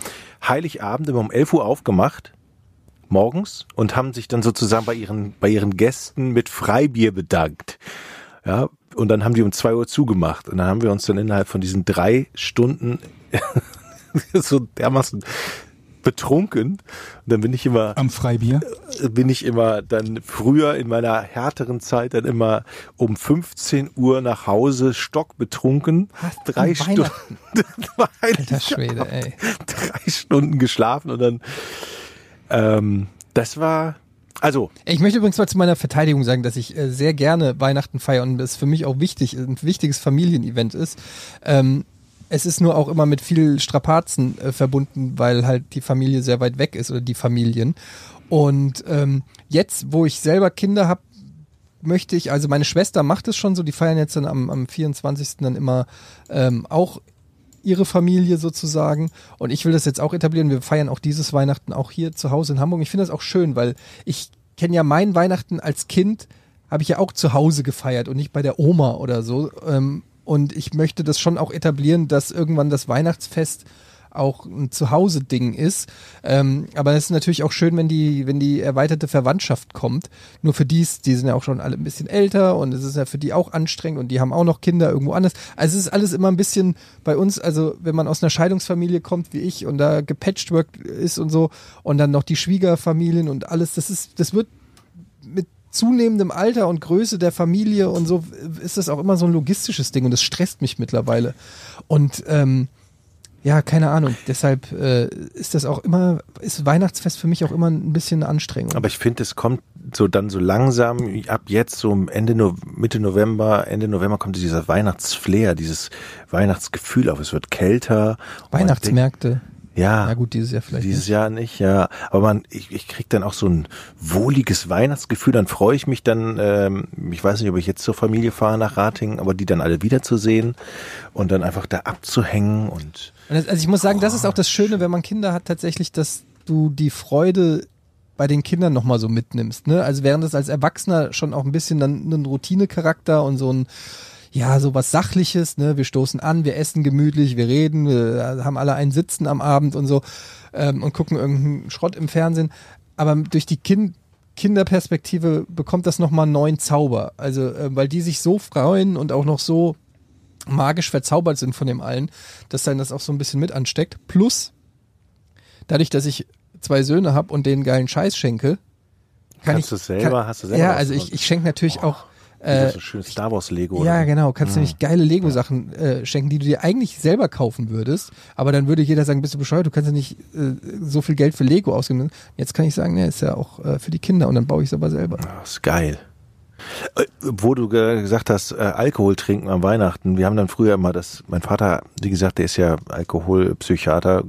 Heiligabend immer um 11 Uhr aufgemacht, morgens, und haben sich dann sozusagen bei ihren, bei ihren Gästen mit Freibier bedankt. Ja, und dann haben die um zwei Uhr zugemacht. Und dann haben wir uns dann innerhalb von diesen drei Stunden so dermaßen betrunken. Und dann bin ich immer, Am Freibier. bin ich immer dann früher in meiner härteren Zeit dann immer um 15 Uhr nach Hause stockbetrunken. Drei an Stunden. Alter Schwede, ey. drei Stunden geschlafen und dann, ähm, das war, also, Ich möchte übrigens mal zu meiner Verteidigung sagen, dass ich äh, sehr gerne Weihnachten feiere und es für mich auch wichtig, ein wichtiges Familienevent ist. Ähm, es ist nur auch immer mit viel Strapazen äh, verbunden, weil halt die Familie sehr weit weg ist oder die Familien. Und ähm, jetzt, wo ich selber Kinder habe, möchte ich, also meine Schwester macht es schon so, die feiern jetzt dann am, am 24. dann immer ähm, auch ihre Familie sozusagen. Und ich will das jetzt auch etablieren. Wir feiern auch dieses Weihnachten auch hier zu Hause in Hamburg. Ich finde das auch schön, weil ich kenne ja mein Weihnachten als Kind, habe ich ja auch zu Hause gefeiert und nicht bei der Oma oder so. Ähm, und ich möchte das schon auch etablieren, dass irgendwann das Weihnachtsfest auch ein Zuhause-Ding ist. Ähm, aber es ist natürlich auch schön, wenn die, wenn die erweiterte Verwandtschaft kommt. Nur für die, die sind ja auch schon alle ein bisschen älter und es ist ja für die auch anstrengend und die haben auch noch Kinder irgendwo anders. Also es ist alles immer ein bisschen bei uns, also wenn man aus einer Scheidungsfamilie kommt wie ich und da gepatchwork ist und so und dann noch die Schwiegerfamilien und alles, das ist, das wird zunehmendem Alter und Größe der Familie und so ist das auch immer so ein logistisches Ding und das stresst mich mittlerweile. Und ähm, ja, keine Ahnung. Deshalb äh, ist das auch immer, ist Weihnachtsfest für mich auch immer ein bisschen eine Anstrengung. aber ich finde, es kommt so dann so langsam, ab jetzt, so Ende, No- Mitte November, Ende November kommt dieser Weihnachtsflair, dieses Weihnachtsgefühl auf. Es wird kälter. Weihnachtsmärkte. Ja. Ja gut, dieses Jahr vielleicht. Dieses nicht. Jahr nicht, ja. Aber man, ich, ich krieg dann auch so ein wohliges Weihnachtsgefühl. Dann freue ich mich dann, ähm, ich weiß nicht, ob ich jetzt zur Familie fahre nach Ratingen, aber die dann alle wiederzusehen und dann einfach da abzuhängen und Und das, also ich muss sagen, das ist auch das Schöne, wenn man Kinder hat, tatsächlich, dass du die Freude bei den Kindern nochmal so mitnimmst. Ne? Also während es als Erwachsener schon auch ein bisschen dann einen Routinecharakter und so ein ja, so was Sachliches, ne? Wir stoßen an, wir essen gemütlich, wir reden, wir haben alle einen Sitzen am Abend und so ähm, und gucken irgendeinen Schrott im Fernsehen. Aber durch die kind Kinderperspektive bekommt das nochmal einen neuen Zauber. Also, äh, weil die sich so freuen und auch noch so magisch verzaubert sind von dem allen, dass dann das auch so ein bisschen mit ansteckt. Plus, dadurch, dass ich zwei Söhne habe und denen geilen Scheiß schenke, kann Kannst ich, du selber- kann, hast du selber Ja, also ich, ich schenke natürlich auch äh, so schön Star Wars Lego. ja, oder genau. Kannst du nämlich geile Lego-Sachen äh, schenken, die du dir eigentlich selber kaufen würdest. Aber dann würde jeder sagen, bist du bescheuert, du kannst ja nicht äh, so viel Geld für Lego ausgeben. Jetzt kann ich sagen, ne, ist ja auch äh, für die Kinder und dann baue ich es aber selber. Ah, ist geil. Äh, Wo du ge- gesagt hast, äh, Alkohol trinken am Weihnachten. Wir haben dann früher immer das, mein Vater, wie gesagt, der ist ja Alkoholpsychiater,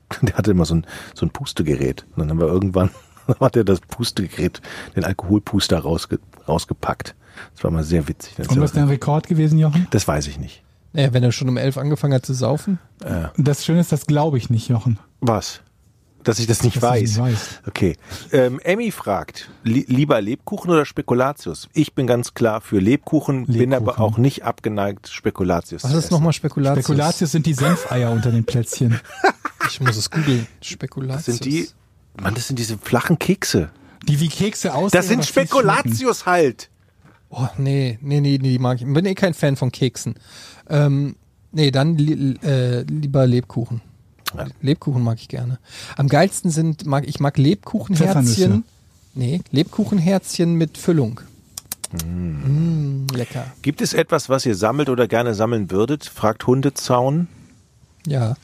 der hatte immer so ein, so ein Pustegerät. Und dann haben wir irgendwann, hat er das Pustegerät, den Alkoholpuster rausge, rausgepackt. Das war mal sehr witzig. Das, Und was ist dein Rekord gewesen, Jochen? das weiß ich nicht. Naja, wenn er schon um elf angefangen hat zu saufen. Das Schöne ist, das glaube ich nicht, Jochen. Was? Dass ich das nicht Dass weiß. nicht weißt. Okay. Ähm, Emmy fragt, li lieber Lebkuchen oder Spekulatius? Ich bin ganz klar für Lebkuchen, bin aber Lebkuchen. auch nicht abgeneigt, Spekulatius Was zu ist nochmal Spekulatius? Spekulatius sind die Senfeier unter den Plätzchen. Ich muss es googeln. Spekulatius. Das sind die, Mann, das sind diese flachen Kekse. Die wie Kekse aussehen. Das sind. Spekulatius halt. Oh, nee, nee, nee, nee, die mag ich. Bin eh kein Fan von Keksen. Ähm, nee, dann li äh, lieber Lebkuchen. Ja. Lebkuchen mag ich gerne. Am geilsten sind, mag ich mag Lebkuchenherzchen. Nee, Lebkuchenherzchen mit Füllung. Mm, lecker. Gibt es etwas, was ihr sammelt oder gerne sammeln würdet? Fragt Hundezaun. Ja.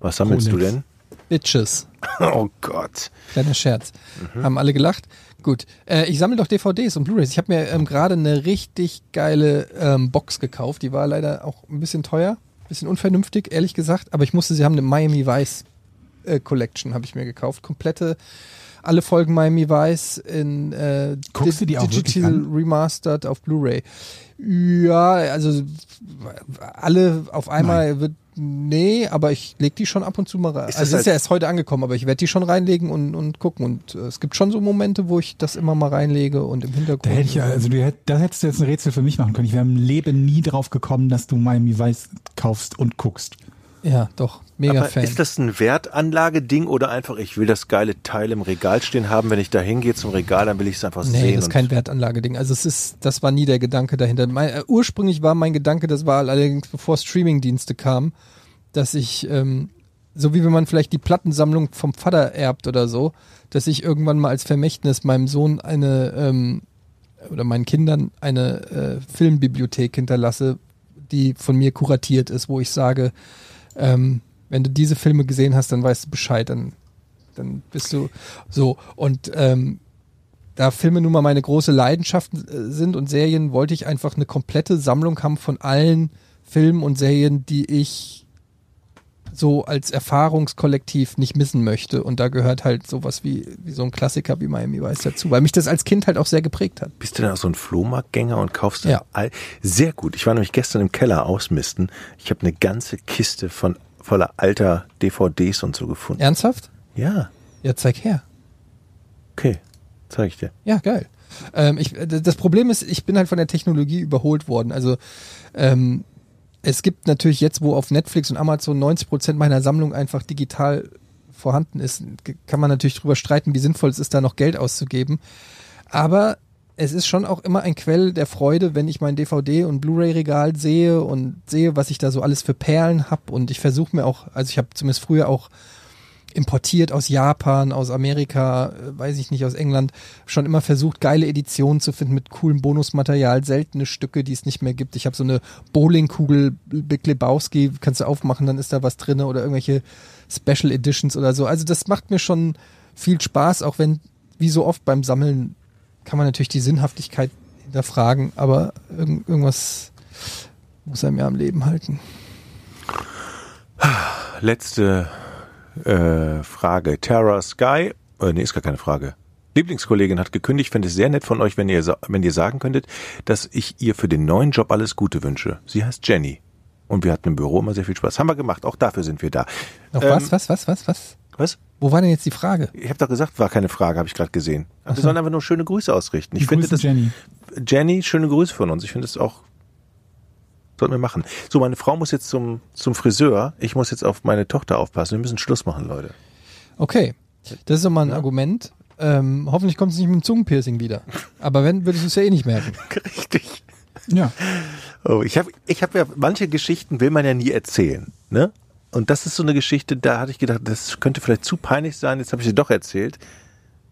Was sammelst Rolex. du denn? Bitches. Oh Gott. Kleiner Scherz. Haben alle gelacht? Gut. Äh, ich sammle doch DVDs und Blu-rays. Ich habe mir ähm, gerade eine richtig geile ähm, Box gekauft. Die war leider auch ein bisschen teuer, ein bisschen unvernünftig, ehrlich gesagt. Aber ich musste sie haben, eine Miami Vice äh, Collection habe ich mir gekauft. Komplette, alle Folgen Miami Vice in äh, Guckst du die auch Digital? Remastered auf Blu-ray. Ja, also alle auf einmal wird nee, aber ich leg die schon ab und zu mal rein. Ist das also ist als- ja erst heute angekommen, aber ich werde die schon reinlegen und, und gucken. Und äh, es gibt schon so Momente, wo ich das immer mal reinlege und im Hintergrund. Da hätte ich ja, also du hätt, da hättest du jetzt ein Rätsel für mich machen können. Ich wäre im Leben nie drauf gekommen, dass du Miami Vice kaufst und guckst. ja, doch, mega Aber Fan. ist das ein Wertanlageding oder einfach, ich will das geile Teil im Regal stehen haben, wenn ich da hingehe zum Regal, dann will ich es einfach Nee, sehen. das ist kein Wertanlageding. Also es ist, das war nie der Gedanke dahinter. Mein, äh, ursprünglich war mein Gedanke, das war allerdings bevor Streamingdienste kamen, dass ich ähm, so wie wenn man vielleicht die Plattensammlung vom Vater erbt oder so, dass ich irgendwann mal als Vermächtnis meinem Sohn eine ähm, oder meinen Kindern eine äh, Filmbibliothek hinterlasse, die von mir kuratiert ist, wo ich sage, ähm, wenn du diese Filme gesehen hast, dann weißt du Bescheid, dann, dann bist du so. Und ähm, da Filme nun mal meine große Leidenschaft äh, sind und Serien, wollte ich einfach eine komplette Sammlung haben von allen Filmen und Serien, die ich so als Erfahrungskollektiv nicht missen möchte. Und da gehört halt sowas wie, wie so ein Klassiker wie Miami Vice dazu, weil mich das als Kind halt auch sehr geprägt hat. Bist du dann auch so ein Flohmarktgänger und kaufst dann Ja. all sehr gut. Ich war nämlich gestern im Keller ausmisten. Ich habe eine ganze Kiste von voller alter DVDs und so gefunden. Ernsthaft? Ja, Ja, zeig her. okay, zeige ich dir. Ja, geil. Ähm, ich, das Problem ist, ich bin halt von der Technologie überholt worden. Also ähm, es gibt natürlich jetzt, wo auf Netflix und Amazon 90 Prozent meiner Sammlung einfach digital vorhanden ist, kann man natürlich drüber streiten, wie sinnvoll es ist, da noch Geld auszugeben. Aber es ist schon auch immer ein Quell der Freude, wenn ich mein DVD- und Blu-ray-Regal sehe und sehe, was ich da so alles für Perlen hab. Und ich versuche mir auch, also ich habe zumindest früher auch importiert aus Japan, aus Amerika, äh, weiß ich nicht, aus England, schon immer versucht, geile Editionen zu finden mit coolem Bonusmaterial, seltene Stücke, die es nicht mehr gibt. Ich habe so eine Bowlingkugel Big Lebowski, kannst du aufmachen, dann ist da was drinne oder irgendwelche Special Editions oder so. Also das macht mir schon viel Spaß, auch wenn, wie so oft beim Sammeln, kann man natürlich die Sinnhaftigkeit hinterfragen, aber irgend, irgendwas muss einem ja am Leben halten. Letzte äh, Frage. Terra Sky, äh, nee, ist gar keine Frage. Lieblingskollegin hat gekündigt, fände es sehr nett von euch, wenn ihr, wenn ihr sagen könntet, dass ich ihr für den neuen Job alles Gute wünsche. Sie heißt Jenny. Und wir hatten im Büro immer sehr viel Spaß. Haben wir gemacht, auch dafür sind wir da. Noch Ähm, was, was, was, was, was? Was? Wo war denn jetzt die Frage? Ich habe doch gesagt, war keine Frage, habe ich gerade gesehen. Aber wir sollen einfach nur schöne Grüße ausrichten. Ich Die finde das, Jenny. Jenny, schöne Grüße von uns. Ich finde das auch, sollten wir machen. So, meine Frau muss jetzt zum, zum Friseur. Ich muss jetzt auf meine Tochter aufpassen. Wir müssen Schluss machen, Leute. Okay, das ist doch mal ein Argument. Ähm, hoffentlich kommt es nicht mit dem Zungenpiercing wieder. Aber wenn, würdest du es ja eh nicht merken. Richtig. Ja. Oh, ich habe ich hab ja, manche Geschichten will man ja nie erzählen, ne? Und das ist so eine Geschichte, da hatte ich gedacht, das könnte vielleicht zu peinlich sein, jetzt habe ich sie doch erzählt.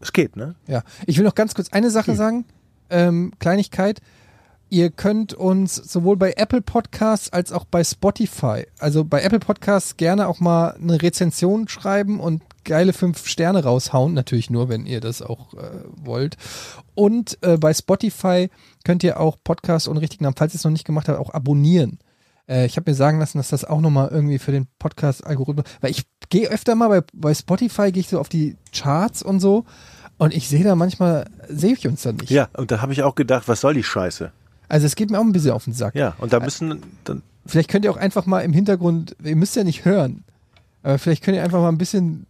Es geht, ne? Ja, ich will noch ganz kurz eine Sache sagen. Ähm, Kleinigkeit. Ihr könnt uns sowohl bei Apple Podcasts als auch bei Spotify, also bei Apple Podcasts gerne auch mal eine Rezension schreiben und geile fünf Sterne raushauen. Natürlich nur, wenn ihr das auch äh, wollt. Und äh, bei Spotify könnt ihr auch Podcasts ohne richtigen Namen, falls ihr es noch nicht gemacht habt, auch abonnieren. Äh, ich habe mir sagen lassen, dass das auch nochmal irgendwie für den Podcast-Algorithmus, weil ich gehe öfter mal bei, bei Spotify, gehe ich so auf die Charts und so und ich sehe da manchmal, sehe ich uns dann nicht. Ja, und da habe ich auch gedacht, was soll die Scheiße? Also es geht mir auch ein bisschen auf den Sack. Ja, und da müssen, dann, Vielleicht könnt ihr auch einfach mal im Hintergrund, ihr müsst ja nicht hören, aber vielleicht könnt ihr einfach mal ein bisschen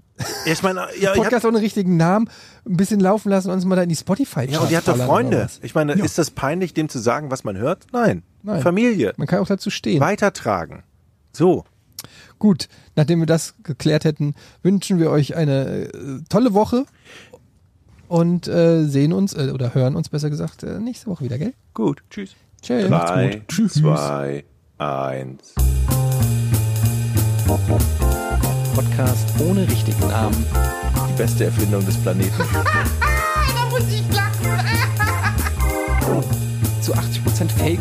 ich meine, ja, Podcast ohne richtigen Namen ein bisschen laufen lassen und uns mal da in die spotify ja, und die hat doch Freunde. Ich meine, ist das peinlich, dem zu sagen, was man hört? Nein. Nein. Familie. Man kann auch dazu stehen. Weitertragen. So. Gut, nachdem wir das geklärt hätten, wünschen wir euch eine äh, tolle Woche und äh, sehen uns, äh, oder hören uns besser gesagt, äh, nächste Woche wieder, gell? Gut. Tschüss. Tschüss. Drei, Tschüss. zwei, eins. Podcast ohne richtigen Namen. Die beste Erfindung des Planeten. Da muss ich lachen. Zu 80% Fake.